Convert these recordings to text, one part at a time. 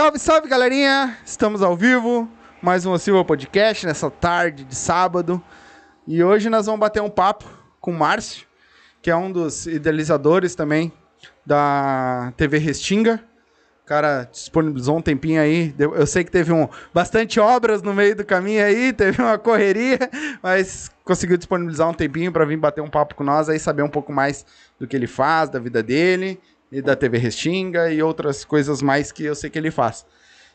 Salve, salve, galerinha! Estamos ao vivo, mais um Silva Podcast nessa tarde de sábado. E hoje nós vamos bater um papo com o Márcio, que é um dos idealizadores também da TV Restinga. Cara disponibilizou um tempinho aí. Eu sei que teve um, bastante obras no meio do caminho aí, teve uma correria, mas conseguiu disponibilizar um tempinho para vir bater um papo com nós aí, saber um pouco mais do que ele faz, da vida dele e da TV Restinga e outras coisas mais que eu sei que ele faz.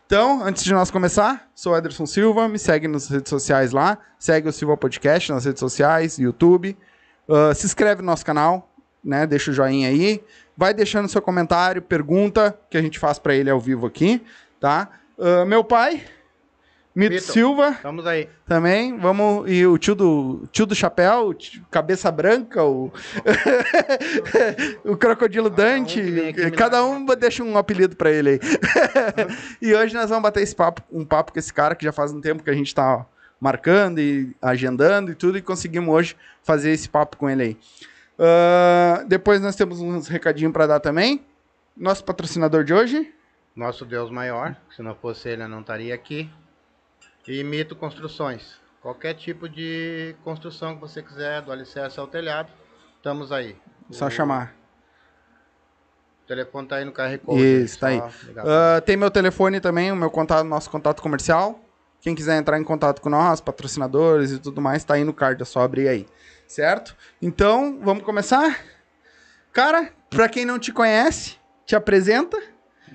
Então, antes de nós começar, sou Ederson Silva, me segue nas redes sociais lá, segue o Silva Podcast nas redes sociais, YouTube, uh, se inscreve no nosso canal, né? Deixa o joinha aí, vai deixando seu comentário, pergunta que a gente faz para ele ao vivo aqui, tá? Uh, meu pai, Mito, Mito, Silva. Estamos aí. Também. Vamos. E o tio do, tio do chapéu, tio, cabeça branca, o, o crocodilo Dante. cada um deixa um apelido para ele aí. e hoje nós vamos bater esse papo, um papo com esse cara que já faz um tempo que a gente tá marcando e agendando e tudo, e conseguimos hoje fazer esse papo com ele aí. Uh, depois nós temos uns recadinhos para dar também. Nosso patrocinador de hoje. Nosso Deus maior. Se não fosse ele, eu não estaria aqui. E Mito Construções. Qualquer tipo de construção que você quiser, do alicerce ao telhado, estamos aí. Só o... chamar. O telefone tá aí no QR Code. Isso, tá aí. Uh, tem meu telefone também, o meu contato, nosso contato comercial. Quem quiser entrar em contato com nós, patrocinadores e tudo mais, tá aí no card, é só abrir aí. Certo? Então, vamos começar? Cara, pra quem não te conhece, te apresenta,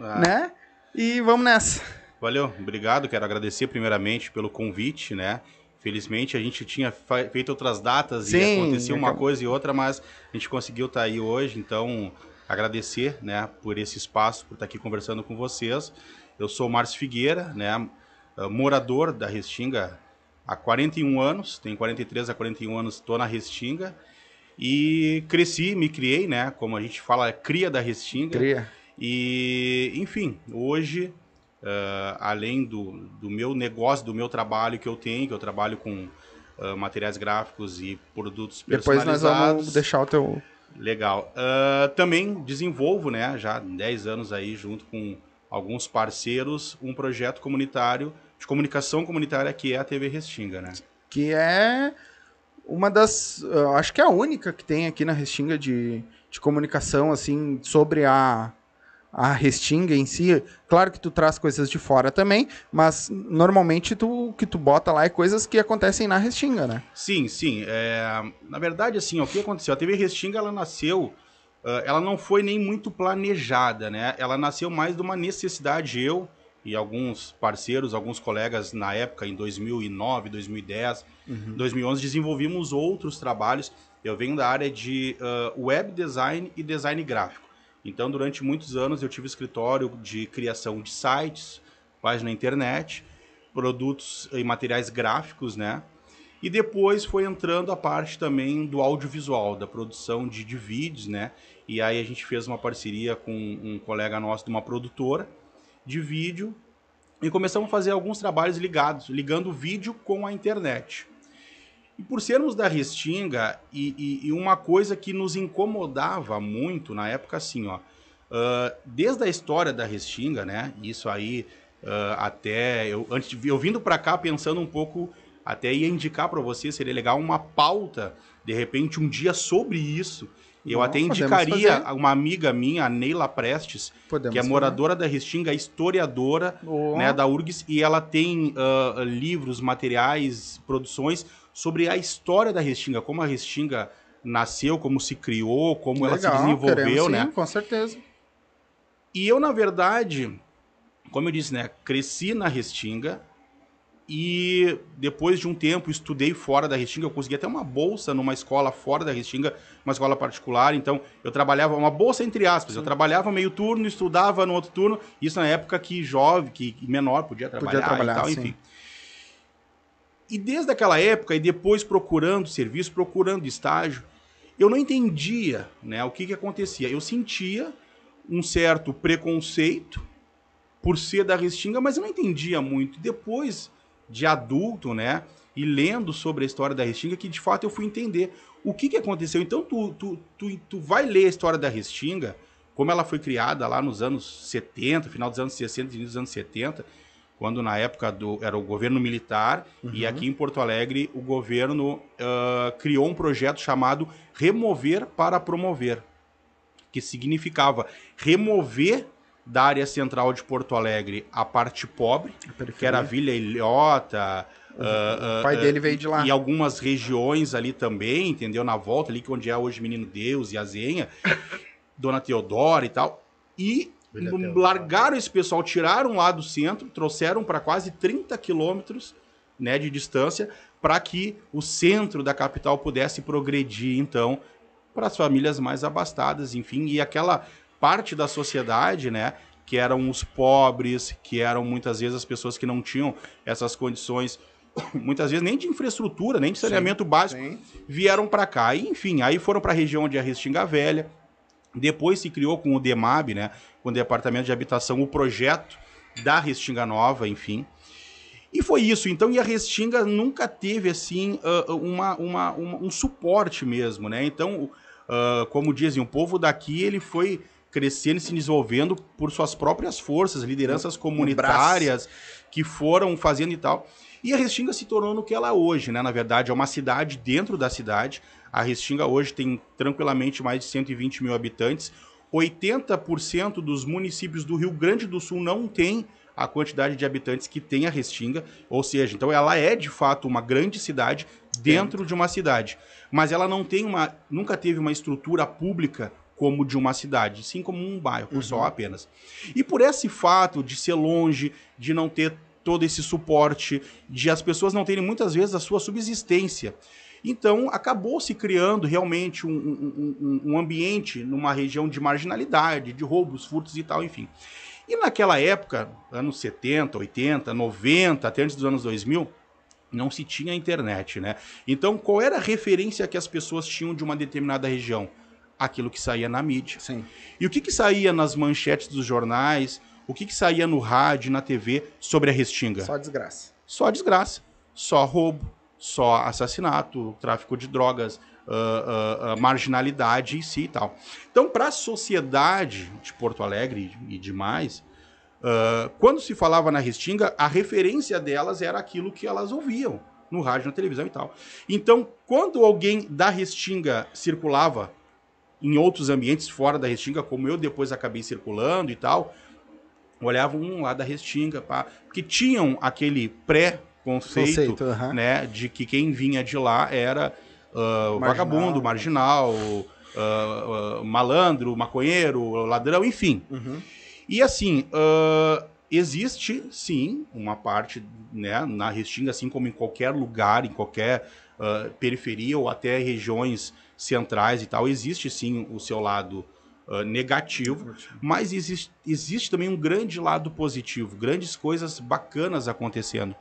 ah. né? E vamos nessa. Valeu, obrigado. Quero agradecer primeiramente pelo convite, né? Felizmente a gente tinha feito outras datas Sim, e aconteceu uma coisa e outra, mas a gente conseguiu estar tá aí hoje, então agradecer, né, por esse espaço, por estar aqui conversando com vocês. Eu sou Márcio Figueira, né, eh, morador da Restinga há 41 anos, tenho 43 a 41 anos, estou na Restinga e cresci, me criei, né, como a gente fala, cria da Restinga. Cria. E, enfim, hoje Uh, além do, do meu negócio, do meu trabalho que eu tenho, que eu trabalho com uh, materiais gráficos e produtos. Depois nós vamos deixar o teu... Legal. Uh, também desenvolvo, né, já 10 anos aí, junto com alguns parceiros, um projeto comunitário de comunicação comunitária que é a TV Restinga, né? Que é uma das... acho que é a única que tem aqui na Restinga de, de comunicação, assim, sobre a a Restinga em si. Claro que tu traz coisas de fora também, mas normalmente tu, o que tu bota lá é coisas que acontecem na Restinga, né? Sim, sim. É, na verdade, assim, ó, o que aconteceu? A TV Restinga, ela nasceu, ela não foi nem muito planejada, né? Ela nasceu mais de uma necessidade, eu e alguns parceiros, alguns colegas na época, em 2009, 2010, uhum. 2011, desenvolvimos outros trabalhos. Eu venho da área de uh, web design e design gráfico. Então, durante muitos anos, eu tive escritório de criação de sites, página na internet, produtos e materiais gráficos, né? E depois foi entrando a parte também do audiovisual, da produção de, de vídeos, né? E aí a gente fez uma parceria com um colega nosso de uma produtora de vídeo e começamos a fazer alguns trabalhos ligados, ligando o vídeo com a internet. E por sermos da Restinga, e, e, e, uma coisa que nos incomodava muito na época, assim, ó, uh, desde a história da Restinga, né, isso aí uh, até, eu, antes de, eu vindo para cá pensando um pouco, até ia indicar para você, seria legal uma pauta, de repente, um dia sobre isso, eu Não, até indicaria uma amiga minha, a Neila Prestes, podemos que é moradora fazer. da Restinga, historiadora oh. né, da URGS, e ela tem uh, livros, materiais, produções sobre a história da Restinga, como a Restinga nasceu, como se criou, como ela Legal, se desenvolveu, queremos, né? Sim, com certeza. E eu, na verdade, como eu disse, né, cresci na Restinga e depois de um tempo estudei fora da Restinga, eu consegui até uma bolsa numa escola fora da Restinga, uma escola particular, então eu trabalhava, uma bolsa entre aspas, Sim. eu trabalhava meio turno, estudava no outro turno, isso na época que jovem, que menor podia trabalhar, podia trabalhar e tal, enfim. E desde aquela época, e depois procurando serviço, procurando estágio, eu não entendia né, o que, que acontecia. Eu sentia um certo preconceito por ser da Restinga, mas eu não entendia muito. Depois de adulto, né, e lendo sobre a história da Restinga, que de fato eu fui entender o que, que aconteceu. Então, tu, tu, tu, tu vai ler a história da Restinga como ela foi criada lá nos anos 70, final dos anos 60 e dos anos 70, quando na época do, era o governo militar, uhum. e aqui em Porto Alegre o governo uh, criou um projeto chamado Remover para Promover, que significava remover da área central de Porto Alegre a parte pobre, a que era a Vila Ilhota. O, uh, pai uh, dele veio de lá. E algumas regiões ali também, entendeu? Na volta ali, que onde é hoje Menino Deus e Azenha, Dona Teodora e tal. E largaram esse pessoal, tiraram lá do centro, trouxeram para quase 30 quilômetros né, de distância, para que o centro da capital pudesse progredir, então, para as famílias mais abastadas, enfim, e aquela parte da sociedade, né, que eram os pobres, que eram muitas vezes as pessoas que não tinham essas condições, muitas vezes nem de infraestrutura, nem de saneamento sim, básico, sim. vieram para cá. E, enfim, aí foram para a região onde é a Restinga Velha, depois se criou com o DEMAB, né, com o Departamento de Habitação, o projeto da Restinga Nova, enfim. E foi isso. Então, e a Restinga nunca teve, assim, uh, uma, uma, uma, um suporte mesmo, né? Então, uh, como dizem, o povo daqui, ele foi crescendo e se desenvolvendo por suas próprias forças, lideranças comunitárias que foram fazendo e tal. E a Restinga se tornou no que ela é hoje, né? Na verdade, é uma cidade dentro da cidade. A Restinga hoje tem tranquilamente mais de 120 mil habitantes. 80% dos municípios do Rio Grande do Sul não tem a quantidade de habitantes que tem a Restinga, ou seja, então ela é de fato uma grande cidade dentro de uma cidade, mas ela não tem uma, nunca teve uma estrutura pública como de uma cidade, sim como um bairro, uhum. só apenas. E por esse fato de ser longe, de não ter todo esse suporte, de as pessoas não terem muitas vezes a sua subsistência. Então, acabou se criando realmente um, um, um, ambiente numa região de marginalidade, de roubos, furtos e tal, enfim. E naquela época, anos 70, 80, 90, até antes dos anos 2000, não se tinha internet, né? Então, qual era a referência que as pessoas tinham de uma determinada região? Aquilo que saía na mídia. Sim. E o que, que saía nas manchetes dos jornais? O que, que saía no rádio, na TV sobre a Restinga? Só desgraça. Só desgraça. Só roubo, só assassinato, tráfico de drogas, uh, uh, marginalidade em si e tal. Então, para a sociedade de Porto Alegre e demais, quando se falava na Restinga, a referência delas era aquilo que elas ouviam no rádio, na televisão e tal. Então, quando alguém da Restinga circulava em outros ambientes fora da Restinga, como eu depois acabei circulando e tal, olhavam um lá da Restinga, pá, porque tinham aquele pré conceito, conceito né, de que quem vinha de lá era uh, vagabundo, marginal, uh, uh, malandro, maconheiro, ladrão, enfim. Uhum. E assim, existe sim uma parte né, na Restinga, assim como em qualquer lugar, em qualquer periferia ou até regiões centrais e tal, existe sim o seu lado Uh, negativo, mas existe, existe também um grande lado positivo, grandes coisas bacanas acontecendo.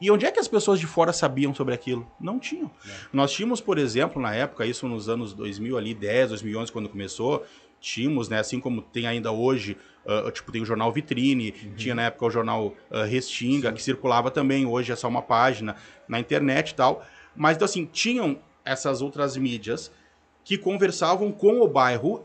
E onde é que as pessoas de fora sabiam sobre aquilo? Não tinham. É. Nós tínhamos, por exemplo, na época, isso nos anos 2000, ali, 10, 2011, quando começou, tínhamos, né, assim como tem ainda hoje, uh, tipo, tem o jornal Vitrine, uhum. tinha na época o jornal uh, Restinga, Sim. que circulava também, hoje é só uma página na internet e tal. Mas, então, assim, tinham essas outras mídias que conversavam com o bairro,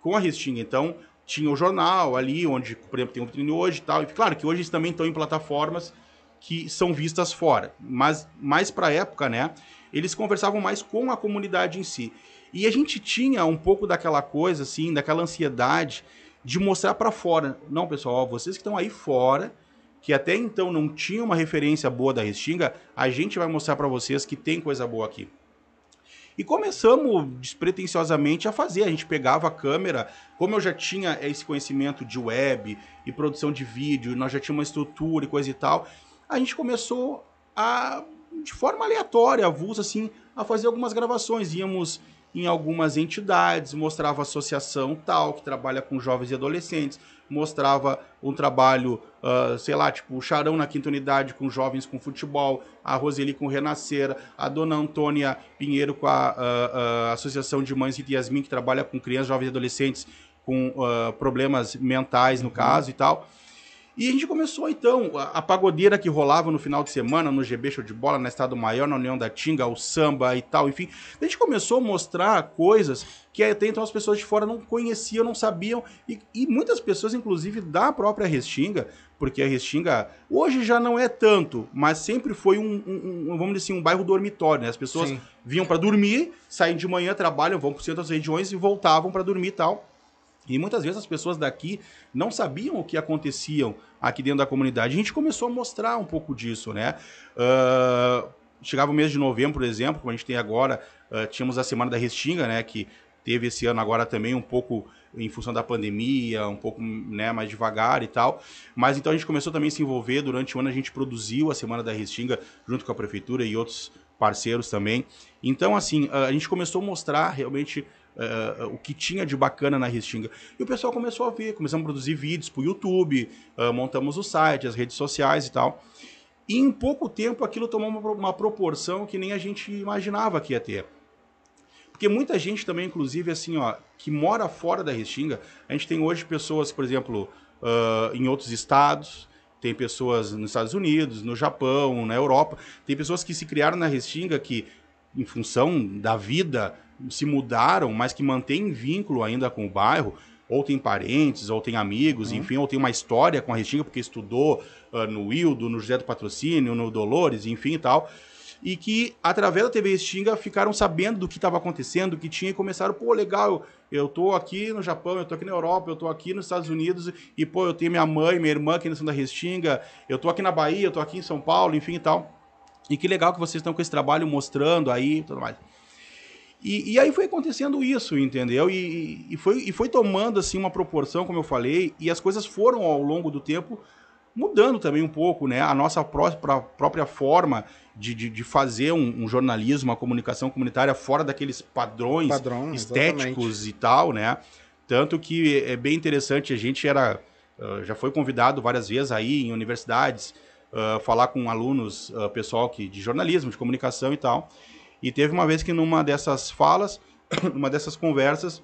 com a Restinga. Então, tinha o jornal ali, onde, por exemplo, tem o Vitrine hoje e tal. E, claro que hoje eles também estão em plataformas que são vistas fora. Mas mais para a época, né? Eles conversavam mais com a comunidade em si. E a gente tinha um pouco daquela coisa, assim, daquela ansiedade de mostrar para fora. Não, pessoal, vocês que estão aí fora, que até então não tinham uma referência boa da Restinga, a gente vai mostrar para vocês que tem coisa boa aqui. E começamos despretensiosamente a fazer. A gente pegava a câmera, como eu já tinha esse conhecimento de web e produção de vídeo, nós já tínhamos uma estrutura e coisa e tal a gente começou a, de forma aleatória, avulsa, assim, a fazer algumas gravações. Íamos em algumas entidades, mostrava a associação tal, que trabalha com jovens e adolescentes, mostrava um trabalho, uh, sei lá, tipo, o Charão na quinta unidade com jovens com futebol, a Roseli com Renascer, a dona Antônia Pinheiro com a, uh, uh, Associação de Mães e Yasmin, que trabalha com crianças, jovens e adolescentes com problemas mentais, no uhum. caso e tal. E a gente começou então, a, a pagodeira que rolava no final de semana, no GB Show de Bola, na Estado Maior, na União da Tinga, o samba e tal, enfim. A gente começou a mostrar coisas que até então as pessoas de fora não conheciam, não sabiam, e, e muitas pessoas, inclusive da própria Restinga, porque a Restinga hoje já não é tanto, mas sempre foi um, um, um vamos dizer assim, um bairro dormitório, né? As pessoas Sim. vinham para dormir, saem de manhã, trabalham, vão para centro das regiões e voltavam para dormir e tal. E muitas vezes as pessoas daqui não sabiam o que aconteciam aqui dentro da comunidade. A gente começou a mostrar um pouco disso, né? Ah, chegava o mês de novembro, por exemplo, como a gente tem agora, ah, tínhamos a Semana da Restinga, né? Que teve esse ano agora também um pouco em função da pandemia, um pouco né, mais devagar e tal. Mas então a gente começou também a se envolver. Durante o ano a gente produziu a Semana da Restinga junto com a Prefeitura e outros parceiros também. Então, assim, ah, a gente começou a mostrar realmente uh, o que tinha de bacana na Restinga. E o pessoal começou a ver, começamos a produzir vídeos para o YouTube, uh, montamos o site, as redes sociais e tal. E em pouco tempo aquilo tomou uma, uma proporção que nem a gente imaginava que ia ter. Porque muita gente também, inclusive, assim, ó, que mora fora da Restinga, a gente tem hoje pessoas, por exemplo, uh, em outros estados, tem pessoas nos Estados Unidos, no Japão, na Europa, tem pessoas que se criaram na Restinga que, em função da vida, se mudaram, mas que mantêm vínculo ainda com o bairro, ou tem parentes, ou tem amigos, enfim, ou tem uma história com a Restinga, porque estudou uh, no Wildo, no José do Patrocínio, no Dolores, enfim e tal e que, através da TV Extinga, ficaram sabendo do que estava acontecendo, do que tinha, e começaram, pô, legal, eu tô aqui no Japão, eu tô aqui na Europa, eu tô aqui nos Estados Unidos, e, pô, eu tenho minha mãe, minha irmã aqui São da Restinga, eu tô aqui na Bahia, eu tô aqui em São Paulo, enfim e tal. E que legal que vocês estão com esse trabalho mostrando aí e tudo mais. E, e, aí foi acontecendo isso, entendeu? E, e, foi, e foi tomando, assim, uma proporção, como eu falei, e as coisas foram, ao longo do tempo, mudando também um pouco, né? A nossa própria, própria forma de, de, de fazer um, um, jornalismo, uma comunicação comunitária fora daqueles padrões Padrão, estéticos exatamente. e tal, né? Tanto que é bem interessante, a gente era, uh, já foi convidado várias vezes aí em universidades, uh, falar com alunos, uh, pessoal que, de jornalismo, de comunicação e tal. E teve uma vez que numa dessas falas, numa dessas conversas,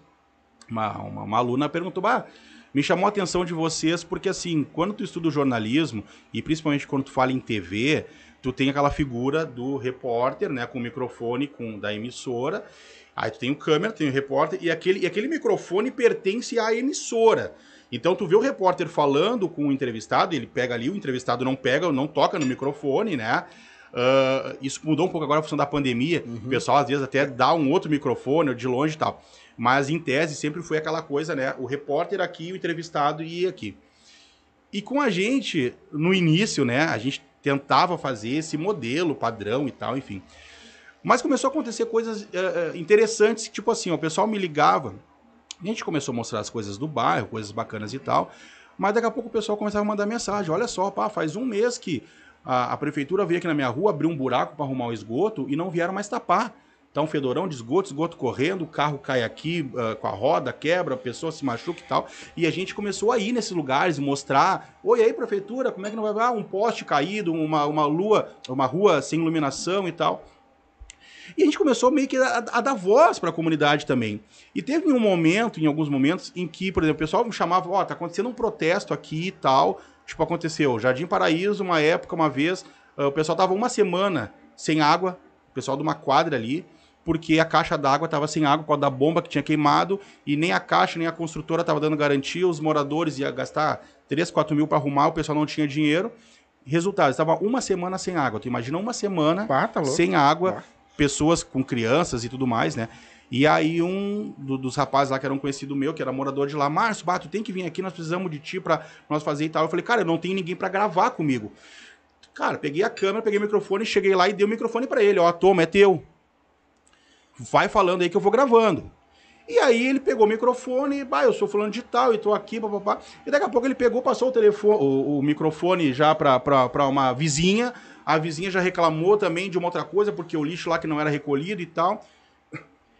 uma, uma, uma aluna perguntou, bah, me chamou a atenção de vocês porque assim, quando tu estuda jornalismo e principalmente quando tu fala em TV, tu tem aquela figura do repórter, né, com o microfone com da emissora. Aí tu tem o câmera, tem o repórter e aquele e aquele microfone pertence à emissora. Então tu vê o repórter falando com o entrevistado, ele pega ali, o entrevistado não pega, não toca no microfone, né? Uh, isso mudou um pouco agora a função da pandemia. Uhum. O pessoal às vezes até dá um outro microfone de longe e tal. Mas em tese sempre foi aquela coisa, né? O repórter aqui, o entrevistado e aqui. E com a gente, no início, né? A gente tentava fazer esse modelo padrão e tal, enfim. Mas começou a acontecer coisas uh, interessantes, tipo assim, ó, o pessoal me ligava, a gente começou a mostrar as coisas do bairro, coisas bacanas e tal, mas daqui a pouco o pessoal começava a mandar mensagem, olha só, pá, faz um mês que a, a prefeitura veio aqui na minha rua, abriu um buraco para arrumar o esgoto e não vieram mais tapar. Tá um fedorão de esgoto, esgoto correndo, o carro cai aqui uh, com a roda, quebra, a pessoa se machuca e tal. E a gente começou a ir nesses lugares mostrar: oi, aí, prefeitura, como é que não vai. Ah, um poste caído, uma, uma lua, uma rua sem iluminação e tal. E a gente começou meio que a, a dar voz para a comunidade também. E teve um momento, em alguns momentos, em que, por exemplo, o pessoal me chamava: ó, oh, tá acontecendo um protesto aqui e tal. Tipo, aconteceu Jardim Paraíso, uma época, uma vez, uh, o pessoal tava uma semana sem água, o pessoal de uma quadra ali porque a caixa d'água estava sem água por causa da bomba que tinha queimado e nem a caixa nem a construtora estava dando garantia, os moradores iam gastar 3, 4 mil para arrumar, o pessoal não tinha dinheiro. Resultado, estava uma semana sem água. Tu imagina uma semana Ah, tá sem água, Ah. pessoas com crianças e tudo mais, né? E aí um do- dos rapazes lá que era um conhecido meu, que era morador de lá, Márcio, Bato, tem que vir aqui, nós precisamos de ti para nós fazer e tal. Eu falei, cara, eu não tenho ninguém para gravar comigo. Cara, peguei a câmera, peguei o microfone, cheguei lá e dei o microfone para ele, ó, toma, é teu vai falando aí que eu vou gravando. E aí ele pegou o microfone, bah, eu sou fulano de tal e tô aqui, papapá. E daqui a pouco ele pegou, passou o telefone, o, o microfone já pra, pra, pra uma vizinha. A vizinha já reclamou também de uma outra coisa, porque o lixo lá que não era recolhido e tal.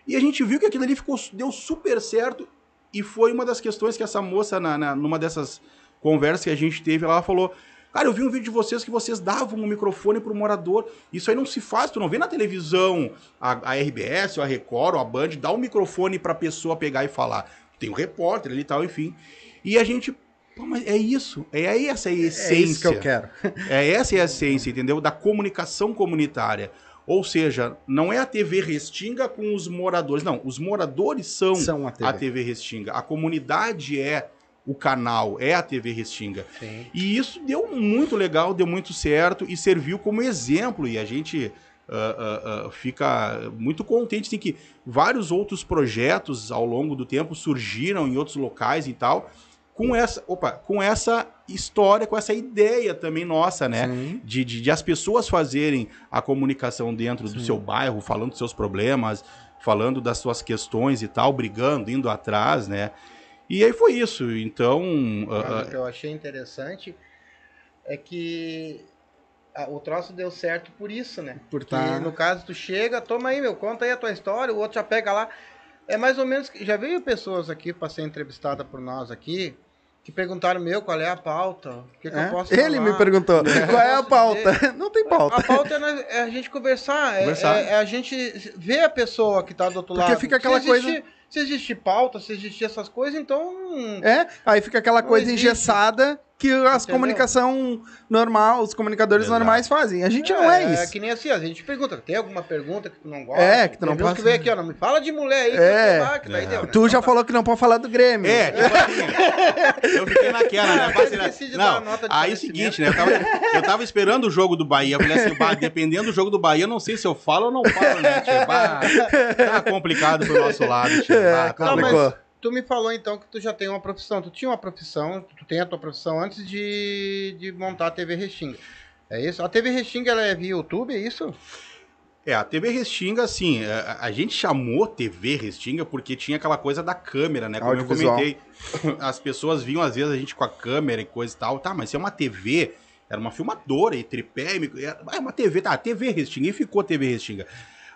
E a gente viu que aquilo ali ficou, deu super certo. E foi uma das questões que essa moça, na, na- numa dessas conversas que a gente teve, ela falou: Cara, eu vi um vídeo de vocês que vocês davam um microfone pro morador. Isso aí não se faz, tu não vê na televisão a, a RBS, ou a Record, ou a Band, dá um microfone pra pessoa pegar e falar. Tem um repórter ali e tal, enfim. E a gente Pô, mas é isso, é essa a essência. É isso que eu quero. É essa é a essência, entendeu? Da comunicação comunitária. Ou seja, não é a TV Restinga com os moradores. Não, os moradores são, São a TV. a TV Restinga. A comunidade é o canal, é a TV Restinga. Sim. E isso deu muito legal, deu muito certo e serviu como exemplo. E a gente ah, ah, ah, fica muito contente assim, que vários outros projetos ao longo do tempo surgiram em outros locais e tal. Com essa, opa, com essa história, com essa ideia também nossa, né? De, de, de as pessoas fazerem a comunicação dentro do Sim. seu bairro, falando dos seus problemas, falando das suas questões e tal, brigando, indo atrás, né? E aí foi isso. Então, ah, o que eu achei interessante é que a- o troço deu certo por isso, né? Por Que tá... no caso tu chega, toma aí, meu, conta aí a tua história, o outro já pega lá. É mais ou menos. que- Já veio pessoas aqui para ser entrevistada por nós aqui que perguntaram meu qual é a pauta, o que, que É? eu posso Ele falar. me perguntou, Eu qual é a pauta? Não tem pauta. A pauta é, é a gente conversar, é- Conversar. É, é a gente ver a pessoa que tá do outro Porque lado. fica aquela se existir, Se existir pauta, se existir essas coisas, então. É, aí fica aquela coisa existe. engessada que as Entendeu? comunicação normal, os comunicadores Exato. normais fazem. A gente não é É isso. que nem assim, a gente pergunta, tem alguma pergunta que tu não gosta? É, que tu não Tem uns passa- que vem aqui, ó, não me fala de mulher aí, que É. lá, que daí É. deu, né? Tu já Então tá. falou que não pode falar do Grêmio. É, tipo assim, eu fiquei naquela, né? Eu Parceira? Não, nota de aí é o seguinte, né? Eu tava, eu tava esperando o jogo do Bahia. Eu falei assim, bah, dependendo do jogo do Bahia, eu não sei se eu falo ou não falo, né, tia? Bah, tá complicado pro nosso lado, tia. É, Bah, tá Não, mas tu me falou então que tu já tem uma profissão. Tu tinha uma profissão, tu tem a tua profissão antes de, de montar a TV Restinga. É isso? A TV Restinga ela é via YouTube, é isso? É, a TV Restinga, assim, a, a gente chamou TV Restinga porque tinha aquela coisa da câmera, né? Como eu comentei, as pessoas viam às vezes a gente com a câmera e coisa e tal. Tá, mas se é uma TV, era uma filmadora e tripé, e micro- é uma TV, tá, TV Restinga, e ficou TV Restinga.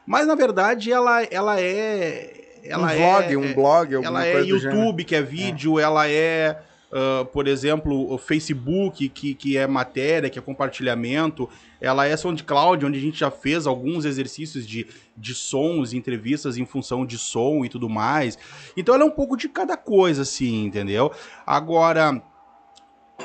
Mas na verdade ela, ela é. Ela um é, vlog, é- um blog, alguma ela é coisa gênero. YouTube, que é vídeo, ela é, ah, por exemplo, o Facebook, que, que é matéria, que é compartilhamento, ela é SoundCloud, onde a gente já fez alguns exercícios de, de sons, entrevistas em função de som e tudo mais. Então ela é um pouco de cada coisa, assim, entendeu? Agora,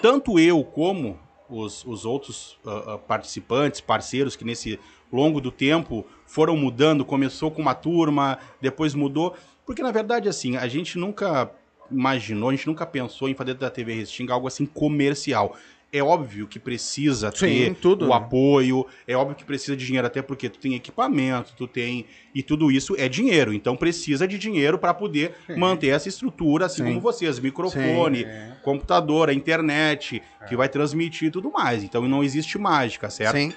tanto eu como os, os outros ah, participantes, parceiros que nesse longo do tempo foram mudando, começou com uma turma, depois mudou, porque na verdade assim, a gente nunca imaginou, a gente nunca pensou em fazer da TV Restinga algo assim comercial. É óbvio que precisa Sim, ter tudo, o né? apoio, é óbvio que precisa de dinheiro até porque tu tem equipamento, tu tem e tudo isso é dinheiro, então precisa de dinheiro para poder manter essa estrutura, assim Sim. como vocês, microfone, computador, a internet, que vai transmitir e tudo mais. Então não existe mágica, certo? Sim.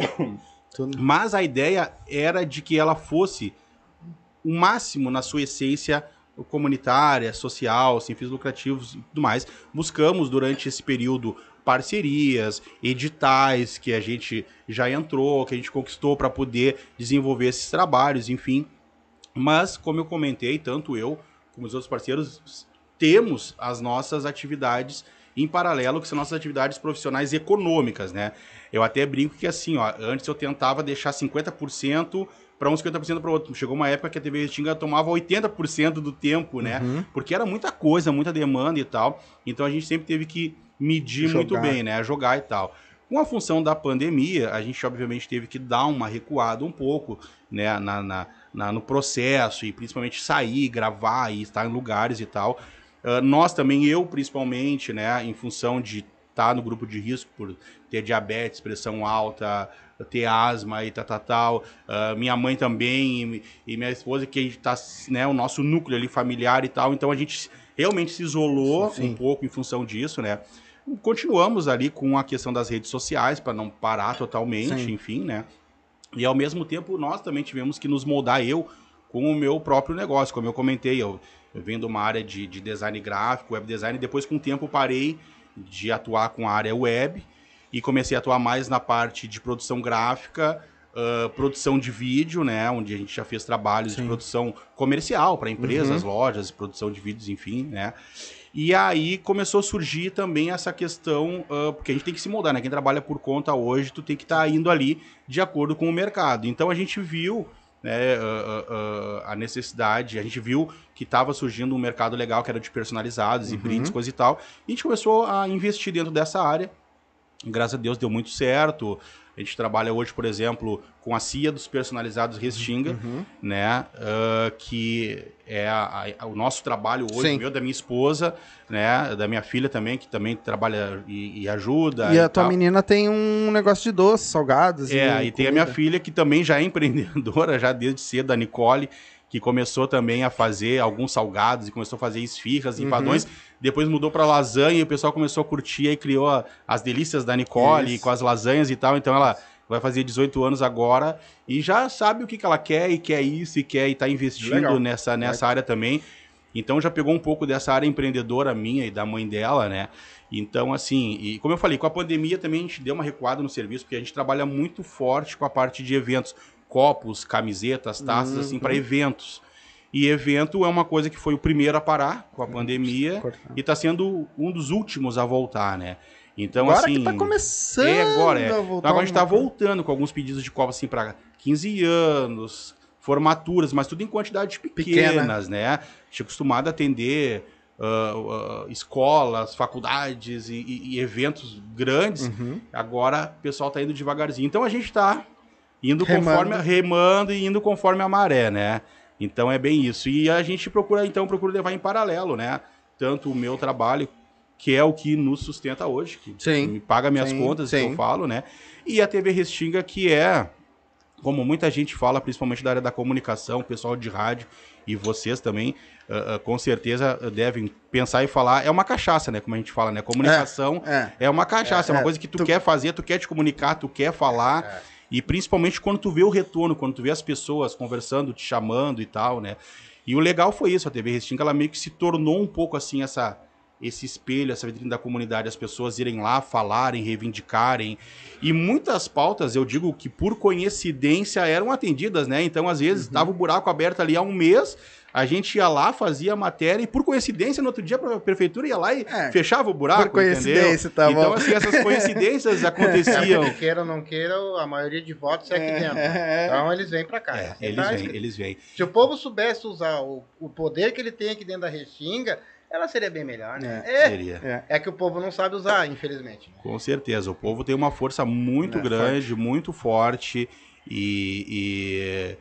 Mas a ideia era de que ela fosse o máximo na sua essência comunitária, social, sem fins lucrativos e tudo mais. Buscamos durante esse período parcerias, editais que a gente já entrou, que a gente conquistou para poder desenvolver esses trabalhos, enfim. Mas, como eu comentei, tanto eu como os outros parceiros temos as nossas atividades em paralelo, que são nossas atividades profissionais econômicas, né? Eu até brinco que assim, ó, antes eu tentava deixar 50% para um 50% para outro. Chegou uma época que a TV Restinga tomava 80% do tempo, né? Uhum. Porque era muita coisa, muita demanda e tal. Então a gente sempre teve que medir muito Jogar. bem, né? Jogar e tal. Com a função da pandemia, a gente obviamente teve que dar uma recuada um pouco, né, na, na- na- no processo e principalmente sair, gravar e estar em lugares e tal. Ah, nós também, eu principalmente, né, em função de estar no grupo de risco por ter diabetes, pressão alta, ter asma e tal, tal, tal. Ah, minha mãe também e, e minha esposa, que a gente tá, né, o nosso núcleo ali familiar e tal. Então a gente realmente se isolou Sim. um pouco em função disso, né? Continuamos ali com a questão das redes sociais para não parar totalmente, Sim. enfim, né? E ao mesmo tempo nós também tivemos que nos moldar eu com o meu próprio negócio, como eu comentei, eu, eu venho de uma área de, de design gráfico, web design, e depois com o tempo parei de atuar com a área web e comecei a atuar mais na parte de produção gráfica, ah, produção de vídeo, né, onde a gente já fez trabalhos de Sim. produção comercial para empresas, lojas, produção de vídeos, enfim, né. E aí começou a surgir também essa questão, ah, porque a gente tem que se moldar, né? Quem trabalha por conta hoje, tu tem que estar indo ali de acordo com o mercado. Então a gente viu né, a necessidade. A gente viu que estava surgindo um mercado legal que era de personalizados Uhum. e brindes, coisa e tal. E a gente começou a investir dentro dessa área. Graças a Deus deu muito certo. A gente trabalha hoje, por exemplo, com a CIA dos personalizados Restinga, Uhum. né? ah, que é a- a- o nosso trabalho hoje, Sim. meu, da minha esposa, né? Da minha filha também, que também trabalha e, e ajuda. E a tua tal. menina tem um negócio de doces, salgados. É, e tem a minha filha que também já é empreendedora, já desde cedo, a Nicole, que começou também a fazer alguns salgados e começou a fazer esfirras, Uhum. empadões. Depois mudou para lasanha e o pessoal começou a curtir e criou a- as delícias da Nicole Isso. com as lasanhas e tal. Então ela vai fazer 18 anos agora e já sabe o que, que ela quer e quer isso e quer e tá investindo Legal. nessa, nessa área também. Então já pegou um pouco dessa área empreendedora minha e da mãe dela, né? Então, assim, e como eu falei, com a pandemia também a gente deu uma recuada no serviço, porque a gente trabalha muito forte com a parte de eventos, copos, camisetas, taças, Uhum. assim, para eventos. E evento é uma coisa que foi o primeiro a parar com a pandemia Cortando. e está sendo um dos últimos a voltar, né? Então, agora assim. que tá começando É, agora, é. a Então, voltar. agora a gente tá voltando com alguns pedidos de copos assim para 15 anos, formaturas, mas tudo em quantidades pequenas, né? A gente é acostumado a atender ah, ah, escolas, faculdades e, e- e eventos grandes. Uhum. Agora o pessoal tá indo devagarzinho. Então a gente tá indo Remando. conforme remando e indo conforme a maré, né? Então é bem isso. E a gente procura então procura levar em paralelo, né? Tanto o meu trabalho que é o que nos sustenta hoje, que Sim. me paga minhas Sim, contas, que sim. eu falo, né? E a TV Restinga, que é, como muita gente fala, principalmente da área da comunicação, pessoal de rádio e vocês também, ah, ah, com certeza devem pensar e falar, é uma cachaça, né? Como a gente fala, né? Comunicação É. é uma cachaça, é, uma É, coisa que tu, tu- quer fazer, tu quer te comunicar, tu quer falar. E principalmente quando tu vê o retorno, quando tu vê as pessoas conversando, te chamando e tal, né? E o legal foi isso, a TV Restinga, ela meio que se tornou um pouco assim essa esse espelho, essa vitrine da comunidade, as pessoas irem lá falarem, reivindicarem. E muitas pautas, eu digo que por coincidência eram atendidas, né? Então, às vezes, Uhum. tava o buraco aberto ali há um mês, a gente ia lá, fazia a matéria, e por coincidência, no outro dia, a prefeitura ia lá e É. fechava o buraco, Por coincidência, entendeu? tá Então, bom. assim, essas coincidências É, aconteciam. porque queira ou não queira, a maioria de votos é aqui dentro. É. Então eles vêm pra cá. É, Assim eles tá vêm, eles vêm. Se o povo soubesse usar o, o poder que ele tem aqui dentro da Restinga, ela seria bem melhor, né? É. Seria. É. É que o povo não sabe usar, infelizmente. Com certeza. O povo tem uma força muito É, grande, muito forte e- e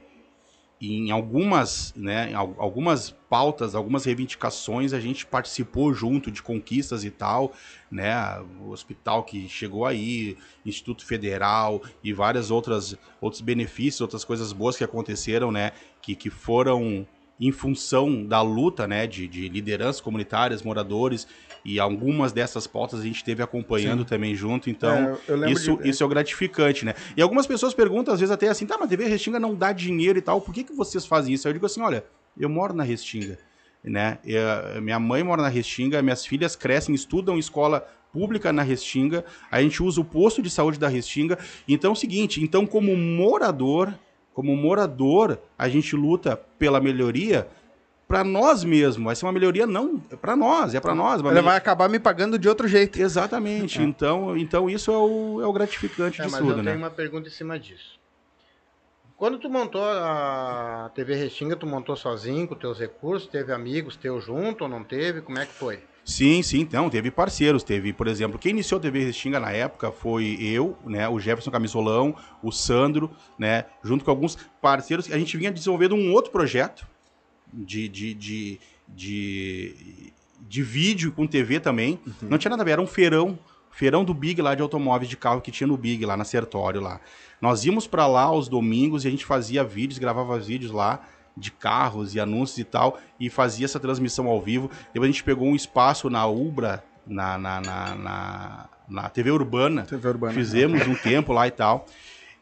em algumas, né, em al- algumas pautas, algumas reivindicações a gente participou junto de conquistas e tal, né, o hospital que chegou aí, Instituto Federal e várias outras outros benefícios, outras coisas boas que aconteceram, né, que, que foram em função da luta, né, de, de lideranças comunitárias, moradores e algumas dessas pautas a gente esteve acompanhando também junto, então É, isso, de- isso é gratificante, né? E algumas pessoas perguntam, às vezes até assim, tá, mas a TV Restinga não dá dinheiro e tal, por que, que vocês fazem isso? Eu digo assim, olha, eu moro na Restinga, né? Eu- minha mãe mora na Restinga, minhas filhas crescem, estudam em escola pública na Restinga, a gente usa o posto de saúde da Restinga, então é o seguinte, então como morador, como morador, a gente luta pela melhoria para nós mesmos, vai ser uma melhoria não para nós, é para nós, Ela vai acabar me pagando de outro jeito. Exatamente. Então, então isso é o, é o gratificante É, de mas tudo, eu né? tenho uma pergunta em cima disso. Quando tu montou a TV Restinga, tu montou sozinho, com teus recursos, teve amigos teus junto ou não teve? Como é que foi? Sim, sim, então, teve parceiros, teve, por exemplo, quem iniciou a TV Restinga na época foi eu, né, o Jefferson Camisolão, o Sandro, né, junto com alguns parceiros, a gente vinha desenvolvendo um outro projeto de, de, de, de, de vídeo com TV também, não tinha nada a ver, era um feirão, feirão do Big lá de automóveis de carro que tinha no Big, lá na Sertório lá. Nós íamos para lá aos domingos e a gente fazia vídeos, gravava vídeos lá de carros e anúncios e tal, e fazia essa transmissão ao vivo. Depois a gente pegou um espaço na Ubra, na, na, na, na, na TV Urbana, TV Urbana. fizemos um tempo lá e tal.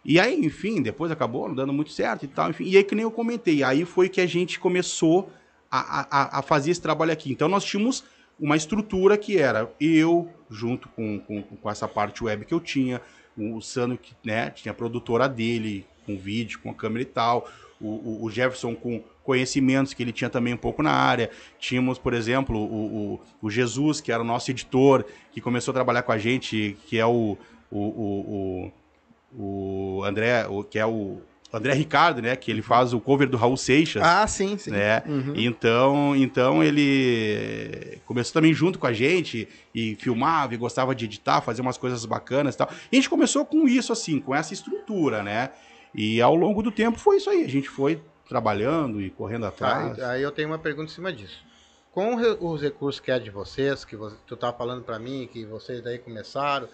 E aí, enfim, depois acabou não dando muito certo e tal. Enfim, e aí, que nem eu comentei, aí foi que a gente começou a, a, a fazer esse trabalho aqui. Então, nós tínhamos uma estrutura que era eu, junto com, com, com essa parte web que eu tinha, o Sandro, que né, tinha a produtora dele, com vídeo, com a câmera e tal, o, o- o Jefferson com conhecimentos que ele tinha também um pouco na área. Tínhamos, por exemplo, o, o, o Jesus, que era o nosso editor, que começou a trabalhar com a gente, que é o, o, o, André, o, que é o André Ricardo, né? Que ele faz o cover do Raul Seixas. Ah, sim, sim. Né? Uhum. Então, então ele começou também junto com a gente e filmava e gostava de editar, fazer umas coisas bacanas e tal. E a gente começou com isso, assim, com essa estrutura, né? E ao longo do tempo foi isso aí. A gente foi trabalhando e correndo atrás. Tá, aí eu tenho uma pergunta em cima disso. Com os recursos que é de vocês, que você, tu tá falando para mim, que vocês daí começaram,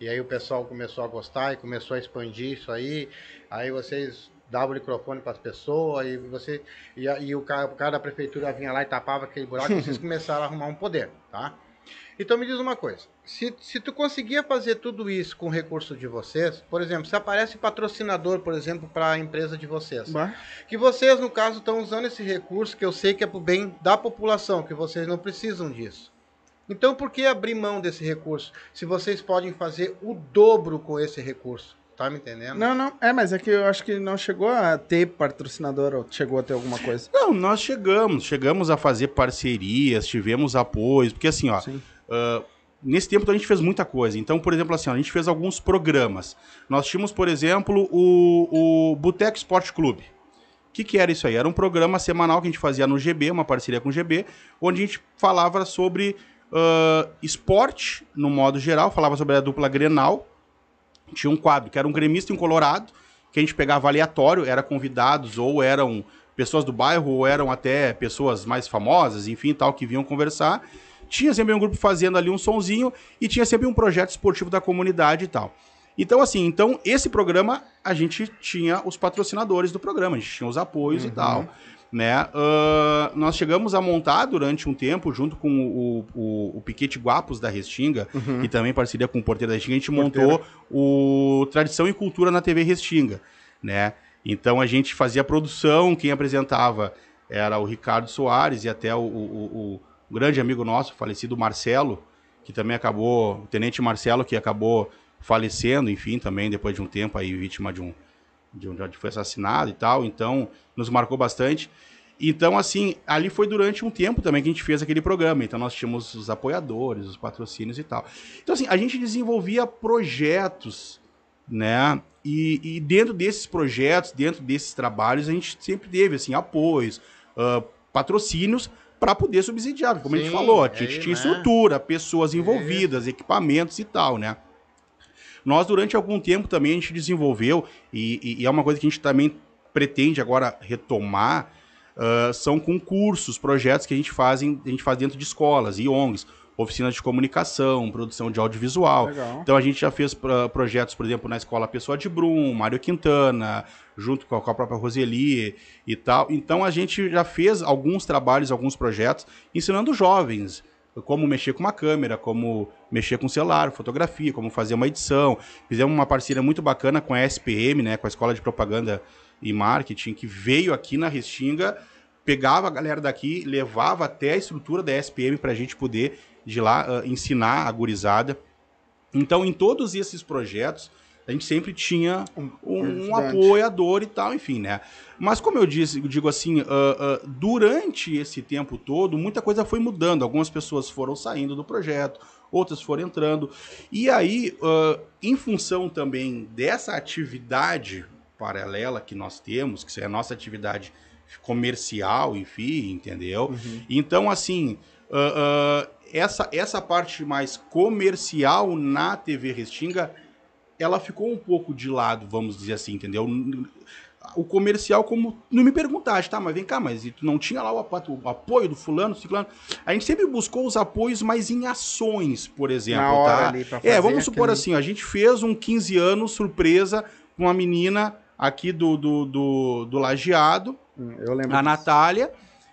e aí o pessoal começou a gostar e começou a expandir isso aí, aí vocês davam o microfone para as pessoas, e você e, e o, cara, o cara da prefeitura vinha lá e tapava aquele buraco, e vocês começaram a arrumar um poder, tá? Então me diz uma coisa, se, se tu conseguia fazer tudo isso com o recurso de vocês, por exemplo, se aparece patrocinador, por exemplo, para a empresa de vocês, Bah. que vocês, no caso, estão usando esse recurso que eu sei que é para o bem da população, que vocês não precisam disso. Então, por que abrir mão desse recurso, se vocês podem fazer o dobro com esse recurso? Tá me entendendo? Não, não, é, mas é que eu acho que não chegou a ter patrocinador ou chegou a ter alguma coisa. Não, nós chegamos, chegamos a fazer parcerias, tivemos apoios, porque assim, ó, Sim. ah, nesse tempo a gente fez muita coisa. Então, por exemplo, assim, ó, a gente fez alguns programas. Nós tínhamos, por exemplo, o, o Boteco Esporte Clube. O que, que era isso aí? Era um programa semanal que a gente fazia no GB, uma parceria com o GB, onde a gente falava sobre ah, esporte, no modo geral, falava sobre a dupla Grenal. Tinha um quadro que era um gremista em Colorado, que a gente pegava aleatório, era convidados ou eram pessoas do bairro ou eram até pessoas mais famosas, enfim, tal, que vinham conversar. Tinha sempre um grupo fazendo ali um sonzinho e tinha sempre um projeto esportivo da comunidade e tal. Então, assim, então esse programa a gente tinha os patrocinadores do programa, a gente tinha os apoios e tal. Né? Ah, nós chegamos a montar durante um tempo, junto com o, o, o Piquete Guapos da Restinga, e também parceria com o Porteiro da Restinga, a gente montou o Tradição e Cultura na TV Restinga. Né? Então a gente fazia produção, quem apresentava era o Ricardo Soares e até o, o- o- o grande amigo nosso, falecido Marcelo, que também acabou, o Tenente Marcelo, que acabou falecendo, enfim, também depois de um tempo aí, vítima de um, de um, de foi assassinado e tal, então nos marcou bastante. Então, assim, ali foi durante um tempo também que a gente fez aquele programa. Então, nós tínhamos os apoiadores, os patrocínios e tal. Então, assim, a gente desenvolvia projetos, né? E, e dentro desses projetos, dentro desses trabalhos, a gente sempre teve, assim, apoios, ah, patrocínios para poder subsidiar. Como a gente Sim, falou, a é gente aí, tinha né? estrutura, pessoas envolvidas, equipamentos e tal, né? Nós, durante algum tempo, também a gente desenvolveu, e, e- e é uma coisa que a gente também pretende agora retomar, ah, são concursos, projetos que a gente, fazem, a gente faz dentro de escolas e ONGs, oficinas de comunicação, produção de audiovisual. Legal. Então a gente já fez pra- projetos, por exemplo, na escola Pessoa de Brum, Mário Quintana, junto com a, com a própria Roseli e tal. Então a gente já fez alguns trabalhos, alguns projetos, ensinando jovens como mexer com uma câmera, como mexer com celular, fotografia, como fazer uma edição. Fizemos uma parceria muito bacana com a SPM, né, com a Escola de Propaganda e Marketing, que veio aqui na Restinga, pegava a galera daqui, levava até a estrutura da SPM para a gente poder de lá ah, ensinar a gurizada. Então, em todos esses projetos, a gente sempre tinha um, um apoiador e tal, enfim, né? Mas como eu disse, eu digo assim, ah, ah, durante esse tempo todo, muita coisa foi mudando. Algumas pessoas foram saindo do projeto, outras foram entrando. E aí, ah, em função também dessa atividade paralela que nós temos, que é a nossa atividade comercial, enfim, entendeu? Então, assim, essa, essa parte mais comercial na TV Restinga, ela ficou um pouco de lado, vamos dizer assim, entendeu? O comercial, como. Não me perguntaste, tá? Mas vem cá, mas tu não tinha lá o, apo- o apoio do fulano, ciclano? A gente sempre buscou os apoios, mas em ações, por exemplo, tá? É, vamos supor aquele- assim, a gente fez um 15 anos surpresa com uma menina aqui do, do, do, do Lajeado, Hum, Eu lembro. a. Natália,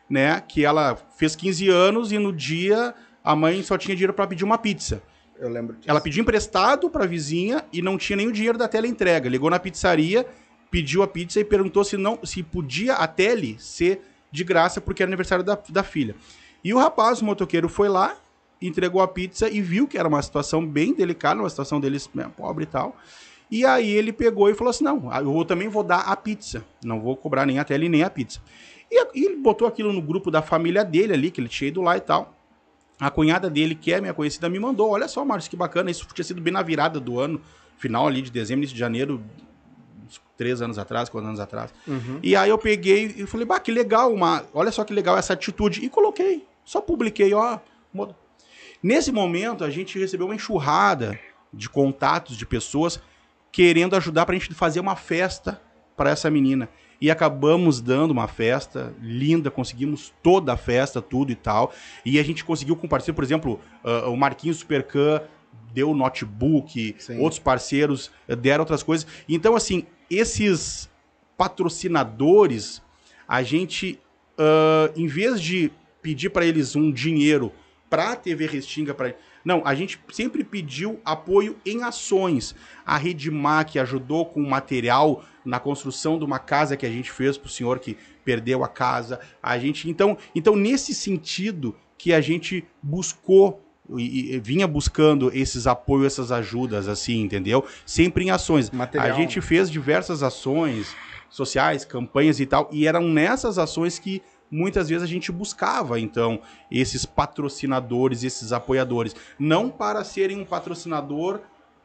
né? Que ela fez 15 anos e no dia a mãe só tinha dinheiro para pedir uma pizza. Eu lembro disso. Ela pediu emprestado para a vizinha e não tinha nem o dinheiro da tela entrega. Ligou na pizzaria, pediu a pizza e perguntou se não se podia a tele ser de graça porque era aniversário da, da filha. E o rapaz, o motoqueiro, foi lá, entregou a pizza e viu que era uma situação bem delicada, uma situação deles né, pobre e tal. E aí ele pegou e falou assim: não, eu vou- também vou dar a pizza. Não vou cobrar nem a tele nem a pizza. E, e ele botou aquilo no grupo da família dele ali, que ele tinha ido lá e tal. A cunhada dele, que é minha conhecida, me mandou. Olha só, Márcio, que bacana. Isso tinha sido bem na virada do ano, final ali de dezembro, início de janeiro. uns três anos atrás, quatro anos atrás. Uhum. E aí eu peguei e falei, bah, que legal, uma, olha só que legal essa atitude. E coloquei, só publiquei, ó. Nesse momento, a gente recebeu uma enxurrada de contatos de pessoas querendo ajudar para a gente fazer uma festa para essa menina. E acabamos dando uma festa linda, conseguimos toda a festa, tudo e tal. E a gente conseguiu com parceiro, por exemplo, uh, o Marquinhos Supercan deu notebook, Sim. outros parceiros deram outras coisas. Então, assim, esses patrocinadores, a gente, uh, em vez de pedir para eles um dinheiro para a TV Restinga, para não, a gente sempre pediu apoio em ações. A Redimar, que ajudou com material na construção de uma casa que a gente fez para o senhor que perdeu a casa. A gente, então, então, nesse sentido que a gente buscou e, e, vinha buscando esses apoios, essas ajudas, assim, entendeu? Sempre em ações. Material. A gente fez diversas ações sociais, campanhas e tal, e eram nessas ações que muitas vezes a gente buscava, então, esses patrocinadores, esses apoiadores. Não para serem um patrocinador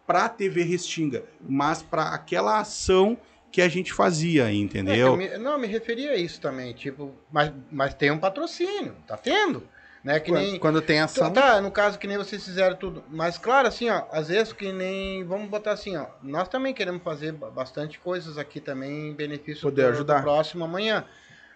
para a TV Restinga, mas para aquela ação que a gente fazia, entendeu? É, me, não, me referia a isso também, tipo, mas, mas tem um patrocínio, tá tendo? Né, que quando, nem, quando tem ação. Tá, no caso que nem vocês fizeram tudo. Mas claro, assim, ó, às vezes que nem. Vamos botar assim, ó. Nós também queremos fazer bastante coisas aqui também em benefício Poder do, ajudar. do próximo amanhã.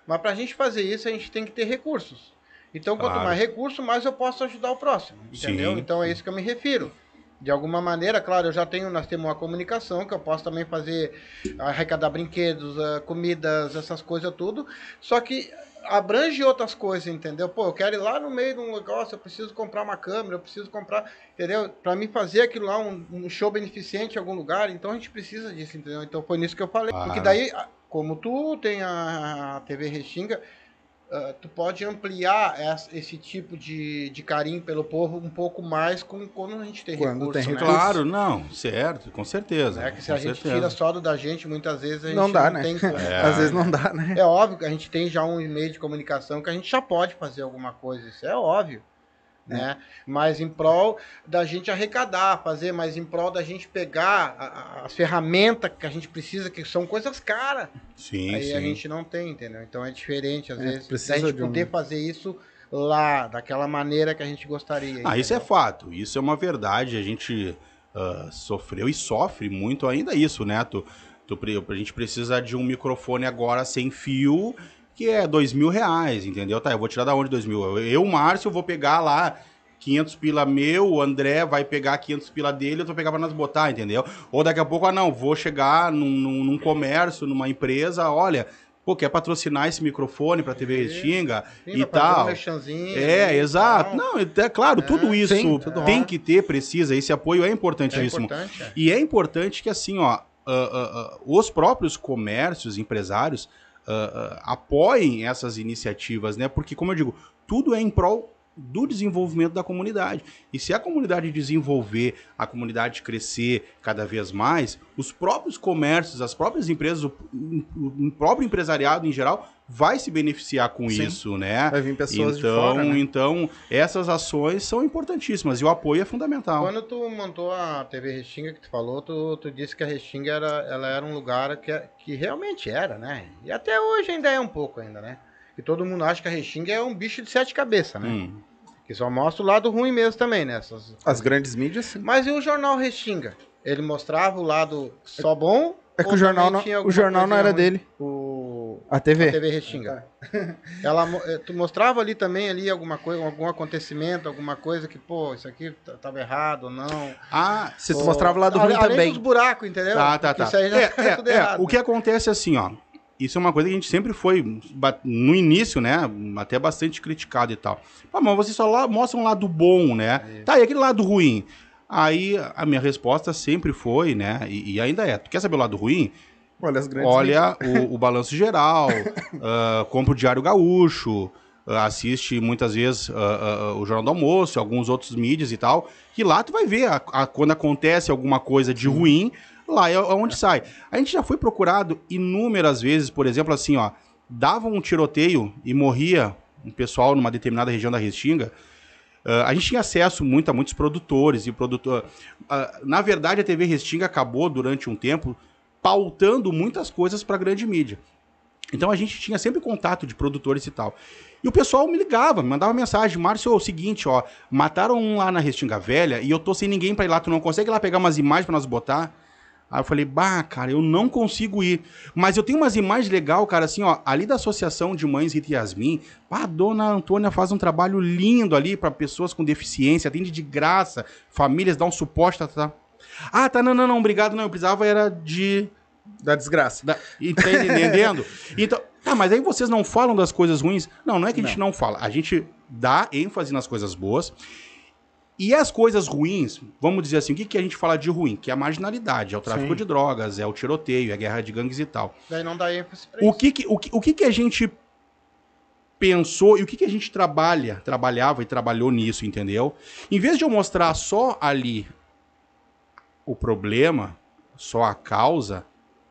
Mas para a gente fazer isso, a gente tem que ter recursos. Então, quanto claro. mais recurso, mais eu posso ajudar o próximo. Entendeu? Sim. Então é isso que eu me refiro. De alguma maneira, claro, eu já tenho, nós temos uma comunicação que eu posso também fazer, arrecadar brinquedos, ah, comidas, essas coisas tudo. Só que abrange outras coisas, entendeu? Pô, eu quero ir lá no meio de um negócio, eu preciso comprar uma câmera, eu preciso comprar, entendeu? Para mim fazer aquilo lá, um, um, show beneficente em algum lugar, então a gente precisa disso, entendeu? Então foi nisso que eu falei. Ah. Porque daí como tu tem a TV Restinga, uh, tu pode ampliar esse tipo de, de carinho pelo povo um pouco mais com, quando a gente tem quando recurso. Tem né? Claro, não, certo, com certeza. É que se a gente certeza. tira só do da gente, muitas vezes a gente não, dá, não né? tem como. É. Às vezes não dá, né? É óbvio que a gente tem já um e-mail de comunicação que a gente já pode fazer alguma coisa, isso é óbvio né? Mas em prol da gente arrecadar, fazer, mas em prol da gente pegar a, a, as ferramentas que a gente precisa, que são coisas caras. Sim, Aí sim. a gente não tem, entendeu? Então é diferente, às é, vezes, da gente poder um... fazer isso lá, daquela maneira que a gente gostaria. Ah, entendeu? isso é fato, isso é uma verdade, a gente uh, sofreu e sofre muito ainda isso, né? Tu, tu, a gente precisa de um microfone agora sem fio que é dois mil reais, entendeu? Tá, eu vou tirar da onde dois mil? Eu, Márcio, vou pegar lá 500 pila meu, o André vai pegar 500 pila dele, eu vou pegar para nós botar, entendeu? Ou daqui a pouco, ah não, vou chegar num, num, num comércio, numa empresa, olha, pô, quer patrocinar esse microfone para TV Restinga e tal. Um é, né, exato. Não, é claro, é, tudo isso sim, tudo tem que ter, precisa, esse apoio é importantíssimo. É importante, é. E é importante que assim, ó, uh, uh, uh, os próprios comércios, empresários, uh, apoiem essas iniciativas, né? Porque, como eu digo, tudo é em prol do desenvolvimento da comunidade. E se a comunidade desenvolver, a comunidade crescer cada vez mais, os próprios comércios, as próprias empresas, o, o próprio empresariado em geral vai se beneficiar com Sim. isso, né? Vai vir pessoas então, de fora, né? Então, essas ações são importantíssimas e o apoio é fundamental. Quando tu montou a TV Restinga que tu falou, tu, tu disse que a Restinga era, ela era um lugar que, que realmente era, né? E até hoje ainda é um pouco ainda, né? E todo mundo acha que a Restinga é um bicho de sete cabeças, né? Hum. Que só mostra o lado ruim mesmo também, né? Essas... As grandes mídias, sim. Mas e o jornal Restinga? Ele mostrava o lado só bom? É que o jornal não, o jornal não era ruim? dele. O... A TV. A TV Restinga. Ela, eh, tu mostrava ali também ali alguma coisa, algum acontecimento, alguma coisa que, pô, isso aqui tava errado ou não. Ah, se tu mostrava o lado ruim além também. dos buracos, entendeu? Tá, tá, tá. Isso aí já é, é, tudo é, errado. O que acontece é assim, ó isso é uma coisa que a gente sempre foi, no início, né, até bastante criticado e tal. Ah, mas vocês só lá mostram um lado bom, né? É. Tá, e aquele lado ruim? Aí a minha resposta sempre foi, né, e, e ainda é, tu quer saber o lado ruim? Olha, as grandes Olha o, o, balanço geral, uh, compra o Diário Gaúcho, uh, assiste muitas vezes uh, o Jornal do Almoço, alguns outros mídias e tal, que lá tu vai ver a, a, quando acontece alguma coisa de ruim, lá é onde sai. A gente já foi procurado inúmeras vezes, por exemplo, assim, ó, dava um tiroteio e morria um pessoal numa determinada região da Restinga. Uh, a gente tinha acesso muito a muitos produtores e produtor. Uh, na verdade, a TV Restinga acabou durante um tempo pautando muitas coisas para a grande mídia. Então a gente tinha sempre contato de produtores e tal. E o pessoal me ligava, me mandava mensagem, Márcio, é o seguinte, ó, mataram um lá na Restinga Velha e eu tô sem ninguém para ir lá, tu não consegue ir lá pegar umas imagens para nós botar? Aí eu falei, bah, cara, eu não consigo ir. Mas eu tenho umas imagens legais, cara, assim, ó, ali da Associação de Mães Rita Yasmin, a dona Antônia faz um trabalho lindo ali para pessoas com deficiência, atende de graça, famílias, dá um suporte, tá, tá. Ah, tá, não, não, não, obrigado, não, eu precisava era de da desgraça. Da... Tá entendendo? então, ah, mas aí vocês não falam das coisas ruins? Não, não é que a gente não, não fala. A gente dá ênfase nas coisas boas. E as coisas ruins, vamos dizer assim, o que, que a gente fala de ruim? Que é a marginalidade, é o tráfico Sim. de drogas, é o tiroteio, é a guerra de gangues e tal. Daí não dá ênfase pra o que, que o, que, o que, que a gente pensou e o que, que a gente trabalha, trabalhava e trabalhou nisso, entendeu? Em vez de eu mostrar só ali o problema, só a causa,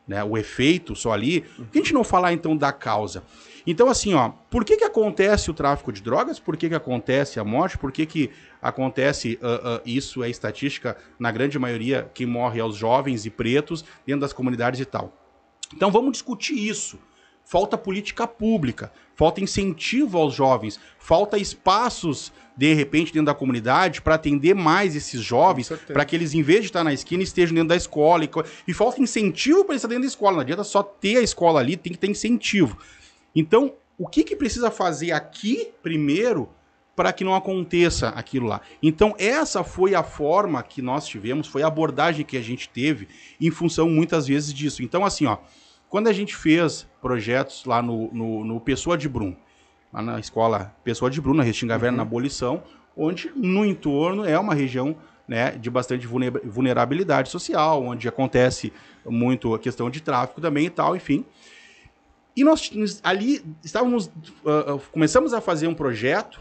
né, o efeito só ali, por que a gente não falar então da causa? Então, assim, ó, por que, que acontece o tráfico de drogas? Por que, que acontece a morte? Por que, que acontece uh, uh, isso? É estatística, na grande maioria, quem morre aos jovens e pretos dentro das comunidades e tal. Então, vamos discutir isso falta política pública, falta incentivo aos jovens, falta espaços, de repente, dentro da comunidade para atender mais esses jovens, para que eles, em vez de estar na esquina, estejam dentro da escola. E, e falta incentivo para eles estar dentro da escola. Não adianta só ter a escola ali, tem que ter incentivo. Então, o que, que precisa fazer aqui primeiro para que não aconteça aquilo lá. Então, essa foi a forma que nós tivemos, foi a abordagem que a gente teve em função muitas vezes disso. Então, assim, ó, quando a gente fez projetos lá no, no, no Pessoa de Brum, lá na escola Pessoa de Brum, na Restinga Velha, uhum. na abolição, onde no entorno é uma região né, de bastante vulnerabilidade social, onde acontece muito a questão de tráfico também e tal, enfim. E nós ali estávamos, uh, começamos a fazer um projeto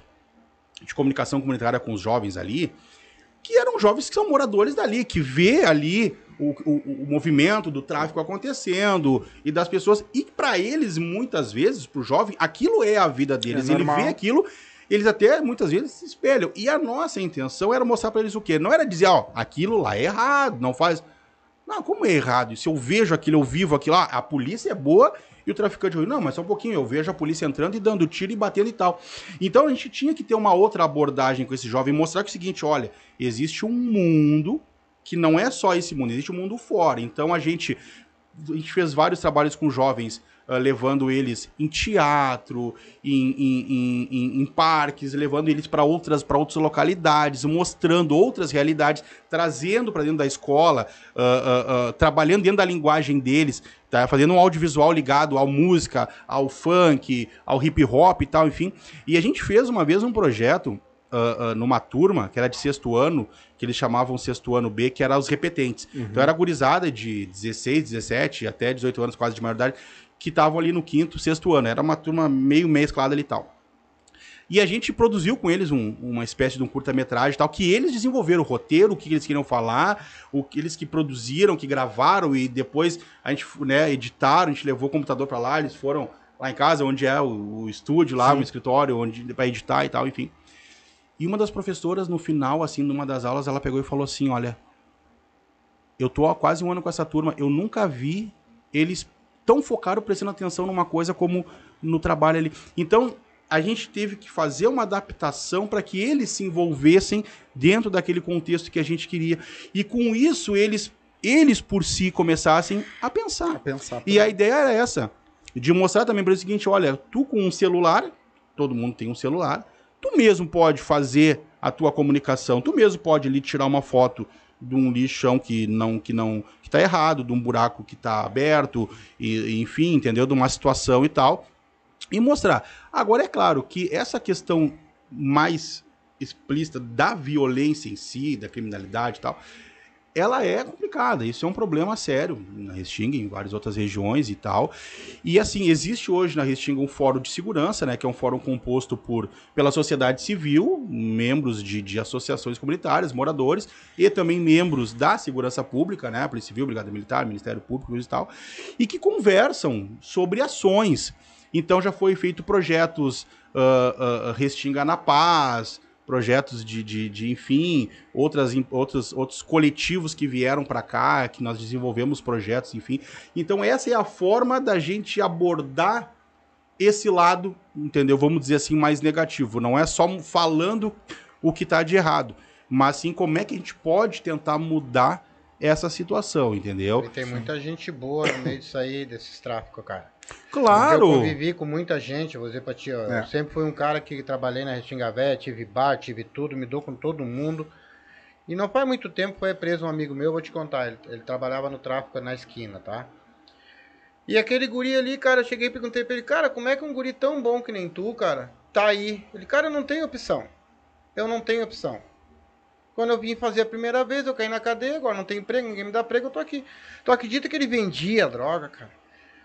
de comunicação comunitária com os jovens ali, que eram jovens que são moradores dali, que vê ali o, o, o movimento do tráfico acontecendo e das pessoas. E para eles, muitas vezes, para o jovem, aquilo é a vida deles. É Ele vê aquilo, eles até muitas vezes se espelham. E a nossa intenção era mostrar para eles o quê? Não era dizer, ó, aquilo lá é errado, não faz. Não, como é errado? Se eu vejo aquilo, eu vivo aquilo, lá, a polícia é boa e o traficante ruim. Não, mas só um pouquinho, eu vejo a polícia entrando e dando tiro e batendo e tal. Então a gente tinha que ter uma outra abordagem com esse jovem, mostrar que é o seguinte, olha, existe um mundo que não é só esse mundo, existe um mundo fora. Então a gente, a gente fez vários trabalhos com jovens, uh, levando eles em teatro, em, em, em, em parques, levando eles para outras, outras localidades, mostrando outras realidades, trazendo para dentro da escola, uh, uh, trabalhando dentro da linguagem deles, tá? fazendo um audiovisual ligado à música, ao funk, ao hip hop e tal, enfim. E a gente fez uma vez um projeto uh, uh, numa turma que era de sexto ano, que eles chamavam sexto ano B, que era os repetentes. Uhum. Então era gurizada de 16, 17, até 18 anos, quase de maioridade, que estavam ali no quinto, sexto ano. Era uma turma meio mesclada ali e tal. E a gente produziu com eles um, uma espécie de um curta-metragem tal, que eles desenvolveram o roteiro, o que eles queriam falar, o que eles que produziram, que gravaram e depois a gente né, editaram, a gente levou o computador para lá, eles foram lá em casa, onde é o, o estúdio lá, Sim. o escritório, onde para editar e tal, enfim. E uma das professoras, no final, assim, numa das aulas, ela pegou e falou assim: Olha, eu tô há quase um ano com essa turma, eu nunca vi eles tão focados prestando atenção numa coisa como no trabalho ali. Então, a gente teve que fazer uma adaptação para que eles se envolvessem dentro daquele contexto que a gente queria. E com isso, eles, eles por si começassem a pensar. A pensar e a ideia era essa: de mostrar também para o seguinte: olha, tu com um celular, todo mundo tem um celular tu mesmo pode fazer a tua comunicação, tu mesmo pode ali tirar uma foto de um lixão que não que não que tá errado, de um buraco que está aberto e enfim, entendeu? De uma situação e tal e mostrar. Agora é claro que essa questão mais explícita da violência em si, da criminalidade e tal, ela é complicada. Isso é um problema sério na Restinga, em várias outras regiões e tal. E assim, existe hoje na Restinga um fórum de segurança, né, que é um fórum composto por pela sociedade civil, membros de, de associações comunitárias, moradores e também membros da segurança pública, né, Polícia Civil, Brigada Militar, Ministério Público e tal, e que conversam sobre ações. Então já foi feito projetos uh, uh, Restinga na Paz, projetos de, de, de enfim, outras, outros, outros coletivos que vieram para cá, que nós desenvolvemos projetos, enfim. Então, essa é a forma da gente abordar esse lado, entendeu? Vamos dizer assim, mais negativo. Não é só falando o que está de errado, mas sim como é que a gente pode tentar mudar essa situação, entendeu? E tem muita gente boa no meio disso aí, desses tráficos, cara. Claro! Eu convivi com muita gente, vou dizer pra ti, ó, é. eu sempre fui um cara que trabalhei na Restinga Véia, tive bar, tive tudo, me dou com todo mundo. E não faz muito tempo foi preso um amigo meu, vou te contar, ele, ele trabalhava no tráfico na esquina, tá? E aquele guri ali, cara, eu cheguei e perguntei pra ele, cara, como é que um guri tão bom que nem tu, cara, tá aí? Ele, cara, eu não tenho opção. Eu não tenho opção. Quando eu vim fazer a primeira vez, eu caí na cadeia, agora não tem emprego, ninguém me dá emprego, eu tô aqui. Tu acredita que ele vendia droga, cara?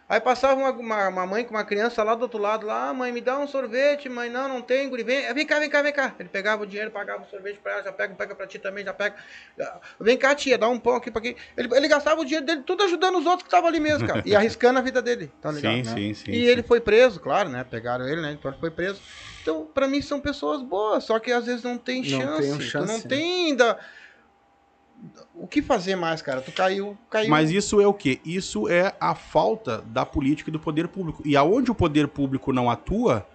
Aí passava uma, uma, uma, mãe com uma criança lá do outro lado, lá, ah, mãe, me dá um sorvete, mãe, não, não tem, guri, vem, vem cá, vem cá, vem cá. Ele pegava o dinheiro, pagava o sorvete pra ela, já pega, pega pra ti também, já pega. Vem cá, tia, dá um pão aqui pra aqui. Ele, ele gastava o dinheiro dele tudo ajudando os outros que estavam ali mesmo, cara. E arriscando a vida dele, tá ligado? Sim, né? sim, sim. E sim. ele foi preso, claro, né? Pegaram ele, né? Então ele foi preso. Então, pra mim, são pessoas boas, só que às vezes não tem Não chance. tem um chance, não né? tem ainda. O que fazer mais, cara? Tu caiu, caiu. Mas isso é o quê? Isso é a falta da política e do poder público. E aonde o poder público não atua,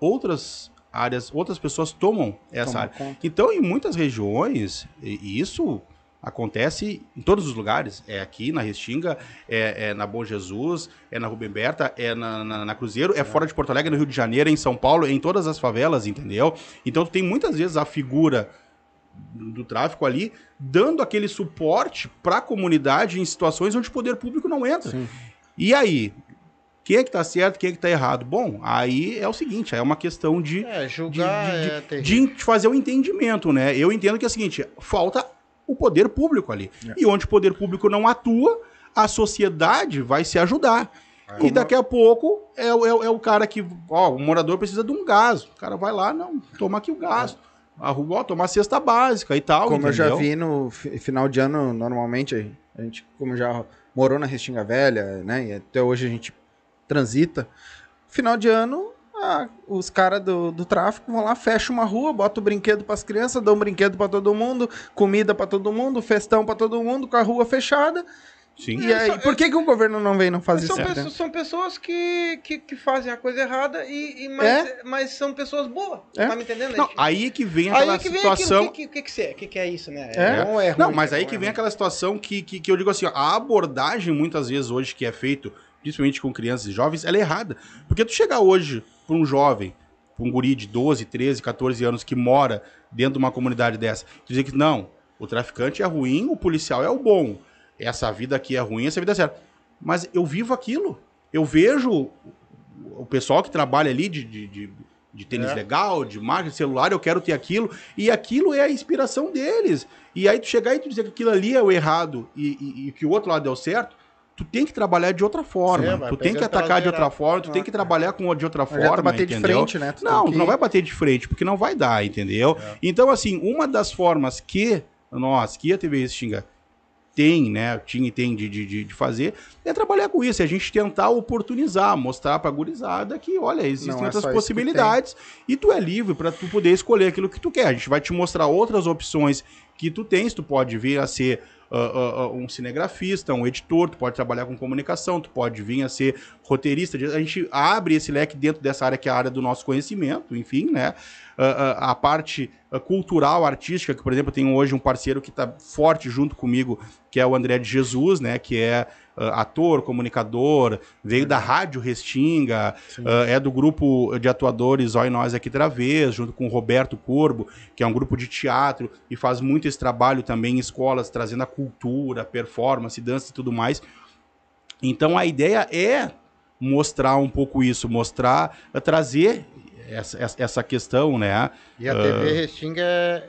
outras áreas, outras pessoas tomam essa Toma área. conta. Então, em muitas regiões, e isso acontece em todos os lugares. É aqui na Restinga, é, é na Bom Jesus, é na Rubem Berta, é na, na- na Cruzeiro, é fora de Porto Alegre, no Rio de Janeiro, é em São Paulo, é em todas as favelas, entendeu? Então, tu tem muitas vezes a figura do tráfico ali dando aquele suporte para a comunidade em situações onde o poder público não entra. Sim. E aí? Quem é que tá certo, quem é que tá errado? Bom, aí é o seguinte, aí é uma questão de, É, de, julgar de- é terrível. de- de fazer o entendimento, né? Eu entendo que é o seguinte, falta o poder público ali. É. E onde o poder público não atua, a sociedade vai se ajudar. É. E daqui a pouco é, o- é é o cara que, ó, o morador precisa de um gás. O cara vai lá, não, toma aqui o gás. Arruma, ó, toma a cesta básica e tal. Como eu já entendeu? vi no fi- final de ano, normalmente, a gente, como já morou na Restinga Velha, né? E até hoje a gente transita. Final de ano, ah, os caras do, do tráfico vão lá, fecham uma rua, botam o brinquedo pras crianças, dão um brinquedo pra todo mundo, comida pra todo mundo, festão pra todo mundo, com a rua fechada. Sim. E aí, por que, que o governo não vem e não faz São, isso? pessoas, né? são pessoas que, que, que fazem a coisa errada, e, e mas, mas são pessoas boas. É? Tá me entendendo? Não, aí que vem aquela aí que vem situação. o que, que, que, que, é? que, que é isso, né? É? bom ou é ruim? Não, mas aí É que vem é aquela situação que, que, que eu digo assim, ó, a abordagem muitas vezes hoje que é feito, principalmente com crianças e jovens, ela é errada. Porque tu chegar hoje para um jovem, pra um guri de 12, 13, 14 anos que mora dentro de uma comunidade dessa, dizer que não, o traficante é ruim, o policial é o bom. Essa vida aqui é ruim, essa vida é certa. Mas eu vivo aquilo. Eu vejo o pessoal que trabalha ali de, de, de, de tênis É. legal, de marca de celular, eu quero ter aquilo. E aquilo é a inspiração deles. E aí tu chegar e tu dizer que aquilo ali é o errado e, e- e que o outro lado é o certo, tu tem que trabalhar de outra forma. É, vai tu tem que atacar de outra forma, tu Ah, tem que trabalhar com de outra adianta forma, bater de entendeu? frente, né? Tu Não, que- tu não vai bater de frente, porque não vai dar, entendeu? É. Então, assim, uma das formas que nós, que a TV Xinga tem, né, tinha e tem de, de, de- fazer, é trabalhar com isso, é a gente tentar oportunizar, mostrar pra gurizada que, olha, existem Não é outras possibilidades e tu é livre pra tu poder escolher aquilo que tu quer. A gente vai te mostrar outras opções que tu tens, tu pode vir a ser ah, ah, um cinegrafista, um editor, tu pode trabalhar com comunicação, tu pode vir a ser roteirista. A gente abre esse leque dentro dessa área que é a área do nosso conhecimento, enfim, né? A parte cultural, artística, que, por exemplo, eu tenho hoje um parceiro que está forte junto comigo, que é o André de Jesus, né? Que é ah, ator, comunicador, veio da Rádio Restinga, ah, é do grupo de atuadores Oi Nós Aqui Travês, junto com o Roberto Corbo, que é um grupo de teatro e faz muito esse trabalho também em escolas, trazendo a cultura, performance, dança e tudo mais. Então a ideia é mostrar um pouco isso, mostrar, trazer essa, essa- essa questão, né? E a TV Restinga é,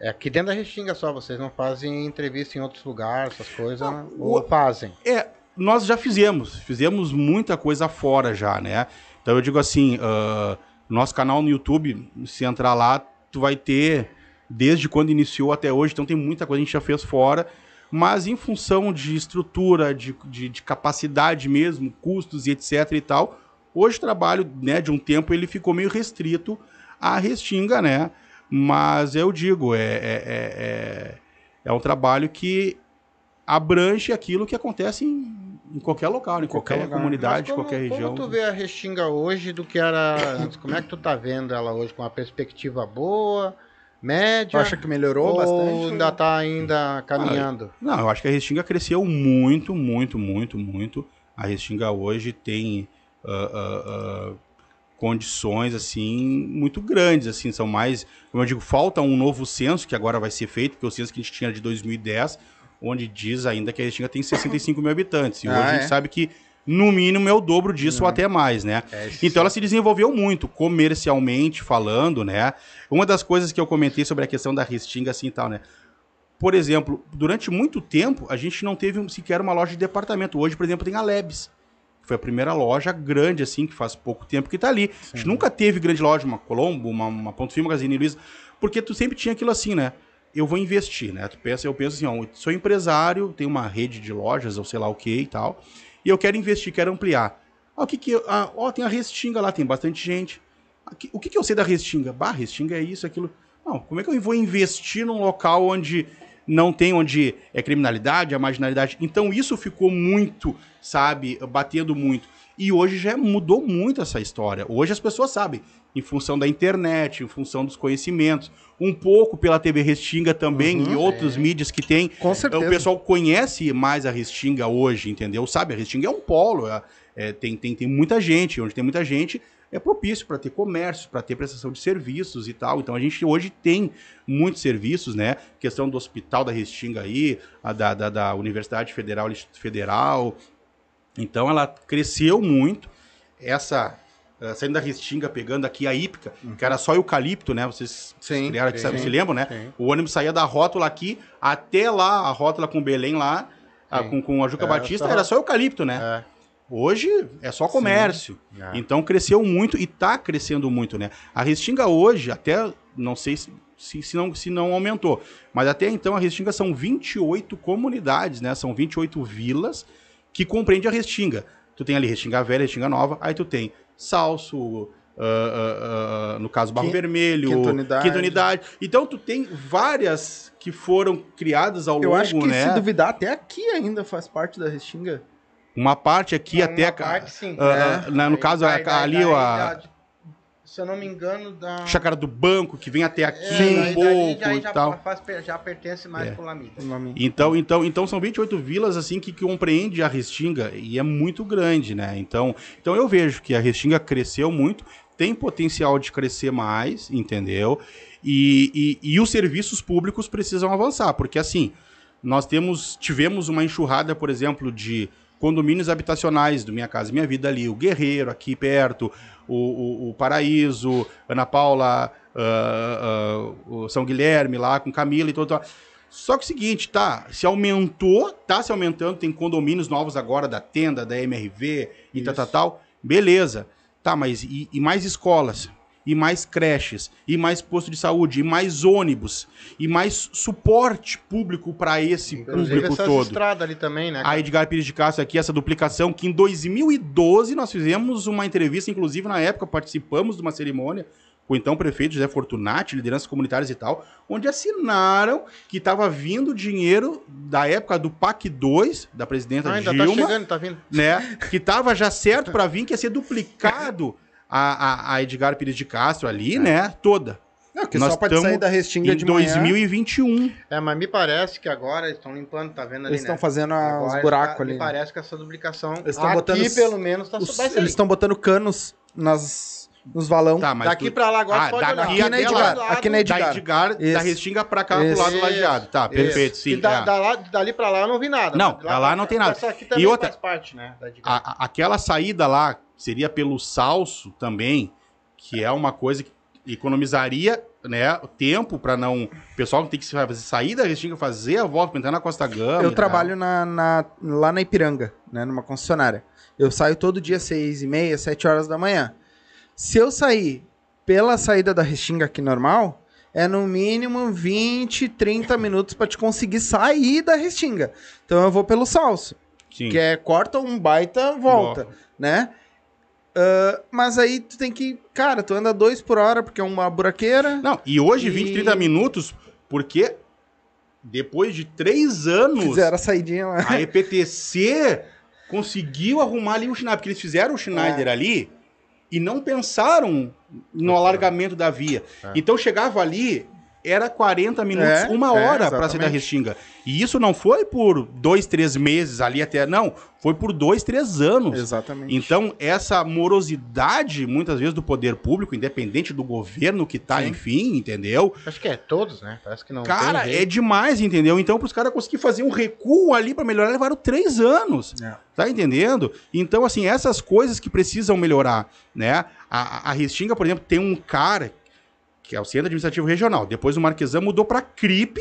é aqui dentro da Restinga só, vocês não fazem entrevista em outros lugares, essas coisas, né? ou o- fazem? É, nós já fizemos, fizemos muita coisa fora já, né? Então eu digo assim, ah, nosso canal no YouTube, se entrar lá, tu vai ter desde quando iniciou até hoje, então tem muita coisa que a gente já fez fora, mas em função de estrutura, de, de, de capacidade mesmo, custos e etc e tal, hoje o trabalho, né, de um tempo ele ficou meio restrito à Restinga, né? Mas eu digo, é, é, é, é, é um trabalho que abrange aquilo que acontece em, em qualquer local, em qualquer, Qualquer comunidade, como- qualquer região. Como tu vê a Restinga hoje do que era antes? Como é que tu tá vendo ela hoje? Com uma perspectiva boa, média? Tu acha que melhorou ou bastante? ainda tá ainda caminhando? Não, eu acho que a Restinga cresceu muito, muito, muito, muito. A Restinga hoje tem ah, ah, ah, condições assim muito grandes, assim, são mais, como eu digo, falta um novo censo que agora vai ser feito, porque o censo que a gente tinha de 2010, onde diz ainda que a Restinga tem 65 mil habitantes. E hoje Ah, a gente é? sabe que no mínimo é o dobro disso ou até mais, né? É, Então ela se desenvolveu muito, comercialmente falando, né? Uma das coisas que eu comentei sobre a questão da Restinga assim e tal, né? Por exemplo, durante muito tempo a gente não teve sequer uma loja de departamento. Hoje, por exemplo, tem a Lebes. Foi a primeira loja grande, assim, que faz pouco tempo que tá ali. A gente nunca teve grande loja, uma Colombo, uma, uma Ponto Frio, Magazine Luiza, porque tu sempre tinha aquilo assim, né? Eu vou investir, né? Tu pensa, eu penso assim, ó, sou empresário, tenho uma rede de lojas, ou sei lá o que e tal, e eu quero investir, quero ampliar. Ah, o que que ah, ó, tem a Restinga lá, tem bastante gente. Aqui- o que que eu sei da Restinga? Bah, Restinga é isso, aquilo. Não, como é que eu vou investir num local onde não tem, onde é criminalidade, é marginalidade? Então isso ficou muito, sabe, batendo muito. E hoje já mudou muito essa história. Hoje as pessoas sabem, em função da internet, em função dos conhecimentos, um pouco pela TV Restinga também Uhum. e outros mídias que tem. Com certeza. O pessoal conhece mais a Restinga hoje, entendeu? Sabe, a Restinga é um polo, é- é, tem, tem, tem muita gente, onde tem muita gente é propício para ter comércio, para ter prestação de serviços e tal. Então a gente hoje tem muitos serviços, né? Questão do Hospital da Restinga aí, a da, da, da Universidade Federal, Instituto Federal. Então ela cresceu muito. Essa, eh, saindo da Restinga, pegando aqui a Ípica, que era só eucalipto, né? Vocês Sim, criaram aqui, sabe, se lembram, né? Sim. O ônibus saía da rótula aqui até lá, a rótula com Belém lá, a- com, com a Juca É, Batista, só- era só eucalipto, né? É. Hoje é só comércio. É. Então cresceu muito e tá crescendo muito, né? A Restinga hoje, até não sei se, se, se não, se não aumentou, mas até então a Restinga são 28 comunidades, né? São 28 vilas que compreende a Restinga. Tu tem ali Restinga Velha, Restinga Nova, aí tu tem Salso, ah, ah, ah, no caso Barro Vermelho, Quinta Unidade. Quinta Unidade. Então tu tem várias que foram criadas ao Eu longo, acho que né? se duvidar, até aqui ainda faz parte da Restinga. Uma parte aqui Uma até a- parte, sim. ah, ah, na- no Aí caso vai- a- daí- ali daí a se eu não me engano, da. chácara do banco que vem até aqui É, um daí- daí pouco já, e já, tal. faz- já pertence mais É. pro Lamida. Nome. Então, então, então são 28 vilas assim que, que compreende a Restinga e é muito grande, né? Então, então eu vejo que a Restinga cresceu muito, tem potencial de crescer mais, entendeu? E, e, e os serviços públicos precisam avançar, porque assim, nós temos, tivemos uma enxurrada, por exemplo, de condomínios habitacionais do Minha Casa Minha Vida ali, o Guerreiro aqui perto, o, o, o Paraíso, Ana Paula, ah, ah, o São Guilherme lá com Camila e tudo. Só que é o seguinte, tá? Se aumentou, tá se aumentando, tem condomínios novos agora da tenda, da MRV e tal, tal, tal. Beleza. Tá, mas e, e mais escolas? E mais creches? E mais posto de saúde? E mais ônibus? E mais suporte público para esse Inclusive público essas todo? estradas ali também, né? A Edgar Pires de Castro aqui, essa duplicação, que em 2012 nós fizemos uma entrevista, inclusive na época participamos de uma cerimônia com o então prefeito José Fortunati, lideranças comunitárias e tal, onde assinaram que estava vindo dinheiro da época do PAC 2, da presidenta Ah, ainda Dilma, tá chegando, tá vindo. né? Que estava já certo para vir, que ia ser duplicado a, a, a Edgar Pires de Castro ali, né? Toda. Não, que Nós só pode sair da Restinga Em de manhã. 2021. É, mas me parece que agora eles estão limpando, tá vendo ali, Eles estão né? fazendo os Agora buracos tá- ali. Me né? parece que essa duplicação Eles aqui, botando os- pelo menos, tá Os- eles estão botando canos nas, nos valão. Tá, mas Daqui tu- pra lá agora Ah, pode daqui olhar. aqui na até Edgar. lá. Aqui na Da Edgar. Edgar, da. Restinga pra cá, Isso. pro lado lajeado. Tá, perfeito, sim. E da, é. da lá- dali pra lá eu não vi nada. Não, pra lá não tem nada. Essa aqui E também outra- faz parte, né? Da Edgar. A- aquela saída lá seria pelo Salso também, que é uma coisa que economizaria né, o tempo para não. O pessoal tem que fazer, sair da Restinga, fazer a volta, pra entrar na Costa Gama. Eu e trabalho na, na- lá na Ipiranga, né, numa concessionária. Eu saio todo dia seis e meia, sete horas da manhã. Se eu sair pela saída da Restinga aqui normal, é no mínimo 20, 30 minutos para te conseguir sair da Restinga. Então eu vou pelo Salso, Sim. que é corta um baita, volta, né? Ah, mas aí tu tem que. Cara, tu anda dois por hora, porque é uma buraqueira. Não, e hoje, E- 20, 30 minutos, porque depois de três anos, Fizeram a saidinha lá. a EPTC conseguiu arrumar ali o Schneider, porque eles fizeram o Schneider ali e não pensaram no alargamento da via. É. Então chegava ali, era 40 minutos, É, uma é, hora para sair da. Restinga. E isso não foi por dois, três meses ali até, não, foi por dois, três anos. Exatamente. Então, essa morosidade, muitas vezes, do poder público, independente do governo que tá, Sim. enfim, entendeu? Acho que é todos, né? Parece que não Cara, tem é demais, entendeu? Então, para os caras conseguirem fazer um recuo ali para melhorar, levaram três anos. É. Tá entendendo? Então, assim, essas coisas que precisam melhorar, né? A, a Restinga, por exemplo, tem um cara que é o Centro Administrativo Regional. Depois o Marquesã mudou para CRIP.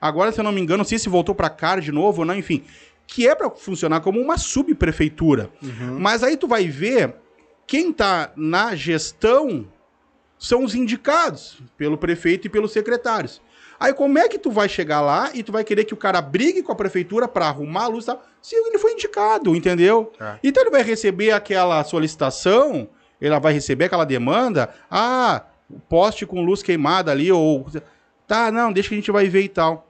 Agora, se eu não me engano, não sei se voltou para CAR de novo ou não, enfim. Que é para funcionar como uma subprefeitura. Uhum. Mas aí tu vai ver quem tá na gestão são os indicados pelo prefeito e pelos secretários. Aí como é que tu vai chegar lá e tu vai querer que o cara brigue com a prefeitura para arrumar a luz e tal, se ele foi indicado, entendeu? É. Então ele vai receber aquela solicitação, ele vai receber aquela demanda, ah, poste com luz queimada ali, ou tá, não, deixa que a gente vai ver e tal.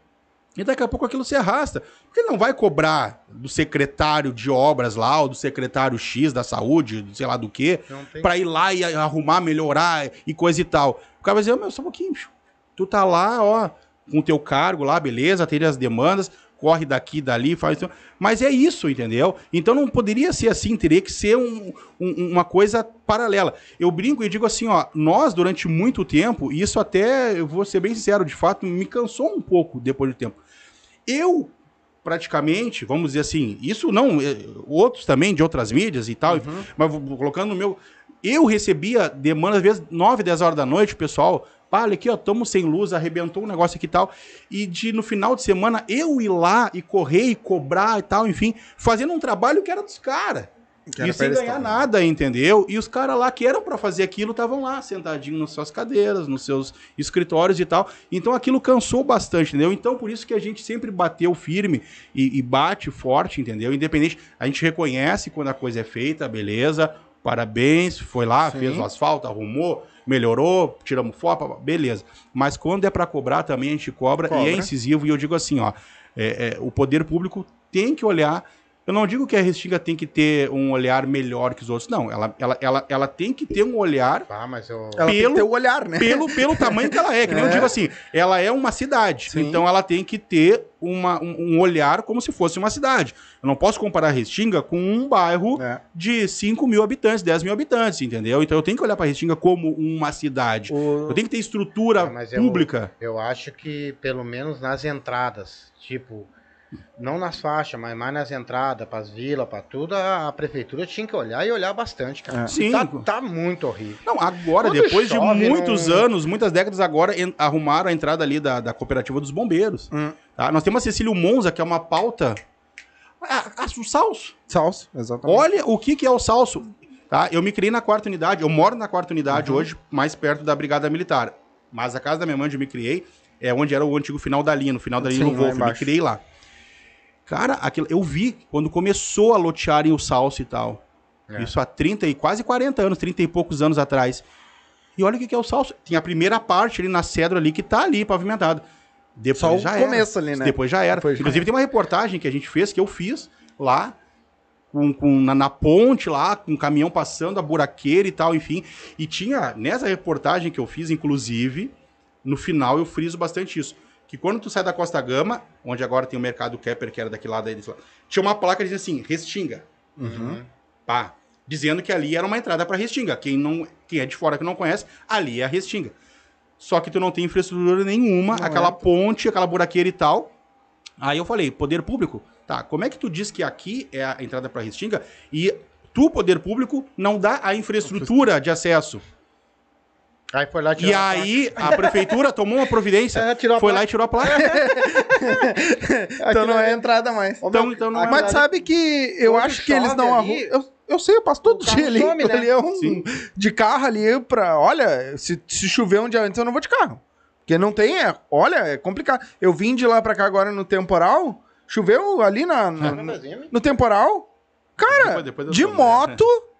E daqui a pouco aquilo se arrasta. Porque ele não vai cobrar do secretário de obras lá, ou do secretário X da saúde, sei lá do quê, pra ir lá e arrumar, melhorar e coisa e tal. O cara vai dizer, "Ô, meu, só um pouquinho, bicho. tu tá lá, ó, com o teu cargo lá, beleza, atende as demandas, corre daqui, dali, faz. Mas é isso, entendeu? Então não poderia ser assim, teria que ser um- um- uma coisa paralela. Eu brinco e digo assim, ó, nós durante muito tempo, e isso até, eu vou ser bem sincero, de fato, me cansou um pouco depois do tempo. Eu, praticamente, vamos dizer assim, isso não, eh, outros também de outras mídias e tal, mas vou- vou colocando no meu. Eu recebia demanda, às vezes, 9, 10 horas da noite, pessoal. "Pá, olha aqui, ó, estamos sem luz, arrebentou um negócio aqui e tal. E de no final de semana eu ir lá e correr e cobrar e tal, enfim, fazendo um trabalho que era dos caras. E sem ganhar nada, entendeu? E os caras lá que eram pra fazer aquilo estavam lá, sentadinhos nas suas cadeiras, nos seus escritórios e tal. Então aquilo cansou bastante, entendeu? Então por isso que a gente sempre bateu firme e, e bate forte, entendeu? Independente, a gente reconhece quando a coisa é feita, beleza, parabéns, foi lá, Sim. fez o asfalto, arrumou, melhorou, tiramos foto, beleza. Mas quando é pra cobrar também a gente cobra, e Cobra. é incisivo. E eu digo assim, ó, é- é, o poder público tem que olhar eu não digo que a Restinga tem que ter um olhar melhor que os outros, não. Ela, ela, ela, ela tem que ter um olhar Ah, mas eu... Ela tem que ter o olhar, né? pelo, pelo tamanho que ela é. Que nem eu É. digo assim, ela é uma cidade. Sim. Então ela tem que ter uma, um, um olhar como se fosse uma cidade. Eu não posso comparar a Restinga com um bairro É. de 5 mil habitantes, 10 mil habitantes, entendeu? Então eu tenho que olhar para a Restinga como uma cidade. O- Eu tenho que ter estrutura Ah, mas eu- pública. Eu acho que pelo menos nas entradas, tipo, não nas faixas, mas mais nas entradas, pras vilas, pra tudo, a, a prefeitura tinha que olhar e olhar bastante, cara. É. Sim. Tá, tá muito horrível. Não, agora, Quando depois chove, de muitos não- anos, muitas décadas agora, en- arrumaram a entrada ali da, da cooperativa dos bombeiros. Hum. tá? Nós temos a Cecílio Monza, que é uma pauta. Ah, ah, o salso. Salso, exatamente. Olha o que, que é o salso. Tá? Eu me criei na quarta unidade, eu moro na quarta unidade Uhum. hoje, mais perto da Brigada Militar. Mas a casa da minha mãe onde eu me criei é onde era o antigo final da linha, no final da linha Sim, do Wolf. Eu me criei lá. Cara, aquilo, eu vi quando começou a lotearem o salso e tal. É. Isso há 30 e quase 40 anos, 30 e poucos anos atrás. E olha o que, que é o salso. Tem a primeira parte ali na cedra ali que tá ali pavimentada. Depois Só o já era. começo ali, né? Depois já era. Depois já Inclusive tem uma reportagem que a gente fez, que eu fiz lá, com, com- na, na ponte lá, com o caminhão passando, a buraqueira e tal, enfim. E tinha, nessa reportagem que eu fiz, inclusive, no final eu friso bastante isso. Que quando tu sai da Costa Gama, onde agora tem o mercado Kepper, que era daquele lado aí, desse lado, tinha uma placa dizendo assim, Restinga. Uhum. Pá. Dizendo que ali era uma entrada para Restinga. Quem, não, quem é de fora que não conhece, ali é a Restinga. Só que tu não tem infraestrutura nenhuma, Não aquela entra. ponte, aquela buraqueira e tal. Aí eu falei, poder público, tá, como é que tu diz que aqui é a entrada para Restinga e tu, poder público, não dá a infraestrutura de acesso? Aí foi lá E tirar a aí a prefeitura tomou uma providência, É, tirou foi placa. lá e tirou a placa. Então não é entrada mais. Então, então não é Mas sabe que eu Quando acho que eles não arrumam. Eu, eu sei, eu passo todo dia ali. some, né? ali é um, Sim. de carro ali pra. Olha, se, se chover um dia antes, eu não vou de carro. Porque não tem. É, olha, é complicado. Eu vim de lá pra cá agora no temporal. Choveu ali na, na- placa. no temporal. Cara, Depois- depois de né? moto.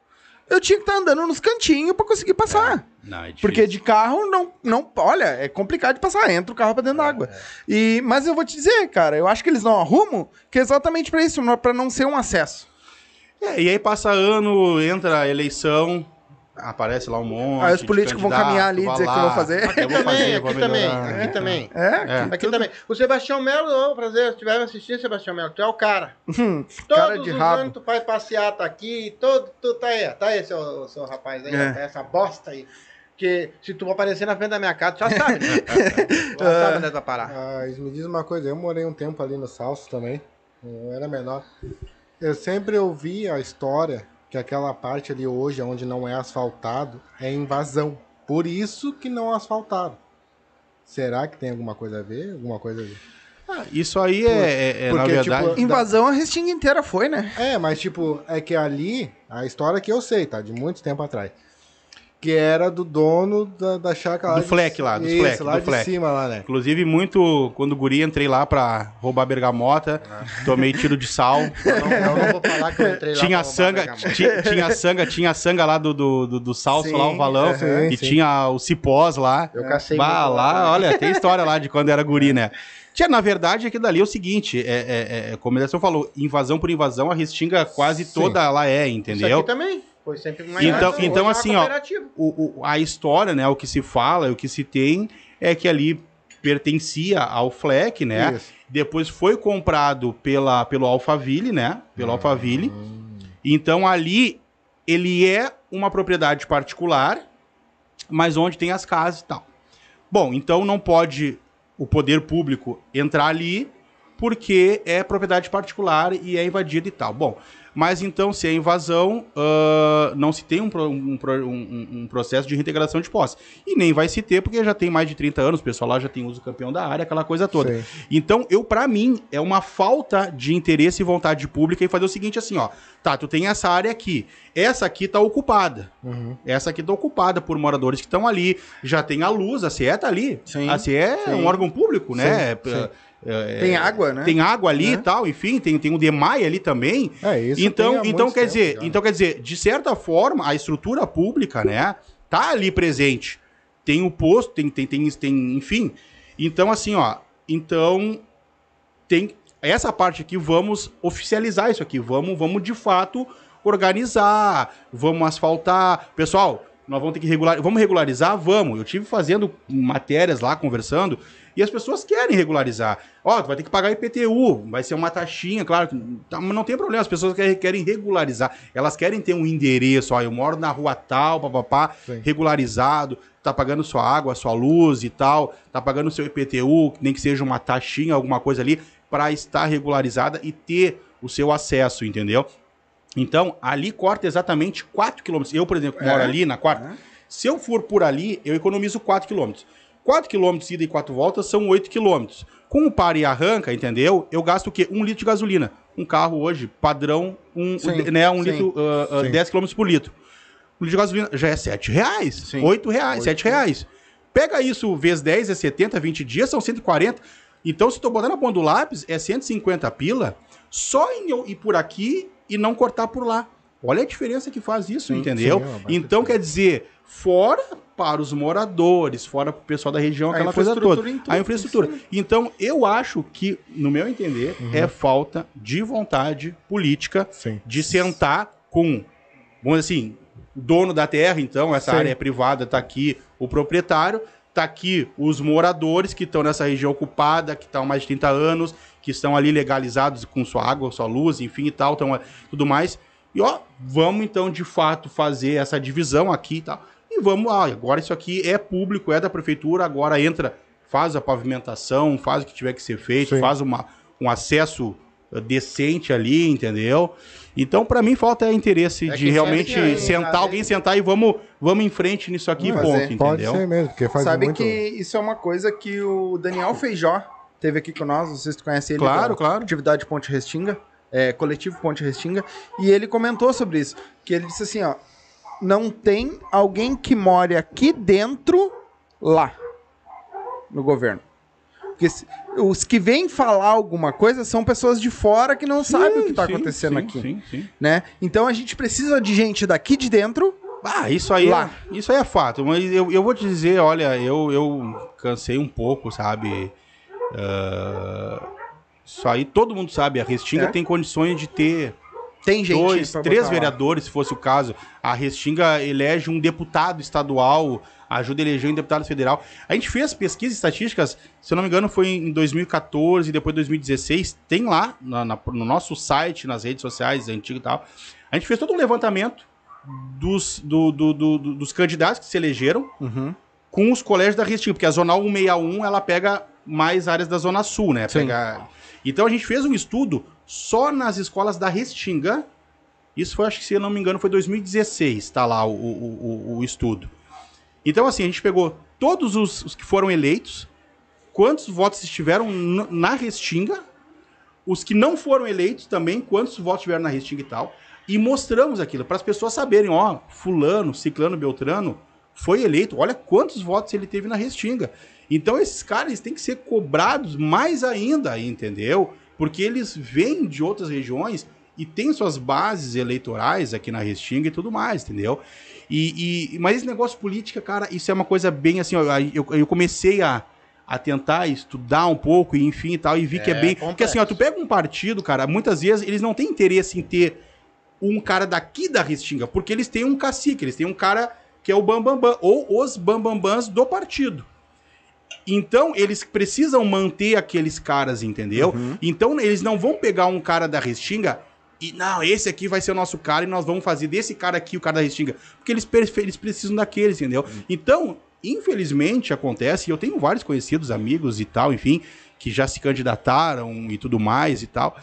eu tinha que estar andando nos cantinhos pra conseguir passar. Não, é. Porque de carro não, não. Olha, é complicado de passar. Entra o carro pra dentro da água. E, mas eu vou te dizer, cara, eu acho que eles não arrumam, que é exatamente pra isso, pra não ser um acesso. É, e aí passa ano, entra a eleição, aparece lá um monte. Aí os políticos vão caminhar ali e dizer que lá, vão fazer. Aqui vou também, fazer, aqui também, aqui também. É? É. Aqui também. O Sebastião Melo, ô, prazer, se estiver me assistindo, Sebastião Melo, tu é o cara. Hum, Todos cara de os rabo. anos tu vai passear, tá aqui, todo, tu tá aí, tá aí, seu, seu rapaz aí, É. essa bosta aí. Que se tu aparecer na frente da minha casa, tu já sabe. né? Tu já sabe onde é que vai parar. Ah, me diz uma coisa, eu morei um tempo ali no Salso também, eu era menor. Eu sempre ouvi a história que aquela parte ali hoje, onde não é asfaltado, é invasão. Por isso que não asfaltaram. Será que tem alguma coisa a ver? Alguma coisa a ver? Ah, Isso aí é, é- é, na Porque, verdade. tipo, Invasão a Restinga inteira foi, né? É, mas tipo, é que ali, a história que eu sei, tá? De muito tempo atrás. Que era do dono da, da chácara lá Do de- Fleck lá, dos Isso, Fleck, lá do de Fleck. cima lá, né? Inclusive, muito. Quando o guri entrei lá pra roubar bergamota, tomei tiro de sal. Eu não, eu não vou falar que eu entrei lá tinha pra roubar sanga, bergamota. ti- tinha sanga, tinha sanga lá do, do, do, do salso Sim, lá, o valão. e sim. tinha o cipós lá. Eu cacei Bah, muito lá, olha, tem história lá de quando era guri, né? Tia, na verdade, aquilo dali é o seguinte, é, é, é, como falou, invasão por invasão, a Restinga quase Sim. toda ela é, Isso entendeu? aqui também. Foi sempre uma Então- hoje então, é assim, ó, o, o- a história, né, o que se fala, o que se tem, é que ali pertencia ao Fleck, né? Isso. Depois foi comprado pela, pelo Alphaville, né? Pelo Alphaville. Então ali ele é uma propriedade particular, mas onde tem as casas e tal. Bom, então não pode o poder público entrar ali porque é propriedade particular e é invadida e tal. Bom, mas então se é invasão, ah, não se tem um, um um- um processo de reintegração de posse. E nem vai se ter porque já tem mais de 30 anos, o pessoal lá já tem uso campeão da área, aquela coisa toda. Sim. Então, eu, para mim, é uma falta de interesse e vontade pública em fazer o seguinte assim, ó. Tá, tu tem essa área aqui. Essa aqui tá ocupada. Uhum. Essa aqui tá ocupada por moradores que estão ali. Já tem a luz, a CE tá ali. Sim, A CE é sim. um órgão público, né? Sim, sim. É, Tem água, né? Tem água ali Né? e tal, enfim, tem, tem o DEMAI ali também. É isso. Então, então quer tempo dizer, já. então quer dizer, de certa forma, a estrutura pública, né, tá ali presente. Tem o posto, tem tem tem, tem enfim. Então assim, ó, então tem essa parte aqui vamos oficializar isso aqui, vamos vamos de fato organizar, vamos asfaltar. Pessoal, nós vamos ter que regular, vamos regularizar, vamos. Eu tive fazendo matérias lá conversando e as pessoas querem regularizar. Ó, tu vai ter que pagar IPTU, vai ser uma taxinha, claro, tá, mas não tem problema, as pessoas querem, regularizar. Elas querem ter um endereço, ó, eu moro na rua tal, papapá, regularizado, tá pagando sua água, sua luz e tal, tá pagando seu IPTU, nem que seja uma taxinha, alguma coisa ali, para estar regularizada e ter o seu acesso, entendeu? Então, ali corta exatamente 4 quilômetros. Eu, por exemplo, moro É? ali na quarta, É. se eu for por ali, eu economizo 4 quilômetros. 4 quilômetros ida e 4 voltas são 8 quilômetros. Com o para e arranca, entendeu? Eu gasto o quê? 1 litro de gasolina. Um carro hoje, padrão, um, Sim, né, um sim, litro, ah, sim. 10 quilômetros por litro. Um litro de gasolina já é 7 reais, Sim. 8 reais, Oito. 7 reais. Pega isso vezes 10 é 70, 20 dias são 140. Então, se tu botar na ponta do lápis, é 150 pila só em eu ir por aqui e não cortar por lá. Olha a diferença que faz isso, entendeu? é então, quer dizer, fora para os moradores, fora para o pessoal da região, aquela coisa toda. A infraestrutura. sim. Então, eu acho que, no meu entender, Uhum. é falta de vontade política Sim. de sentar com, vamos dizer assim, o dono da terra, então, essa Sim. área é privada, tá aqui o proprietário, tá aqui os moradores que estão nessa região ocupada, que estão há mais de 30 anos, que estão ali legalizados com sua água, sua luz, enfim e tal, tão, tudo mais. E ó, vamos então de fato fazer essa divisão aqui e tal. E vamos, ah, agora isso aqui é público, é da prefeitura, agora entra, faz a pavimentação, faz o que tiver que ser feito, Sim. faz uma, um acesso eh, decente ali, entendeu? Então, pra mim, falta interesse É de realmente tem, sentar, né? alguém sentar e vamos, vamos em frente nisso aqui, Vamos ponto, fazer. Pode entendeu? ser mesmo, porque faz Sabe muito... que isso é uma coisa que o Daniel Feijó teve aqui com nós, não sei se tu conhece ele. Claro, claro. Atividade Ponte Restinga, é, Coletivo Ponte Restinga, e ele comentou sobre isso, que ele disse assim, ó, não tem alguém que more aqui dentro, lá, no governo. Porque se- os que vêm falar alguma coisa são pessoas de fora que não sabem o que tá Sim, acontecendo sim, aqui, Sim, sim. né? Então a gente precisa de gente daqui de dentro. Ah, isso aí, Lá. É, isso aí é fato. Mas eu, eu vou te dizer, olha, eu, eu cansei um pouco, sabe? Ah, isso aí todo mundo sabe. A Restinga É? tem condições de ter Tem gente dois, três botar lá. vereadores, se fosse o caso. A Restinga elege um deputado estadual, ajuda a eleger um deputado federal. A gente fez pesquisas estatísticas, se eu não me engano, foi em 2014, depois 2016. Tem lá na- na- no nosso site, nas redes sociais, antigo e tal. A gente fez todo um levantamento dos, do- do- do- do- dos candidatos que se elegeram Uhum. com os colégios da Restinga, porque a Zona 161 ela pega mais áreas da Zona Sul, né? Pega... Então a gente fez um estudo só nas escolas da Restinga. Isso foi, acho que se eu não me engano, foi 2016, tá lá o, o, o- estudo. Então, assim, a gente pegou todos os, os que foram eleitos, quantos votos estiveram na Restinga, os que não foram eleitos também, quantos votos tiveram na Restinga e tal, e mostramos aquilo para as pessoas saberem, ó, fulano, ciclano, beltrano foi eleito, olha quantos votos ele teve na Restinga. Então esses caras têm que ser cobrados mais ainda, entendeu? Porque eles vêm de outras regiões e têm suas bases eleitorais aqui na Restinga e tudo mais, entendeu? E, e- mas esse negócio política, cara, isso é uma coisa bem assim, ó, eu, eu comecei a, a tentar estudar um pouco, e enfim e tal, e vi que é É bem. Porque assim, ó, tu pega um partido, cara, muitas vezes eles não têm interesse em ter um cara daqui da Restinga, porque eles têm um cacique, eles têm um cara que é o Bambambam, Bam, Bam, ou os Bambambans do partido. Então, eles precisam manter aqueles caras, entendeu? Uhum. Então, eles não vão pegar um cara da Restinga e, não, esse aqui vai ser o nosso cara e nós vamos fazer desse cara aqui o cara da Restinga. Porque eles, eles precisam daqueles, entendeu? Então, infelizmente, acontece, e eu tenho vários conhecidos, amigos e tal, enfim, que já se candidataram e tudo mais e tal.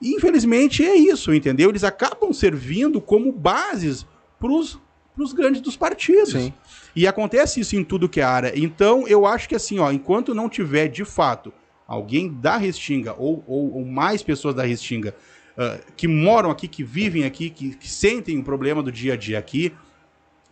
E, infelizmente, é isso, entendeu? Eles acabam servindo como bases pros, pros grandes dos partidos. Sim. E acontece isso em tudo que é área. Então, eu acho que assim, ó, enquanto não tiver de fato alguém da Restinga ou, ou, ou mais pessoas da Restinga ah, que moram aqui, que vivem aqui, que, que sentem o problema do dia a dia aqui,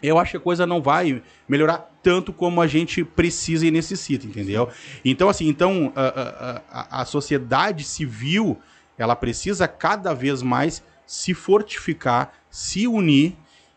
eu acho que a coisa não vai melhorar tanto como a gente precisa e necessita, entendeu? Então, assim, então a, a- a- a sociedade civil ela precisa cada vez mais se fortificar, se unir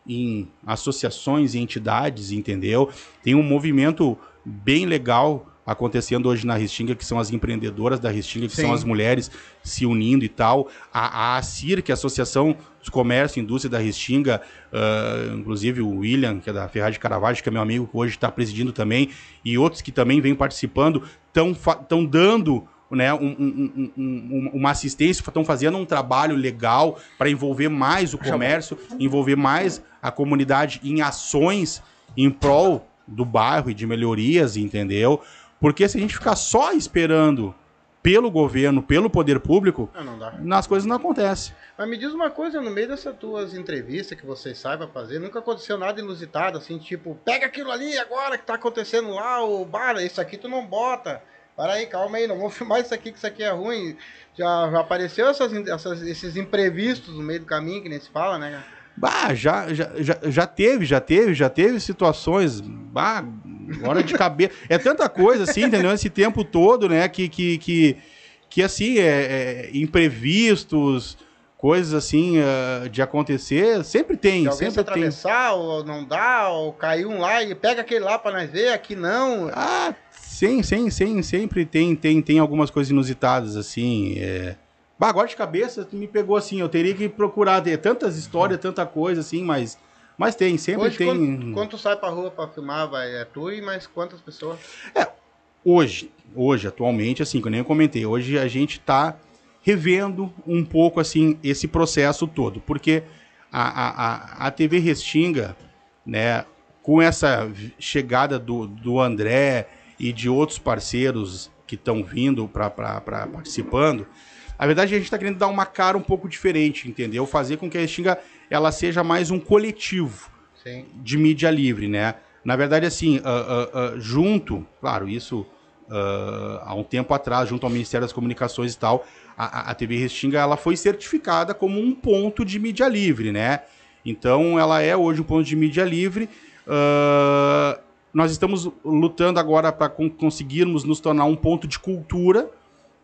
em associações e entidades, entendeu? Tem um movimento bem legal acontecendo hoje na Restinga, que são as empreendedoras da Restinga, que Sim. são as mulheres se unindo e tal. A, a ACIR, que é a Associação dos Comércio e Indústria da Restinga, ah, inclusive o William, que é da Ferrari de Caravaggio, que é meu amigo, que hoje está presidindo também, e outros que também vêm participando, estão dando né, um- um- um- um- uma assistência, estão fazendo um trabalho legal para envolver mais o comércio, envolver mais a comunidade em ações em prol do bairro e de melhorias, entendeu? Porque se a gente ficar só esperando pelo governo, pelo poder público, Ah, não dá. as coisas não acontecem. Mas me diz uma coisa, no meio dessas tuas entrevistas que você saiba fazer, nunca aconteceu nada inusitado, assim, tipo, pega aquilo ali agora que tá acontecendo lá, o bar, isso aqui tu não bota. Para aí, calma aí, não vou filmar isso aqui, que isso aqui é ruim. Já, já apareceu essas, essas- esses imprevistos no meio do caminho, que nem se fala, né? Bah, já, já, já, já teve, já teve, já teve situações. Bah, hora de cabeça. É tanta coisa, assim, entendeu? Esse tempo todo, né? Que, que, que, que assim, é, é, imprevistos, coisas assim ah, de acontecer, sempre tem, Se alguém se sempre tem. atravessar, ou não dá, ou caiu um lá e pega aquele lá pra nós ver, aqui não. Ah, sim, sim, sim, sempre tem, tem, tem algumas coisas inusitadas, assim. É... Bah, agora de cabeça, me pegou assim, eu teria que procurar ter tantas histórias, tanta coisa, assim, mas. Mas tem, sempre Hoje, tem. quando, quando tu sai pra rua pra filmar, vai, é tu e mais quantas pessoas? Hoje, hoje, atualmente, assim, que eu nem comentei, hoje a gente está revendo um pouco, assim, esse processo todo, porque a, a, a, TV Restinga, né, com essa chegada do, do André e de outros parceiros que estão vindo para participando, a verdade a gente está querendo dar uma cara um pouco diferente, entendeu? Fazer com que a Restinga ela seja mais um coletivo Sim. de mídia livre, né? Na verdade, assim, ah, ah, ah, junto, claro, isso há um tempo atrás, junto ao Ministério das Comunicações e tal, a, a- TV Restinga ela foi certificada como um ponto de mídia livre, né? Então, ela é hoje um ponto de mídia livre. ah, nós estamos lutando agora para conseguirmos nos tornar um ponto de cultura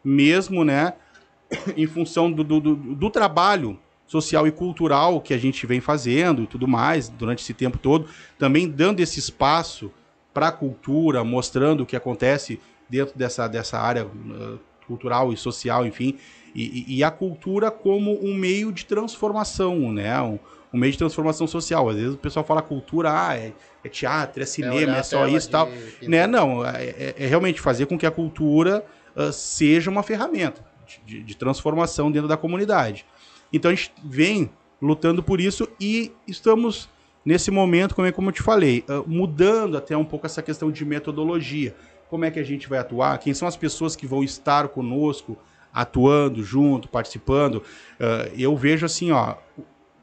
mesmo, né? Em função do, do, do, do trabalho social e cultural que a gente vem fazendo e tudo mais durante esse tempo todo, também dando esse espaço para a cultura, mostrando o que acontece dentro dessa, dessa área uh, cultural e social, enfim, e, e, a cultura como um meio de transformação, né? Um, um, meio de transformação social. Às vezes o pessoal fala cultura, ah, é, é teatro, é cinema, é, é só isso e tal. Né? Não, é, é, é, realmente fazer com que a cultura uh, seja uma ferramenta de, de transformação dentro da comunidade. Então a gente vem lutando por isso e estamos nesse momento, como, é, como eu te falei, uh, mudando até um pouco essa questão de metodologia. Como é que a gente vai atuar? Quem são as pessoas que vão estar conosco, atuando junto, participando? Uh, eu vejo assim, ó,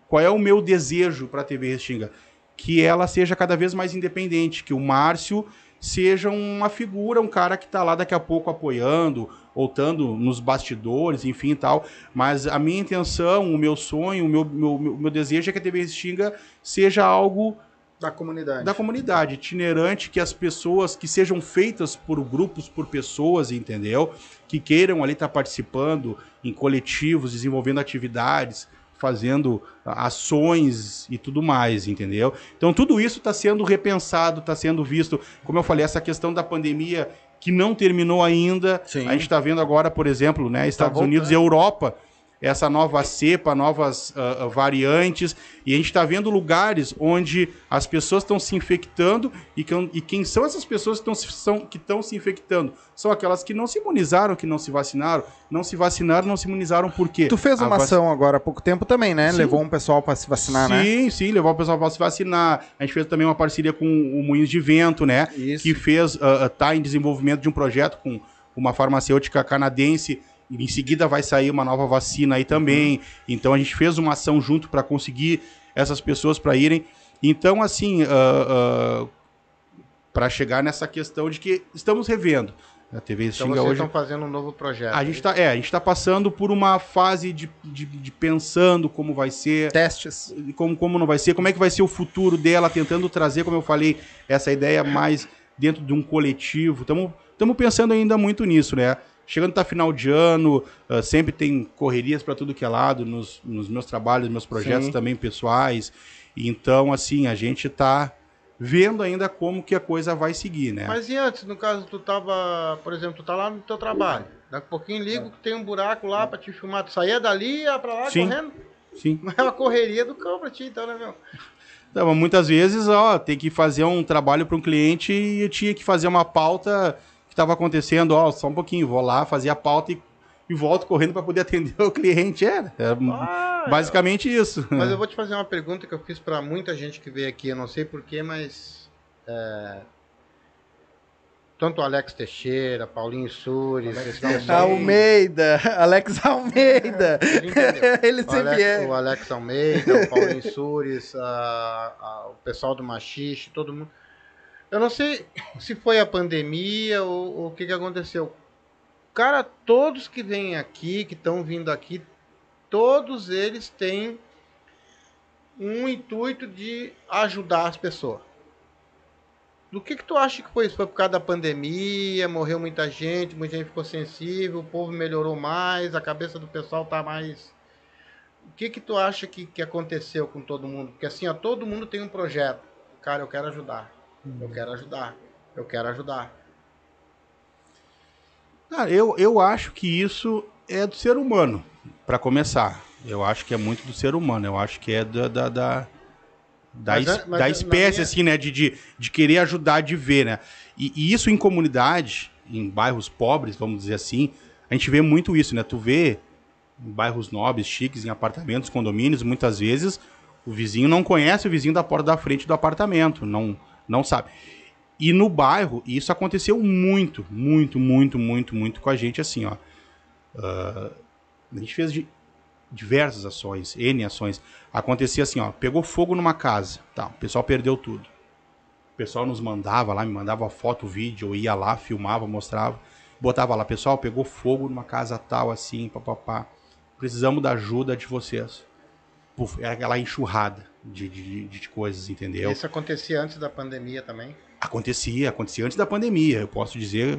qual é o meu desejo para a TV Restinga? Que ela seja cada vez mais independente, que o Márcio seja uma figura, um cara que está lá daqui a pouco apoiando, ou estando nos bastidores, enfim tal. Mas a minha intenção, o meu sonho, o meu, meu, meu, meu desejo é que a TV Restinga seja algo da comunidade. Da comunidade, itinerante, que as pessoas, que sejam feitas por grupos, por pessoas, entendeu? Que queiram ali estar tá participando em coletivos, desenvolvendo atividades, fazendo ações e tudo mais, entendeu? Então tudo isso está sendo repensado, está sendo visto. Como eu falei, essa questão da pandemia que não terminou ainda. Sim. A gente está vendo agora, por exemplo, né, tá Estados tá Unidos e Europa essa nova cepa, novas uh, variantes, e a gente está vendo lugares onde as pessoas estão se infectando e, que, e quem são essas pessoas que estão se infectando? São aquelas que não se imunizaram, que não se vacinaram, não se vacinaram, não se imunizaram por quê? Tu fez uma ação agora há pouco tempo também, né? Sim. Levou um pessoal para se vacinar, sim, né? Sim, sim, levou o pessoal para se vacinar. A gente fez também uma parceria com o Moinhos de Vento, né? Isso. Que fez, uh, tá em desenvolvimento de um projeto com uma farmacêutica canadense em seguida vai sair uma nova vacina aí também. Uhum. Então a gente fez uma ação junto para conseguir essas pessoas para irem. Então, assim, uh, uh, para chegar nessa questão de que estamos revendo. A TV então Xinga vocês hoje. estão fazendo um novo projeto. A gente está é, a gente tá passando por uma fase de, de, de, pensando como vai ser. Testes. Como, como não vai ser, como é que vai ser o futuro dela, tentando trazer, como eu falei, essa ideia mais dentro de um coletivo. Estamos pensando ainda muito nisso, né? Chegando tá final de ano, uh, sempre tem correrias para tudo que é lado, nos, nos meus trabalhos, meus projetos Sim. também pessoais. Então, assim, a gente está vendo ainda como que a coisa vai seguir, né? Mas e antes, no caso, tu tava, por exemplo, tu tá lá no teu trabalho. Daqui a pouquinho ligo que tem um buraco lá para te filmar. Tu saía dali e ia pra lá Sim. correndo? Sim. Mas é uma correria do cão pra ti, então, né, meu? Então, muitas vezes, ó, tem que fazer um trabalho para um cliente e eu tinha que fazer uma pauta estava acontecendo, ó, só um pouquinho, vou lá, fazer a pauta e, e volto correndo para poder atender o cliente. É, é ah, basicamente isso. Mas eu vou te fazer uma pergunta que eu fiz para muita gente que veio aqui, eu não sei porquê, mas. É, tanto o Alex Teixeira, Paulinho Sures, Alex Almeida, Alex Almeida. Ele sempre Alex, é. O Alex Almeida, o Paulinho Sures, a, a, o pessoal do Machixe, todo mundo. Eu não sei se foi a pandemia ou, o que, que aconteceu. Cara, todos que vêm aqui, que estão vindo aqui, todos eles têm um intuito de ajudar as pessoas. Do que que tu acha que foi isso? Foi por causa da pandemia, morreu muita gente, muita gente ficou sensível, o povo melhorou mais, a cabeça do pessoal tá mais... O que que tu acha que, que aconteceu com todo mundo? Porque assim, ó, todo mundo tem um projeto. Cara, eu quero ajudar. Eu quero ajudar. Eu quero ajudar. Ah, eu, eu acho que isso é do ser humano, para começar. Eu acho que é muito do ser humano. Eu acho que é da, da, da, da, mas, es, mas, da espécie, minha... assim, né? De, de, de querer ajudar, de ver, né? E, e, isso em comunidade, em bairros pobres, vamos dizer assim, a gente vê muito isso, né? Tu vê em bairros nobres, chiques, em apartamentos, condomínios, muitas vezes o vizinho não conhece o vizinho da porta da frente do apartamento. Não não sabe. E no bairro, isso aconteceu muito, muito, muito, muito, muito com a gente, assim, ó. Uh, a gente fez de diversas ações, N ações. Acontecia assim, ó, pegou fogo numa casa, tá, o pessoal perdeu tudo. O pessoal nos mandava lá, me mandava foto, vídeo, eu ia lá, filmava, mostrava, botava lá, pessoal, pegou fogo numa casa tal, assim, papapá. Precisamos da ajuda de vocês. Puf, era aquela enxurrada de, de, de coisas, entendeu? Isso acontecia antes da pandemia também? Acontecia, acontecia antes da pandemia. Eu posso dizer,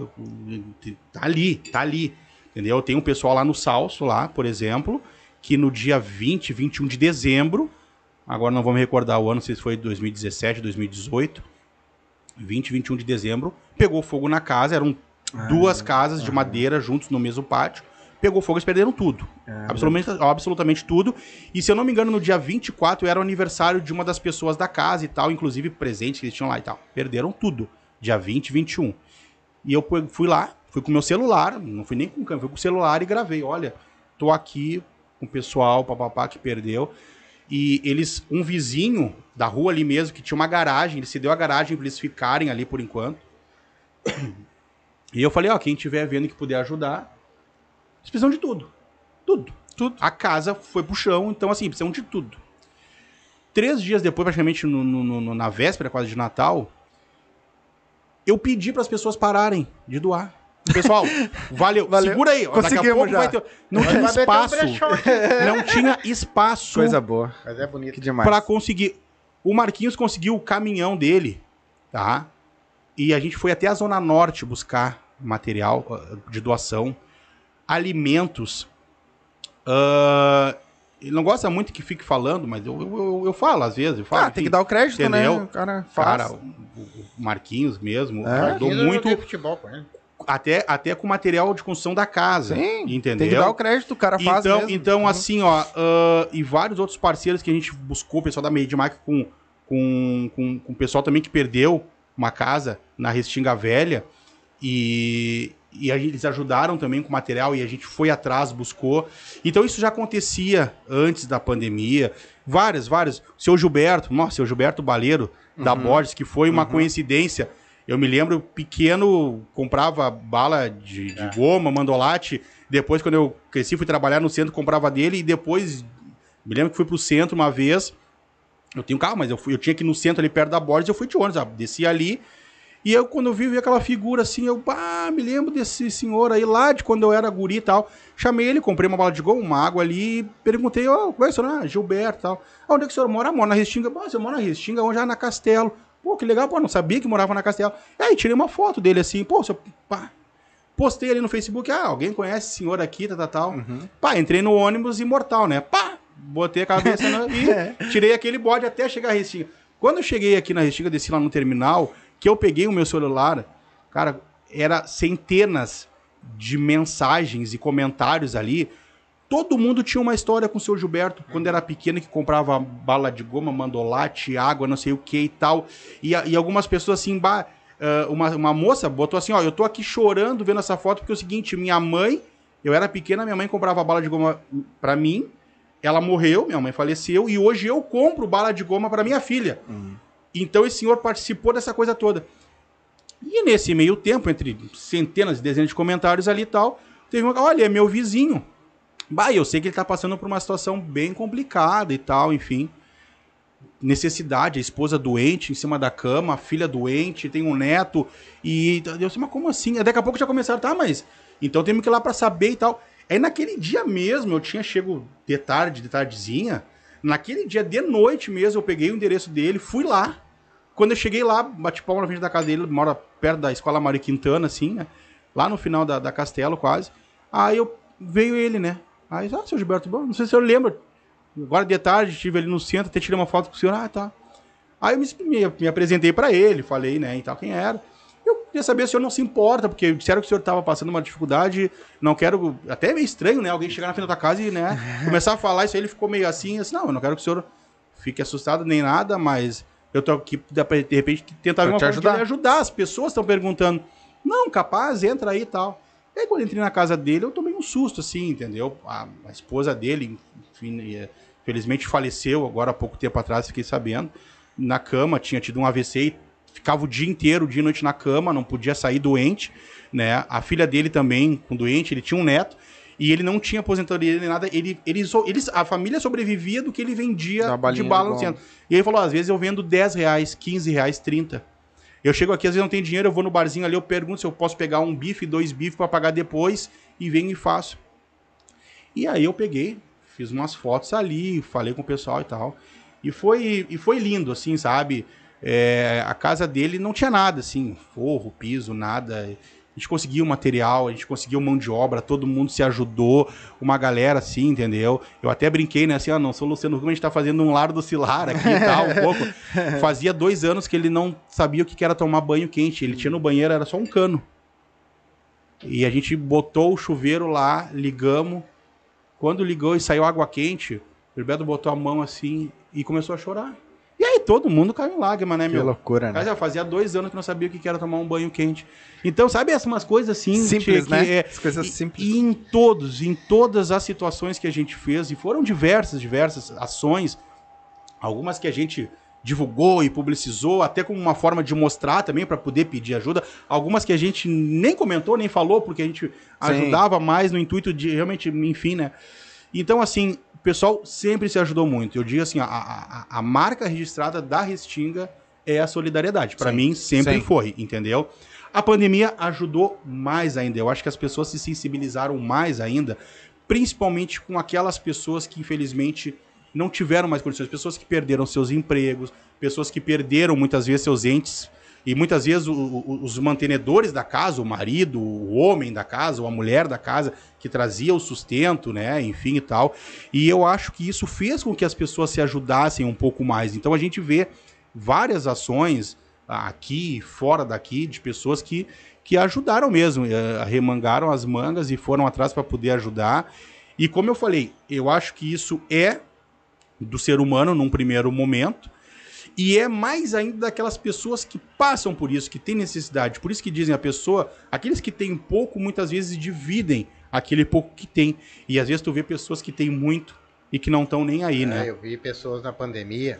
tá ali, tá ali. Entendeu? Tem um pessoal lá no Salso, lá, por exemplo, que no dia 20, 21 de dezembro, agora não vou me recordar o ano, não sei se foi 2017, 2018, 20, 21 de dezembro, pegou fogo na casa, eram ah, duas casas de madeira juntos no mesmo pátio. Pegou fogo, eles perderam tudo. Ah, absolutamente, absolutamente tudo. E se eu não me engano, no dia 24 era o aniversário de uma das pessoas da casa e tal, inclusive presentes que eles tinham lá e tal. Perderam tudo. Dia 20, 21. E eu fui lá, fui com meu celular, não fui nem com câmera, fui com o celular e gravei. Olha, tô aqui com o pessoal, papapá, que perdeu. E eles, um vizinho da rua ali mesmo, que tinha uma garagem, ele se deu a garagem para eles ficarem ali por enquanto. E eu falei, ó, quem estiver vendo que puder ajudar, eles precisam de tudo. Tudo. Tudo. A casa foi pro chão, então assim, precisam de tudo. Três dias depois, praticamente no, no, no, na véspera quase de Natal, eu pedi para as pessoas pararem de doar. Pessoal, valeu. valeu. Segura aí. Daqui a pouco já. vai ter. Não tinha espaço. não tinha espaço. Coisa boa. Mas é bonito. Que demais. Pra conseguir. O Marquinhos conseguiu o caminhão dele, tá? E a gente foi até a Zona Norte buscar material de doação, alimentos. Uh, ele não gosta muito que fique falando, mas eu, eu, eu falo às vezes. Eu falo, ah, tem que dar o crédito, né? entendeu? né? O cara, faz. cara o, o Marquinhos mesmo, é? ajudou muito. futebol com ele até, até com material de construção da casa. Sim, entendeu? Tem que dar o crédito, o cara faz então, mesmo. Então, uhum. assim, ó, uh, e vários outros parceiros que a gente buscou, o pessoal da Medimark com, com, com, com o pessoal também que perdeu uma casa na Restinga Velha, e, e eles ajudaram também com material e a gente foi atrás, buscou. Então isso já acontecia antes da pandemia. Várias, várias. O seu Gilberto, nossa, o seu Gilberto Baleiro, da uhum. Borges, que foi uma uhum. coincidência eu me lembro, pequeno, comprava bala de, de é. goma, mandolate. Depois, quando eu cresci, fui trabalhar no centro, comprava dele. E depois, me lembro que fui pro centro uma vez. Eu tenho carro, mas eu, fui, eu tinha que ir no centro ali perto da Borges, eu fui de ônibus, desci ali. E eu, quando eu vi, vi aquela figura assim, eu, ah, me lembro desse senhor aí lá de quando eu era guri e tal. Chamei ele, comprei uma bala de goma, uma água ali, perguntei, ó, oh, como é que o senhor? Ah, Gilberto e tal. Ah, onde é que o senhor mora? Mora na Restinga. Ah, você mora na Restinga, onde é na Castelo. Pô, que legal, pô, não sabia que morava na Castelo. E aí, tirei uma foto dele assim, pô, seu, pá. Postei ali no Facebook, ah, alguém conhece esse senhor aqui, tal, tal, tal. Uhum. Pá, entrei no ônibus imortal, né? Pá, botei a cabeça no, e tirei aquele bode até chegar a Restinga. Quando eu cheguei aqui na Restinga, desci lá no terminal, que eu peguei o meu celular, cara, era centenas de mensagens e comentários ali Todo mundo tinha uma história com o seu Gilberto quando era pequeno, que comprava bala de goma, mandolate, água, não sei o que e tal. E, e algumas pessoas assim, bah, uma, uma moça botou assim: ó, eu tô aqui chorando vendo essa foto porque é o seguinte, minha mãe, eu era pequena, minha mãe comprava bala de goma para mim, ela morreu, minha mãe faleceu, e hoje eu compro bala de goma para minha filha. Uhum. Então esse senhor participou dessa coisa toda. E nesse meio tempo, entre centenas e dezenas de comentários ali e tal, teve uma. Olha, é meu vizinho. Bah, eu sei que ele tá passando por uma situação bem complicada e tal, enfim. Necessidade, a esposa doente em cima da cama, a filha doente, tem um neto. E eu sei, mas como assim? Daqui a pouco já começaram, tá, mas. Então temos que ir lá para saber e tal. Aí naquele dia mesmo, eu tinha chego de tarde, de tardezinha. Naquele dia de noite mesmo, eu peguei o endereço dele, fui lá. Quando eu cheguei lá, bati palma na frente da casa dele, mora perto da escola Mário Quintana, assim, né? Lá no final da, da Castelo, quase. Aí eu veio ele, né? Aí, ah, seu Gilberto, bom, não sei se o senhor lembra. Agora de tarde, estive ali no centro, até tirei uma foto com o senhor. Ah, tá. Aí eu me, me, me apresentei para ele, falei, né, e tal, quem era. Queria saber se o senhor não se importa, porque disseram que o senhor estava passando uma dificuldade, não quero. Até é meio estranho, né? Alguém chegar na frente da tua casa e, né, começar a falar isso aí, ele ficou meio assim, assim, não, eu não quero que o senhor fique assustado nem nada, mas eu tô aqui, de repente, tentar ver uma forma ajudar. de ajudar. As pessoas estão perguntando. Não, capaz, entra aí e tal. E aí, quando eu entrei na casa dele, eu tomei um susto, assim, entendeu? A, a esposa dele, enfim, felizmente faleceu agora há pouco tempo atrás, fiquei sabendo. Na cama, tinha tido um AVC e ficava o dia inteiro, dia e noite na cama, não podia sair doente, né? A filha dele também, com doente, ele tinha um neto. E ele não tinha aposentadoria nem nada. Ele, ele, ele, a família sobrevivia do que ele vendia de bala no centro. E ele falou: às vezes eu vendo 10 reais, 15 reais, 30. Eu chego aqui, às vezes não tem dinheiro, eu vou no barzinho ali, eu pergunto se eu posso pegar um bife, dois bifes para pagar depois e venho e faço. E aí eu peguei, fiz umas fotos ali, falei com o pessoal e tal. E foi, e foi lindo, assim, sabe? É, a casa dele não tinha nada, assim, forro, piso, nada. A gente conseguiu material, a gente conseguiu mão de obra, todo mundo se ajudou, uma galera assim, entendeu? Eu até brinquei, né, assim, ah, não, sou Luciano Huck, a gente tá fazendo um lar do Cilar aqui e tal, um pouco. Fazia dois anos que ele não sabia o que era tomar banho quente, ele tinha no banheiro, era só um cano. E a gente botou o chuveiro lá, ligamos. Quando ligou e saiu água quente, o Beto botou a mão assim e começou a chorar. E aí todo mundo caiu em lágrima, né, Que meu? loucura, né? Mas já fazia dois anos que não sabia o que era tomar um banho quente. Então, sabe essas coisas assim? Simples, que né? é- As coisas e- simples. E em todos, em todas as situações que a gente fez, e foram diversas, diversas ações, algumas que a gente divulgou e publicizou, até como uma forma de mostrar também para poder pedir ajuda, algumas que a gente nem comentou, nem falou, porque a gente ajudava mais no intuito de realmente, enfim, né? Então, assim, o pessoal sempre se ajudou muito. Eu digo assim, a, a, a marca registrada da Restinga é a solidariedade. Para mim, sempre sim. foi, entendeu? A pandemia ajudou mais ainda. Eu acho que as pessoas se sensibilizaram mais ainda, principalmente com aquelas pessoas que, infelizmente, não tiveram mais condições. Pessoas que perderam seus empregos, pessoas que perderam, muitas vezes, seus entes. E muitas vezes o- o- os mantenedores da casa, o marido, o homem da casa, ou a mulher da casa, que trazia o sustento, né? Enfim e tal. E eu acho que isso fez com que as pessoas se ajudassem um pouco mais. Então a gente vê várias ações ah, aqui fora daqui de pessoas que, que ajudaram mesmo, eh, arremangaram as mangas e foram atrás para poder ajudar. E como eu falei, eu acho que isso é do ser humano num primeiro momento. E é mais ainda daquelas pessoas que passam por isso, que têm necessidade. Por isso que dizem a pessoa, aqueles que têm pouco, muitas vezes dividem aquele pouco que tem. E às vezes tu vê pessoas que têm muito e que não estão nem aí, É, né? eu vi pessoas na pandemia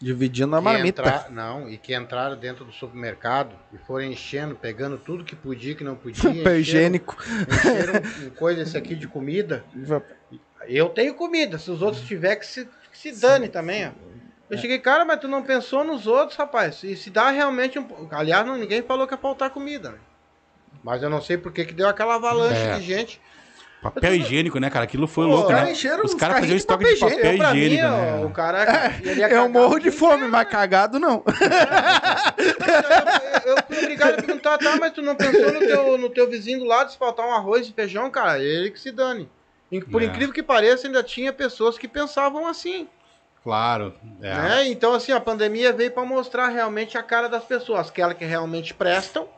Dividindo a marmita. entra- não, e que entraram dentro do supermercado e foram enchendo, pegando tudo que podia, que não podia. Papel encheram- higiênico. Encheram um coisa esse aqui de comida. Eu tenho comida, se os outros tiver que se, que se dane também, ó. Eu cheguei, cara, mas tu não pensou nos outros, rapaz. E se dá realmente um. Aliás, não, ninguém falou que ia faltar comida, né? Mas eu não sei por que que deu aquela avalanche É. de gente. Papel higiênico, né, cara? Aquilo foi Pô, louco, os né? Os caras faziam de estoque de papel papel eu, pra mim, higiênico, ó, né? o cara. ele ia Eu morro o de fome, mas cagado não. eu, eu fui obrigado a perguntar, tá, mas tu não pensou no teu, no teu vizinho do lado se faltar um arroz e feijão, cara? Ele que se dane. Por É. incrível que pareça, ainda tinha pessoas que pensavam assim. Claro. É. Né? Então, assim, a pandemia veio para mostrar realmente a cara das pessoas, aquelas que realmente prestam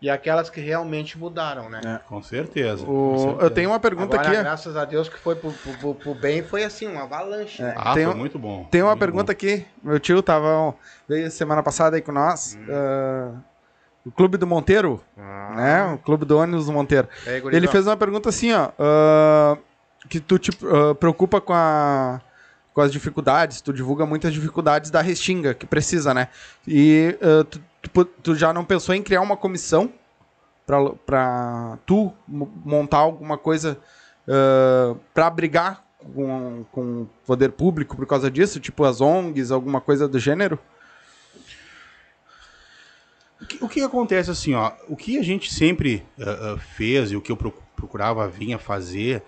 e aquelas que realmente mudaram, né? Com certeza. com O- certeza. eu tenho uma pergunta Agora, aqui. graças a Deus que foi pro, pro- pro- pro bem, foi assim, uma avalanche. É, Ah, tem, foi um- muito bom. tem uma muito pergunta aqui. Meu tio tava veio semana passada aí com nós. ah, o Clube do Monteiro, Ah. né? O Clube do ônibus do Monteiro. Aí? Ele fez uma pergunta assim, ó. ah, que tu te ah, preocupa com, a, com as dificuldades, tu divulga muitas dificuldades da Restinga, que precisa, né? E ah, tu, tu- tu já não pensou em criar uma comissão pra tu mo- montar alguma coisa ah, pra brigar com, com o poder público por causa disso? Tipo as ONGs, alguma coisa do gênero? O que, o que acontece assim, ó? O que a gente sempre ah, fez e o que eu procu- procurava vinha fazer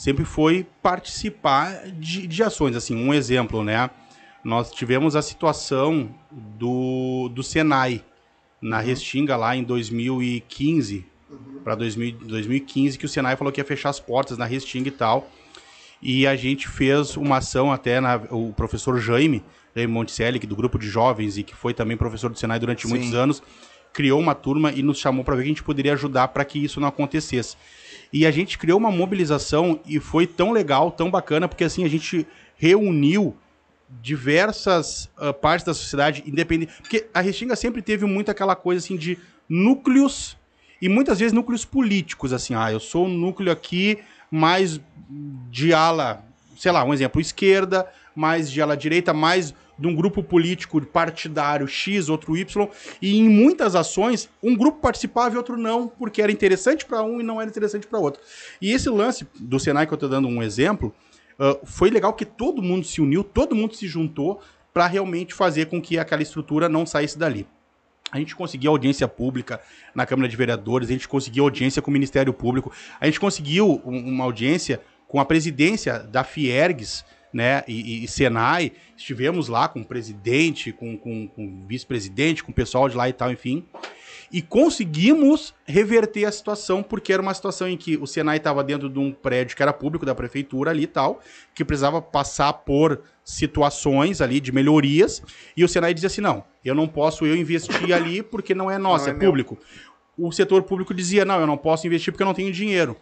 sempre foi participar de, de ações. Assim, um exemplo, né? Nós tivemos a situação do, do Senai na Restinga lá em 2015 para 2015 que o Senai falou que ia fechar as portas na Restinga e tal. E a gente fez uma ação até na, o professor Jaime, Jaime Monticelli, que do grupo de jovens e que foi também professor do Senai durante Sim. muitos anos, criou uma turma e nos chamou para ver que a gente poderia ajudar para que isso não acontecesse. E a gente criou uma mobilização e foi tão legal, tão bacana, porque assim a gente reuniu diversas ah, partes da sociedade independente, porque a Restinga sempre teve muito aquela coisa assim de núcleos e muitas vezes núcleos políticos, assim, ah, eu sou um núcleo aqui mais de ala, sei lá, um exemplo, esquerda, mais de ala direita, mais de um grupo político partidário X, outro Y, e em muitas ações, um grupo participava e outro não, porque era interessante para um e não era interessante para outro. E esse lance do Senai, que eu estou dando um exemplo, ah, foi legal que todo mundo se uniu, todo mundo se juntou para realmente fazer com que aquela estrutura não saísse dali. A gente conseguiu audiência pública na Câmara de Vereadores, a gente conseguiu audiência com o Ministério Público, a gente conseguiu um- uma audiência com a presidência da Fiergues, né, e, e Senai, estivemos lá com o presidente, com, com, com o vice-presidente, com o pessoal de lá e tal, enfim, e conseguimos reverter a situação, porque era uma situação em que o Senai estava dentro de um prédio que era público da prefeitura ali e tal, que precisava passar por situações ali de melhorias, e o Senai dizia assim, não, eu não posso eu investir ali porque não é nosso, Não é, é meu. público. O setor público dizia, não, eu não posso investir porque eu não tenho dinheiro.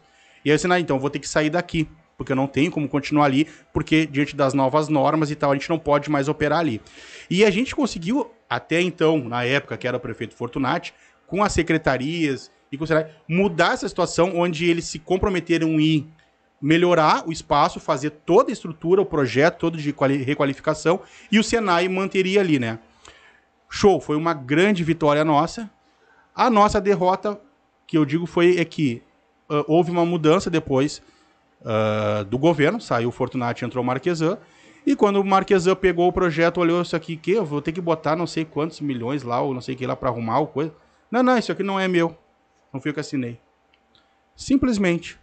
E aí o Senai, então, vou ter que sair daqui, porque eu não tenho como continuar ali, porque diante das novas normas e tal, a gente não pode mais operar ali. E a gente conseguiu, até então, na época que era o prefeito Fortunati, com as secretarias e com o Senai, mudar essa situação onde eles se comprometeram em melhorar o espaço, fazer toda a estrutura, o projeto todo de quali- requalificação, e o Senai manteria ali, né? Show, foi uma grande vitória nossa. A nossa derrota, que eu digo, foi é que ah, houve uma mudança depois ah, do governo, saiu o Fortunati, entrou o Marquesan, e quando o Marquesan pegou o projeto, olhou isso aqui, que eu vou ter que botar não sei quantos milhões lá, ou não sei o que lá, para arrumar o coisa. Não, não, isso aqui não é meu. Não fui eu que assinei. Simplesmente.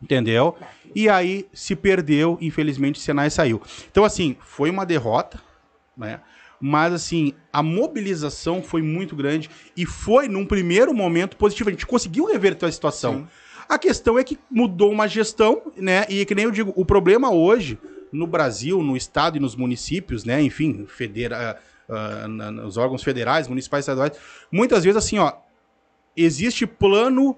Entendeu? E aí se perdeu, infelizmente o Senai saiu. Então, assim, foi uma derrota, né? Mas, assim, a mobilização foi muito grande e foi, num primeiro momento, positivo. A gente conseguiu reverter a situação. A questão é que mudou uma gestão, né? E que nem eu digo, o problema hoje, no Brasil, no Estado e nos municípios, né? Enfim, federa, ah, na- nos órgãos federais, municipais, estaduais, muitas vezes, assim, ó, existe plano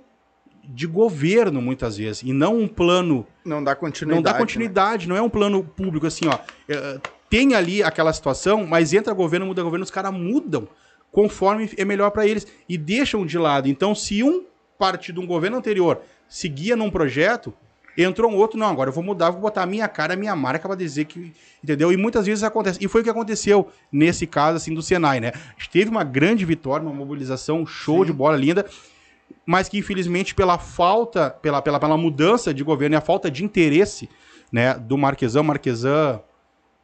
de governo, muitas vezes, e não um plano Não dá continuidade. não dá né? continuidade, não é um plano público assim, ó. é, tem ali aquela situação, mas entra governo, muda governo, os caras mudam conforme é melhor para eles e deixam de lado. Então, se um partido, um governo anterior, seguia num projeto, entrou um outro, não, agora eu vou mudar, vou botar a minha cara, a minha marca para dizer que, entendeu? E muitas vezes acontece. E foi o que aconteceu nesse caso assim do Senai, né? A gente teve uma grande vitória, uma mobilização, show de bola linda mas que infelizmente pela falta, pela, pela, pela mudança de governo e a falta de interesse né, do Marquesan, Marquesan,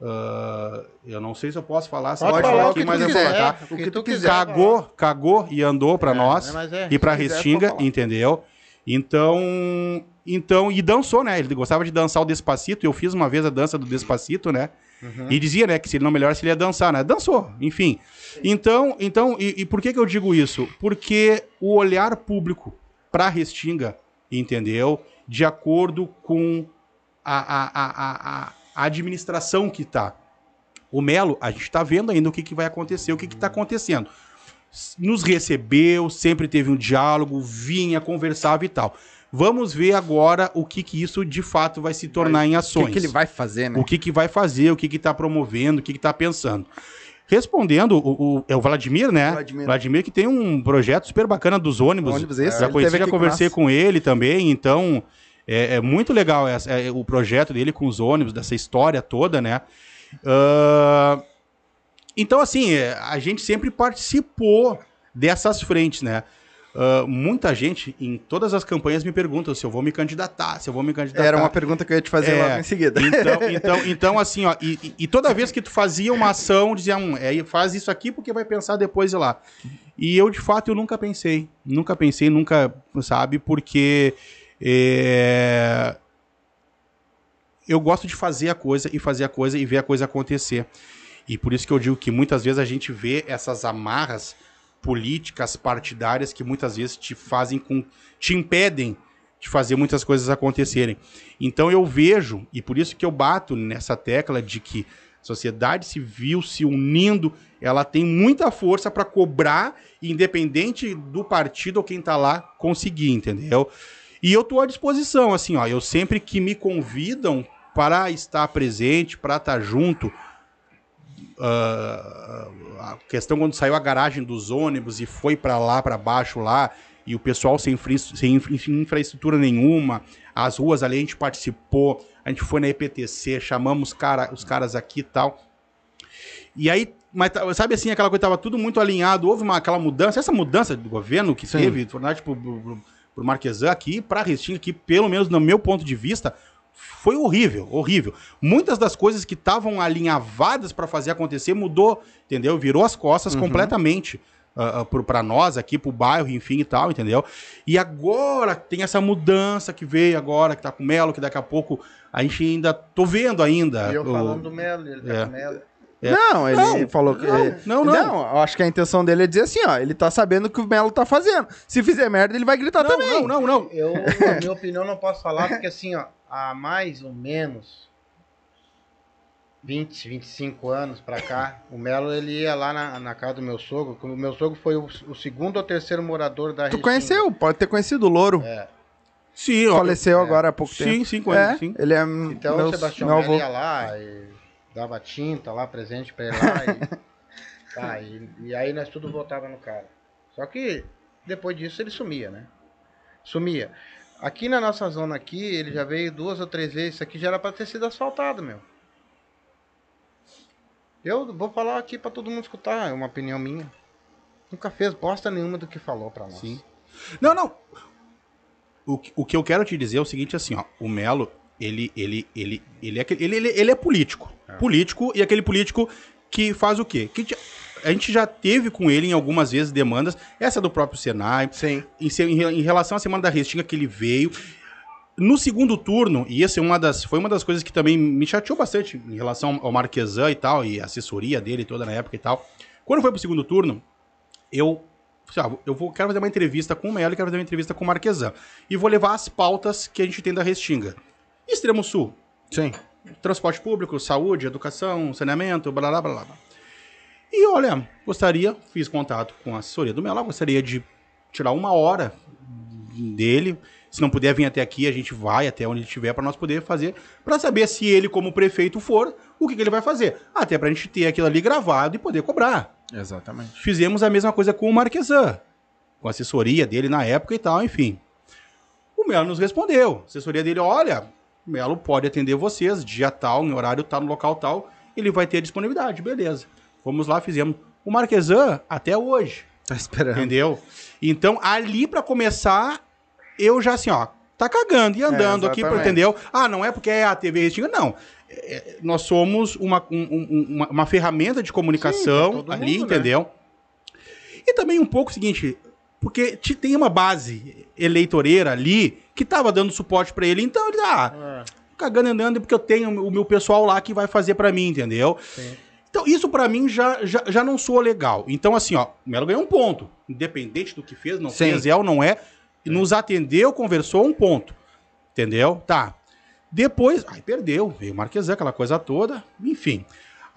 ah, eu não sei se eu posso falar, se Pode pode falar falar o que aqui, mas eu quiser, colocar. o que tu quiser. Cagou, cagou e andou para É, nós é, e para Restinga, falar. entendeu? Então, então, e dançou, né? Ele gostava de dançar o Despacito, eu fiz uma vez a dança do Despacito, né? E dizia, né, que se ele não melhorasse, ele ia dançar, né? Dançou, enfim. Então, então e, e por que que eu digo isso? Porque o olhar público para Restinga, entendeu? De acordo com a, a, a, a, a administração que tá. O Melo, a gente está vendo ainda o que, que vai acontecer, o que está acontecendo. Nos recebeu, sempre teve um diálogo, vinha, conversava e tal. Vamos ver agora o que, que isso de fato vai se tornar em O ações. que, que ele vai fazer, né? O que, que vai fazer, o que está promovendo, o que está pensando. Respondendo, o, o- é o Vladimir, né? Vladimir. que tem um projeto super bacana dos ônibus. Ônibus esse, já ele conheci, já com conversei nós. com ele também, então é, é muito legal essa- é, o projeto dele com os ônibus, dessa história toda, né? Ah, então, assim, é, a gente sempre participou dessas frentes, né? Ah, muita gente, em todas as campanhas, me pergunta se eu vou me candidatar, se eu vou me candidatar. Era uma pergunta que eu ia te fazer É, logo em seguida. Então, então, então assim, ó, e, e- e toda vez que tu fazia uma ação, dizia, um, é, faz isso aqui porque vai pensar depois de lá. E eu, de fato, eu nunca pensei. Nunca pensei, nunca, sabe, porque é, eu gosto de fazer a coisa e fazer a coisa e ver a coisa acontecer. E por isso que eu digo que muitas vezes a gente vê essas amarras políticas partidárias que muitas vezes te fazem com te impedem de fazer muitas coisas acontecerem. Então eu vejo e por isso que eu bato nessa tecla de que a sociedade civil se unindo, ela tem muita força para cobrar, independente do partido ou quem tá lá conseguir, entendeu? E eu tô à disposição, assim, ó, eu sempre que me convidam para estar presente, para estar junto, ah, a questão quando saiu a garagem dos ônibus e foi para lá, para baixo lá, e o pessoal sem, infra- sem infra- infraestrutura nenhuma, as ruas ali a gente participou, a gente foi na EPTC, chamamos cara, os caras aqui e tal. E aí, mas sabe assim, aquela coisa tava tudo muito alinhado, houve uma, aquela mudança, essa mudança do governo que Sim. teve, Fortnite pro, pro, pro Marquesan aqui, para Restinga aqui, pelo menos no meu ponto de vista, foi horrível, horrível. Muitas das coisas que estavam alinhavadas para fazer acontecer mudou, entendeu? Virou as costas Uhum. completamente, uh, uh, para nós aqui, pro bairro, enfim e tal, entendeu? E agora tem essa mudança que veio agora, que tá com o Melo, que daqui a pouco a gente ainda tô vendo ainda. E eu o- falando do Melo, ele tá É. com o Melo. É. Não, ele Não, falou que. não, não. eu acho que a intenção dele é dizer assim, ó. Ele tá sabendo o que o Melo tá fazendo. Se fizer merda, ele vai gritar Não, também. não, não, não. Eu, a minha opinião, não posso falar, porque assim, ó, há mais ou menos 20, 25 anos pra cá, o Melo ele ia lá na, na casa do meu sogro, o meu sogro foi o, o segundo ou terceiro morador da Tu Restinga. conheceu, pode ter conhecido o Louro. É. Sim, ó, Faleceu é. agora há pouco tempo. Sim, sim, conheço, é, sim. Ele é Então meu, o Sebastião meu avô. ia lá e dava tinta lá, presente pra ele lá. E, tá, e, e aí nós tudo voltava no cara. Só que depois disso ele sumia, né? Sumia. Aqui na nossa zona aqui, ele já veio duas ou três vezes. Isso aqui já era pra ter sido asfaltado, meu. Eu vou falar aqui pra todo mundo escutar, é uma opinião minha. Nunca fez bosta nenhuma do que falou pra nós. Sim. Não, não. O, que- o que eu quero te dizer é o seguinte, assim, ó. O Melo, ele, ele, ele, ele, é, ele, ele, ele é político. Político e aquele político que faz o quê? Que a gente já teve com ele em algumas vezes demandas. Essa é do próprio Senai. Sim. Em, em em relação à semana da Restinga que ele veio. No segundo turno, e essa é uma das, foi uma das coisas que também me chateou bastante em relação ao Marquesan e tal, e a assessoria dele toda na época e tal. Quando foi pro segundo turno, eu, ah, eu vou, quero fazer uma entrevista com o Melo e quero fazer uma entrevista com o Marquesan. E vou levar as pautas que a gente tem da Restinga. Extremo Sul, Sim. transporte público, saúde, educação, saneamento, blá blá blá blá. E olha, gostaria, fiz contato com a assessoria do Melo, gostaria de tirar uma hora dele. Se não puder vir até aqui, a gente vai até onde ele estiver para nós poder fazer, para saber se ele, como prefeito, for, o que, que ele vai fazer. Até para a gente ter aquilo ali gravado e poder cobrar. Exatamente. Fizemos a mesma coisa com o Marquesan, com a assessoria dele na época e tal, enfim. O Melo nos respondeu. A assessoria dele, olha, Melo pode atender vocês, dia tal, em horário tal, no local tal, ele vai ter disponibilidade, beleza. Fomos lá, fizemos. O Marquesan, até hoje, Tá esperando. entendeu? Então, ali pra começar, eu já assim, ó, tá cagando e andando É, aqui, entendeu? Ah, não é porque é a TV Restinga, não. É, nós somos uma, um- um- uma, uma ferramenta de comunicação Sim, ali, mundo, né? entendeu? E também um pouco o seguinte, porque te- tem uma base eleitoreira ali que tava dando suporte pra ele, então ele, ah, É, cagando andando porque eu tenho o meu pessoal lá que vai fazer pra mim, entendeu? sim. Então, isso pra mim já, já, já não soa legal. Então, assim, ó, o Melo ganhou um ponto. Independente do que fez, não Sim. fez, é ou não é. Nos atendeu, conversou, um ponto. Entendeu? Tá. Depois, aí perdeu, veio o Marquesan, aquela coisa toda, enfim.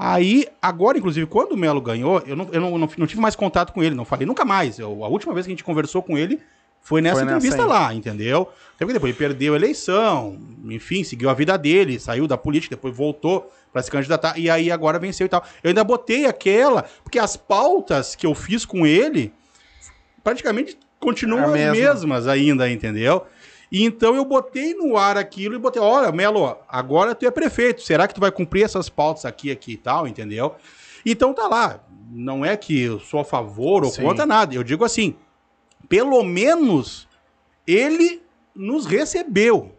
Aí, agora, inclusive, quando o Melo ganhou, eu não, eu não, não, não tive mais contato com ele, não falei nunca mais. Eu- a última vez que a gente conversou com ele foi nessa Foi entrevista lá, entendeu? Até porque depois ele perdeu a eleição, enfim, seguiu a vida dele, saiu da política, depois voltou pra se candidatar, e aí agora venceu e tal. Eu ainda botei aquela, porque as pautas que eu fiz com ele praticamente continuam A as mesma. mesmas ainda, entendeu? E então eu botei no ar aquilo e botei, olha, Melo, agora tu é prefeito, será que tu vai cumprir essas pautas aqui, aqui e tal, entendeu? Então tá lá, não é que eu sou a favor ou Sim. contra nada, eu digo assim, pelo menos ele nos recebeu.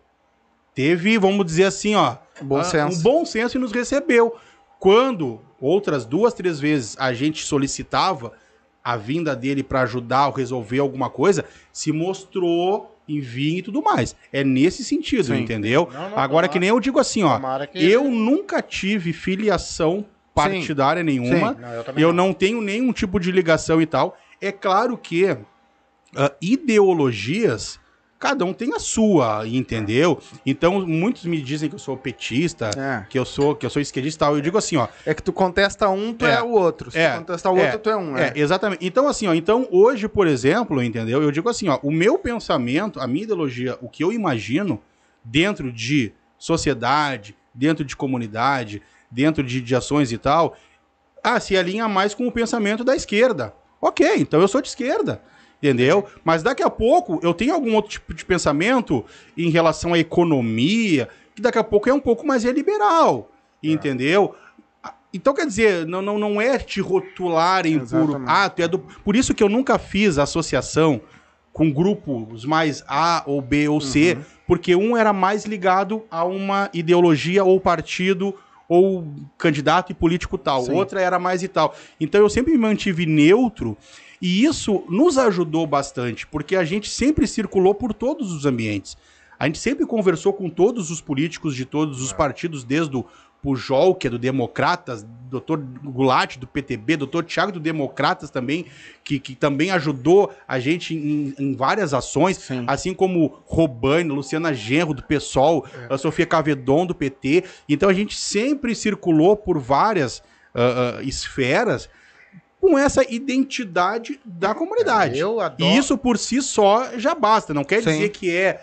Teve, vamos dizer assim, ó, Bom ah, senso. um bom senso e nos recebeu. Quando outras duas, três vezes a gente solicitava a vinda dele para ajudar ou resolver alguma coisa, se mostrou em vir e tudo mais. É nesse sentido, Sim. entendeu? Não, não, Agora que nem eu digo assim, ó, eu nunca tive filiação partidária nenhuma. Não, eu Eu não tenho nenhum tipo de ligação e tal. É claro que ah, ideologias, cada um tem a sua, entendeu? Então, muitos me dizem que eu sou petista, É. que eu sou que eu sou esquerdista e tal. Eu digo assim, ó, É que tu contesta um, tu é, É. o outro. Se É. tu contestar o É. outro, tu é um. É, É. exatamente. Então, assim, ó, então hoje, por exemplo, entendeu? Eu digo assim, ó, o meu pensamento, a minha ideologia, o que eu imagino dentro de sociedade, dentro de comunidade, dentro de, de ações e tal, ah, se alinha mais com o pensamento da esquerda. Ok, então eu sou de esquerda. Entendeu? Mas daqui a pouco eu tenho algum outro tipo de pensamento em relação à economia, que daqui a pouco é um pouco mais liberal. Entendeu? Então, quer dizer, não, não, não é te rotularem por. Ah, tu é do. Por isso que eu nunca fiz associação com grupos mais A ou B ou C, Uhum. porque um era mais ligado a uma ideologia ou partido ou candidato e político tal, Sim. outra era mais e tal. Então eu sempre me mantive neutro E isso nos ajudou bastante, porque a gente sempre circulou por todos os ambientes. A gente sempre conversou com todos os políticos de todos os partidos, desde o Pujol, que é do Democratas, doutor Goulart do PTB, doutor Tiago do Democratas também, que, que também ajudou a gente em, em várias ações, Sim. assim como Robane, Luciana Genro do PSOL, a Sofia Cavedon do PT. Então a gente sempre circulou por várias ah, ah, esferas com essa identidade da comunidade. Eu adoro. E isso por si só já basta. Não quer Sim. dizer que é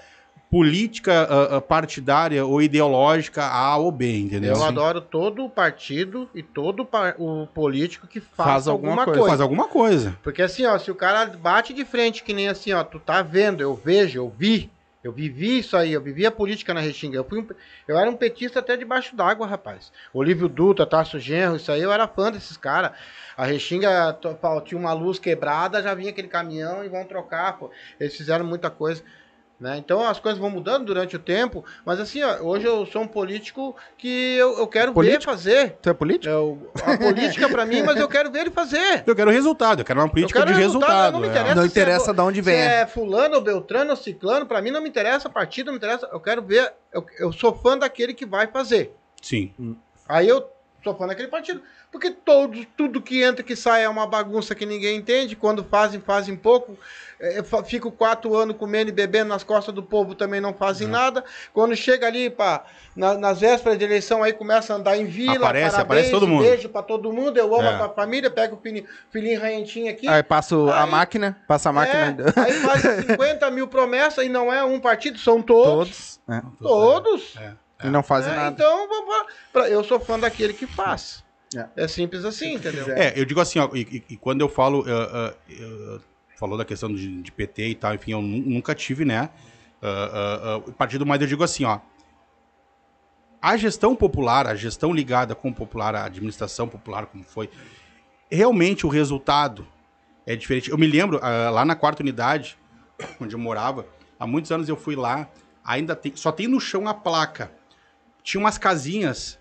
política ah, ah, partidária ou ideológica A ou B, entendeu? Eu adoro todo o partido e todo par- o político que faz, Faz alguma alguma, coisa. coisa. Faz alguma coisa. Porque assim, ó, se o cara bate de frente que nem assim, ó, tu tá vendo, eu vejo, eu vi, eu vivi isso aí, eu vivi a política na Restinga. Eu, fui um- eu era um petista até debaixo d'água, rapaz. Olívio Dutra, Tarso Genro, isso aí eu era fã desses caras. A Restinga tinha uma luz quebrada, já vinha aquele caminhão e vão trocar, pô. Eles fizeram muita coisa. Né? Então as coisas vão mudando durante o tempo, mas assim, ó, hoje eu sou um político que eu, eu quero Político? ver fazer. Tu é político? Eu- a política pra mim, mas eu quero ver ele fazer. Eu quero resultado, eu quero uma política quero de resultado, resultado. não me é. interessa. Não se é interessa bo- de onde Se vem. é fulano, ou beltrano, ou ciclano, pra mim não me interessa partido, não me interessa. Eu quero ver, eu, eu sou fã daquele que vai fazer. Sim. Aí eu sou fã daquele partido. Porque todo, tudo que entra, que sai é uma bagunça que ninguém entende. Quando fazem, fazem pouco. É, fa- fico quatro anos comendo e bebendo nas costas do povo, também não fazem Uhum. nada. Quando chega ali pra, na- nas vésperas de eleição, aí começa a andar em vila. Aparece, aparece todo mundo. Beijo pra todo mundo. Eu amo É. a tua família, pego o filhinho, filhinho ranhentinho aqui. Aí passo a máquina, passa a máquina. É, aí faz 50 mil promessas e não é um partido, são todos. Todos. é. Todos. É. E não fazem É, nada. então, eu sou fã daquele que faz. É. É, simples assim, entendeu? É, eu digo assim, ó, e, e- e quando eu falo, uh, uh, uh, falou da questão de, de PT e tal, enfim, eu nu- nunca tive, né, uh, uh, uh, partido, mas eu digo assim, ó, a gestão popular, a gestão ligada com o popular, a administração popular, como foi, realmente o resultado é diferente. Eu me lembro, lá na quarta unidade, onde eu morava, há muitos anos eu fui lá, ainda tem, só tem no chão a placa. Tinha umas casinhas,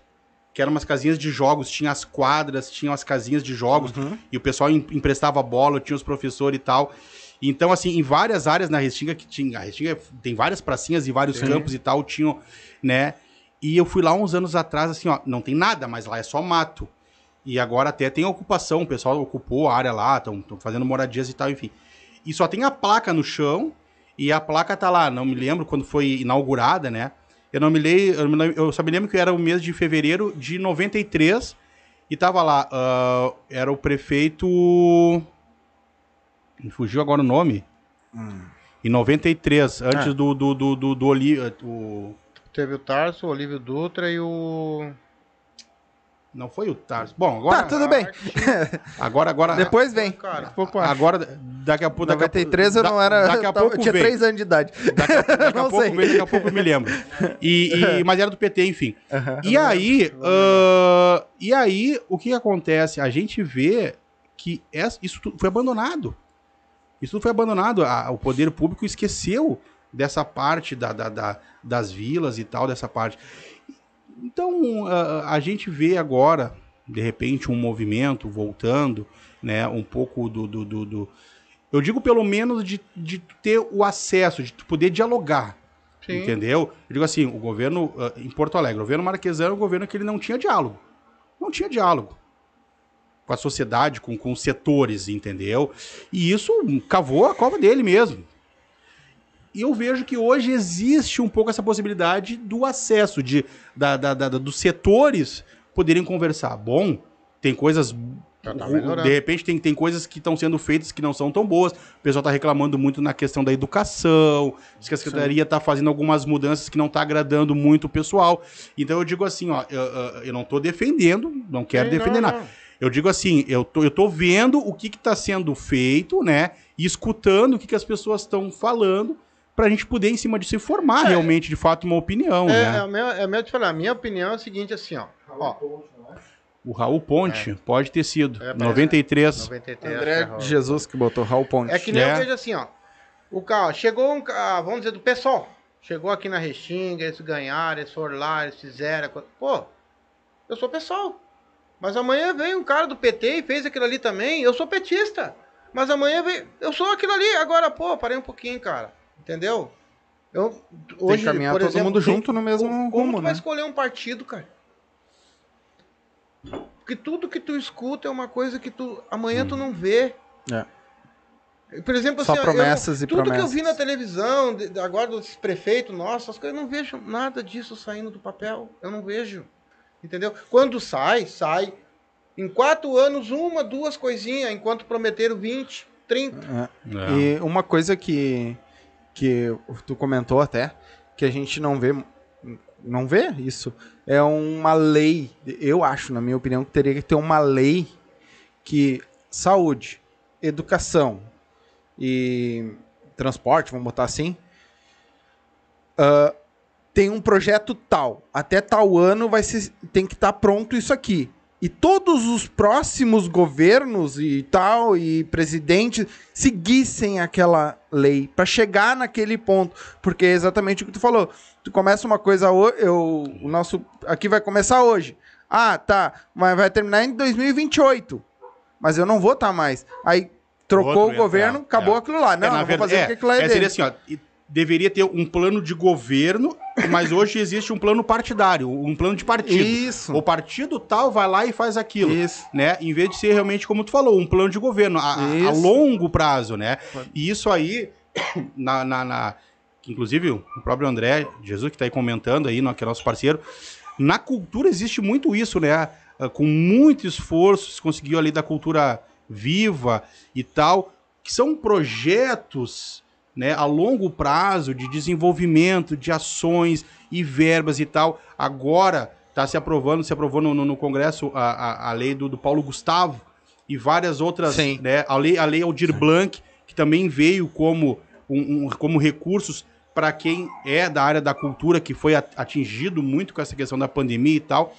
que eram umas casinhas de jogos, tinha as quadras, tinha as casinhas de jogos, e o pessoal em- emprestava bola, tinha os professores e tal. Então, assim, em várias áreas na Restinga, que tinha, a Restinga tem várias pracinhas e vários campos e tal, tinham, né? E eu fui lá uns anos atrás, assim, ó, não tem nada, mas lá é só mato. E agora até tem ocupação, o pessoal ocupou a área lá, estão fazendo moradias e tal, enfim. E só tem a placa no chão, e a placa tá lá, não me lembro quando foi inaugurada, né? Eu não me lembro, eu, só me lembro que era o mês de fevereiro de 93, e tava lá, ah, era o prefeito... Fugiu agora o nome. Em 93, antes Ah. do, do, do, do, do Oli- o- Teve o Tarso, o Olívio Dutra e o. Não foi o Tarso. Bom, agora... Tá, tudo bem. Agora, agora... Depois vem. Cara. Agora, daqui a pouco... daqui a 93 eu não era. Daqui a pouco eu tinha vem. 3 anos de idade. Daqui a, daqui a Não pouco sei. vem, daqui a pouco eu me lembro. E, e- mas era do PT, enfim. E aí, ah, e aí, o que acontece? A gente vê que essa- isso tudo foi abandonado. Isso tudo foi abandonado. A- o poder público esqueceu dessa parte da, da- da- das vilas e tal, dessa parte. Então, ah, a gente vê agora, de repente, um movimento voltando, né, um pouco do... do- do- do- eu digo pelo menos de, de ter o acesso, de poder dialogar. Sim. Entendeu? Eu digo assim, o governo ah, em Porto Alegre, o governo marquesano é um governo que ele não tinha diálogo. Não tinha diálogo com a sociedade, com, com os setores, entendeu? E isso cavou a cova dele mesmo. E eu vejo que hoje existe um pouco essa possibilidade do acesso, de, da, da- da- dos setores poderem conversar. Bom, tem coisas. Tá de repente tem, tem coisas que estão sendo feitas que não são tão boas. O pessoal está reclamando muito na questão da educação. Diz que a Secretaria está fazendo algumas mudanças que não está agradando muito o pessoal. Então eu digo assim, ó, eu, eu- eu não estou defendendo, não quero Sim, defender não, nada. não. Eu digo assim, eu tô, eu tô vendo o que está sendo feito, né? E escutando o que, que as pessoas estão falando para a gente poder, em cima disso, se formar É. realmente, de fato, uma opinião, É, né? é, o meu, é o meu te falar. A minha opinião é o seguinte, assim, ó. ó O Raul Ponte pode ter sido. É, parece- 93. 93. André é de Jesus que botou Raul Ponte. É que nem É. eu vejo assim, ó. O carro, chegou um ca- vamos dizer, do pessoal. Chegou aqui na Restinga, eles ganharam, eles foram lá, eles fizeram. Pô, eu sou pessoal. Mas amanhã vem um cara do PT e fez aquilo ali também. Eu sou petista. Mas amanhã vem, eu sou aquilo ali, agora, pô, parei um pouquinho, cara. Entendeu? Eu, Tem hoje, que caminhar por todo exemplo, mundo junto no mesmo como rumo, tu vai né? escolher um partido, cara? Porque tudo que tu escuta é uma coisa que tu amanhã tu não vê. É. Por exemplo, Só assim, ó, eu- promessas e tudo que eu promessas. vi na televisão, de- agora dos prefeitos, nossa, as coisas, eu não vejo nada disso saindo do papel. Eu não vejo. Entendeu? Quando sai, sai. Em quatro anos, uma, duas coisinhas, enquanto prometeram 20, 30. É. E uma coisa que, que tu comentou até, que a gente não vê, não vê isso, é uma lei, eu acho, na minha opinião, que teria que ter uma lei que saúde, educação e transporte, vamos botar assim, ah, tem um projeto tal, até tal ano vai ser, tem que estar pronto isso aqui. E todos os próximos governos e tal, e presidentes, seguissem aquela lei para chegar naquele ponto. Porque é exatamente o que tu falou. Tu começa uma coisa, ho- eu, o nosso aqui vai começar hoje. Ah, tá, mas vai terminar em 2028. Mas eu não vou estar mais. Aí trocou o governo, é, acabou é. aquilo lá. Não, É, eu vou fazer é, porque aquilo lá é, é, dele. seria assim, ó, deveria ter um plano de governo, mas hoje existe um plano partidário, um plano de partido. Isso. O partido tal vai lá e faz aquilo. Isso. Né? Em vez de ser realmente, como tu falou, um plano de governo a, a- longo prazo, né? E isso aí, na, na, na- inclusive o próprio André Jesus, que está aí comentando aí, que é nosso parceiro, na cultura existe muito isso, né? Ah, Com muito esforço, se conseguiu ali da cultura viva e tal, que são projetos né, a longo prazo de desenvolvimento, de ações e verbas e tal. Agora está se aprovando, se aprovou no, no- Congresso a, a, a lei do, do Paulo Gustavo e várias outras, Sim. né, a lei, a lei Aldir Blanc, que também veio como, um, um- como recursos para quem é da área da cultura, que foi atingido muito com essa questão da pandemia e tal.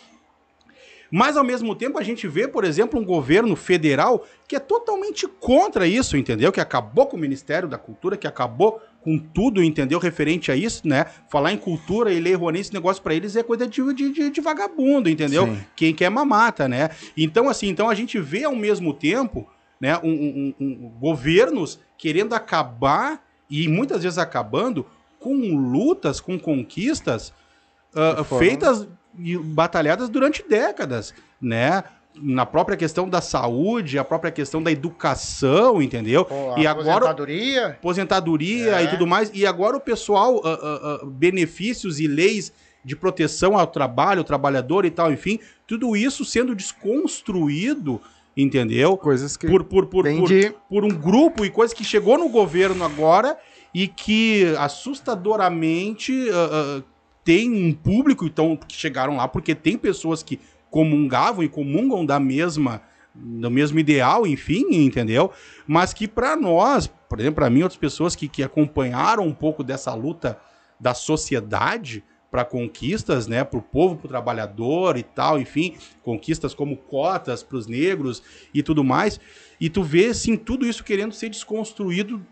Mas, ao mesmo tempo, a gente vê, por exemplo, um governo federal que é totalmente contra isso, entendeu? Que acabou com o Ministério da Cultura, que acabou com tudo, entendeu? Referente a isso, né? Falar em cultura e lei Rouanet, esse negócio pra eles é coisa de, de, de- vagabundo, entendeu? Sim. Quem quer mamata, né? Então, assim, então a gente vê ao mesmo tempo, né, um, um- um- governos querendo acabar, e muitas vezes acabando, com lutas, com conquistas foram- feitas batalhadas durante décadas, né? Na própria questão da saúde, a própria questão da educação, entendeu? Pô, e agora aposentadoria, aposentadoria É. e tudo mais. E agora o pessoal, ah, ah, ah, benefícios e leis de proteção ao trabalho, ao trabalhador e tal, enfim, tudo isso sendo desconstruído, entendeu? Coisas que Por, por, por, por, de- por um grupo e coisa que chegou no governo agora e que assustadoramente tem um público então, que chegaram lá, porque tem pessoas que comungavam e comungam da mesma do mesmo ideal, enfim, entendeu? Mas que para nós, por exemplo, para mim, outras pessoas que, que acompanharam um pouco dessa luta da sociedade para conquistas, né, para o povo, para o trabalhador e tal, enfim, conquistas como cotas para os negros e tudo mais, e tu vê, assim, tudo isso querendo ser desconstruído,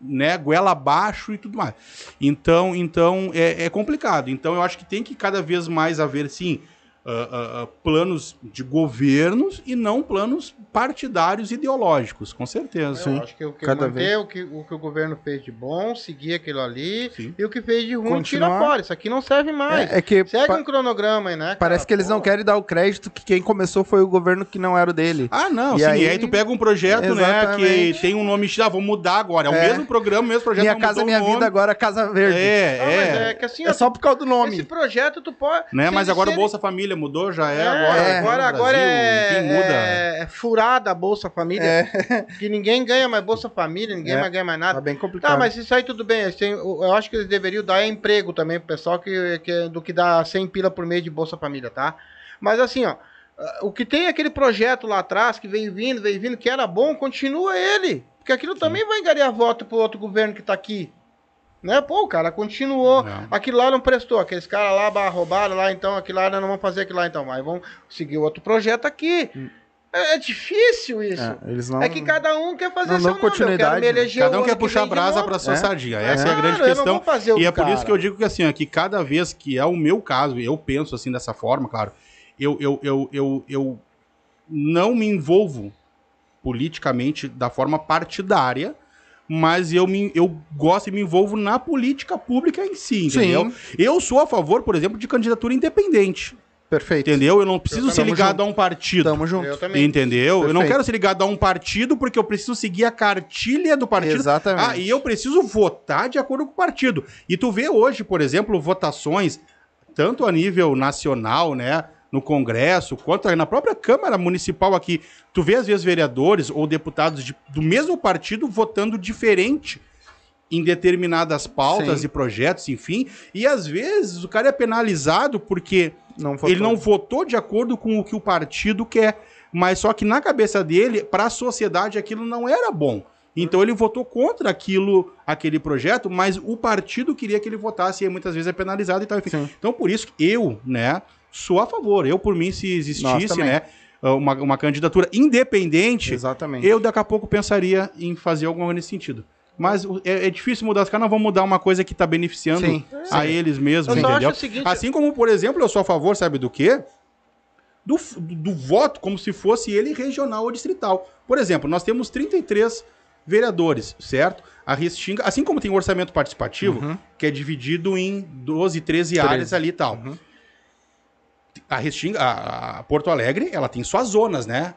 né, goela abaixo e tudo mais. Então, então é, é complicado. Então, eu acho que tem que cada vez mais haver, sim, ah, ah, planos de governos e não planos partidários ideológicos, com certeza. eu acho que o que Cada manter o que, o que o governo fez de bom, seguir aquilo ali, Sim. e o que fez de ruim, Continuar. tira fora. Isso aqui não serve mais. É, é que Segue um cronograma aí, né? parece cara? que eles não Pô. querem dar o crédito que quem começou foi o governo que não era o dele. Ah, não, E sim. aí- E aí tu pega um projeto, né, que Exatamente. tem um nome, ah, vamos mudar agora. É o É. mesmo programa, o mesmo projeto. Minha casa, minha vida, agora Casa Verde. É, Ah, mas é. é que assim, É só por causa do nome. esse projeto tu pode... Né? Mas agora o ele- Bolsa Família mudou, já é, É, agora. agora, agora Brasil, é, enfim, muda. é, é furada a Bolsa Família. É. Que ninguém ganha mais Bolsa Família, ninguém É. mais ganha mais nada. Tá bem complicado. Tá, mas isso aí tudo bem. eles têm- eu acho que eles deveriam dar emprego também pro pessoal que, que- do que dá 100 pila por mês de Bolsa Família, tá? Mas assim, ó, o que tem aquele projeto lá atrás que veio vindo, veio vindo, que era bom, continua ele. Porque aquilo também vai engariar voto pro outro governo que tá aqui. Né? Pô, o cara continuou. Não. Aquilo lá não prestou. Aqueles caras lá roubaram lá, então aquilo lá não vão fazer aquilo lá, então. Mas vão seguir outro projeto aqui. É, é difícil isso. É, eles não... É que cada um quer fazer Não seu quero continuidade, né? eleger Cada um quer que puxar a brasa pra sua É. sardinha. Essa é a Claro, grande não questão. E é por isso que eu digo que assim, ó, que cada vez que é o meu caso, eu penso assim dessa forma, claro, eu, eu, eu, eu, eu não me envolvo politicamente da forma partidária, mas eu, me, eu gosto e me envolvo na política pública em si, entendeu? Eu sou a favor, por exemplo, de candidatura independente. Perfeito. Entendeu? Eu não preciso Eu ser ligado junto. a um partido. Tamo junto. Eu também. Entendeu? Eu não Perfeito. quero ser ligado a um partido porque eu preciso seguir a cartilha do partido. Exatamente. Ah, e eu preciso votar de acordo com o partido. E tu vê hoje, por exemplo, votações, tanto a nível nacional, né? No Congresso, quanto na própria Câmara Municipal aqui. Tu vê, às vezes, vereadores ou deputados de- do mesmo partido votando diferente em determinadas pautas Sim. e projetos, enfim. E às vezes o cara é penalizado porque Não ele não votou de acordo com o que o partido quer. Mas só que na cabeça dele, para a sociedade, aquilo não era bom. Então ele votou contra aquilo, aquele projeto, mas o partido queria que ele votasse e muitas vezes é penalizado e tal. Então por isso que eu, né, sou a favor. Eu, por mim, se existisse, né, uma, uma candidatura independente, Exatamente. eu daqui a pouco pensaria em fazer alguma coisa nesse sentido. Mas é, é difícil mudar os caras, não vão mudar uma coisa que está beneficiando Sim, a eles mesmos, Eu entendeu? acho o seguinte- Assim como, por exemplo, eu sou a favor, sabe do quê? Do, f- do voto como se fosse ele regional ou distrital. Por exemplo, nós temos 33 vereadores, certo? A Restinga, assim como tem o orçamento participativo, Uhum. que é dividido em 12, 13 13. áreas ali e tal. Uhum. A Restinga, a, a Porto Alegre, ela tem suas zonas, né?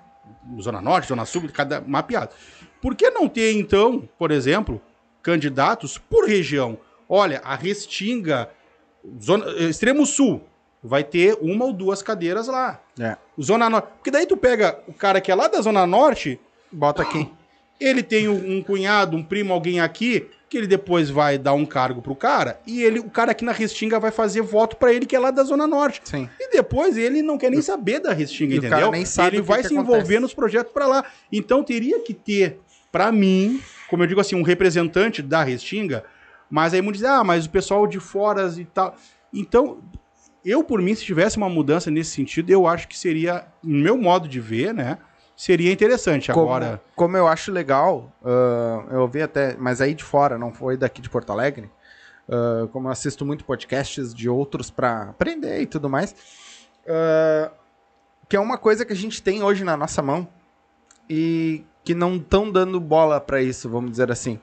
Zona Norte, Zona Sul, cada mapeado. Por que não ter, então, por exemplo, candidatos por região? Olha, a Restinga, zona, extremo sul, vai ter uma ou duas cadeiras lá. É. Zona Norte. Porque daí tu pega o cara que é lá da Zona Norte, Bota aqui. ele tem um cunhado, um primo, alguém aqui, que ele depois vai dar um cargo pro cara, e ele, o cara aqui na Restinga vai fazer voto pra ele que é lá da Zona Norte. Sim. E depois ele não quer nem saber da Restinga, E o entendeu? cara nem sabe ele o que vai que se acontece. envolver nos projetos pra lá. Então teria que ter, pra mim, como eu digo assim, um representante da Restinga, mas aí muitos dizem, ah, mas o pessoal de fora e tal. Então, eu por mim, se tivesse uma mudança nesse sentido, eu acho que seria, no meu modo de ver, né, seria interessante. Como, Agora, como eu acho legal, ah, eu ouvi até, mas aí de fora, não foi daqui de Porto Alegre. ah, como eu assisto muito podcasts de outros para aprender e tudo mais, ah, que é uma coisa que a gente tem hoje na nossa mão e que não estão dando bola para isso, vamos dizer assim.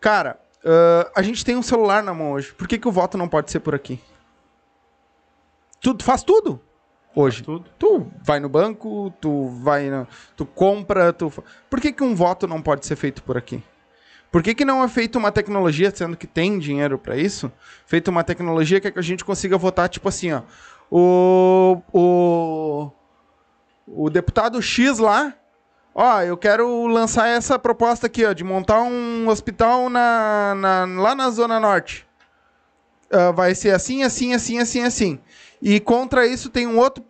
Cara, ah, a gente tem um celular na mão hoje. Por que, que o voto não pode ser por aqui? Tu faz tudo hoje. tudo. Tu vai no banco, tu vai na, tu compra, tu Por que, que um voto não pode ser feito por aqui? Por que, que não é feita uma tecnologia, sendo que tem dinheiro para isso, feita uma tecnologia que a gente consiga votar tipo assim, ó, o o o deputado X lá, ó, eu quero lançar essa proposta aqui, ó, de montar um hospital na, na- lá na zona norte. Ah, vai ser assim, assim, assim, assim, assim. E contra isso tem um outro,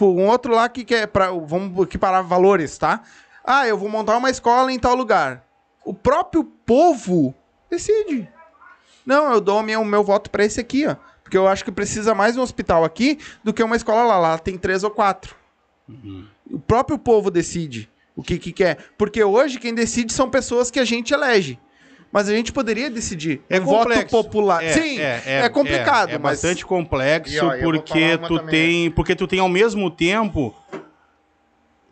um outro lá que quer para vamos equiparar valores, tá? Ah, eu vou montar uma escola em tal lugar. O próprio povo decide. Não, eu dou o meu, o meu voto para esse aqui, ó, porque eu acho que precisa mais um hospital aqui do que uma escola lá. Lá tem três ou quatro. O próprio povo decide o que, que quer. Porque hoje quem decide são pessoas que a gente elege. Mas a gente poderia decidir. É um voto complexo. popular. É, Sim, é, é, é, complicado. É, é mas bastante complexo E, ó, porque tu também. tem, porque tu tem ao mesmo tempo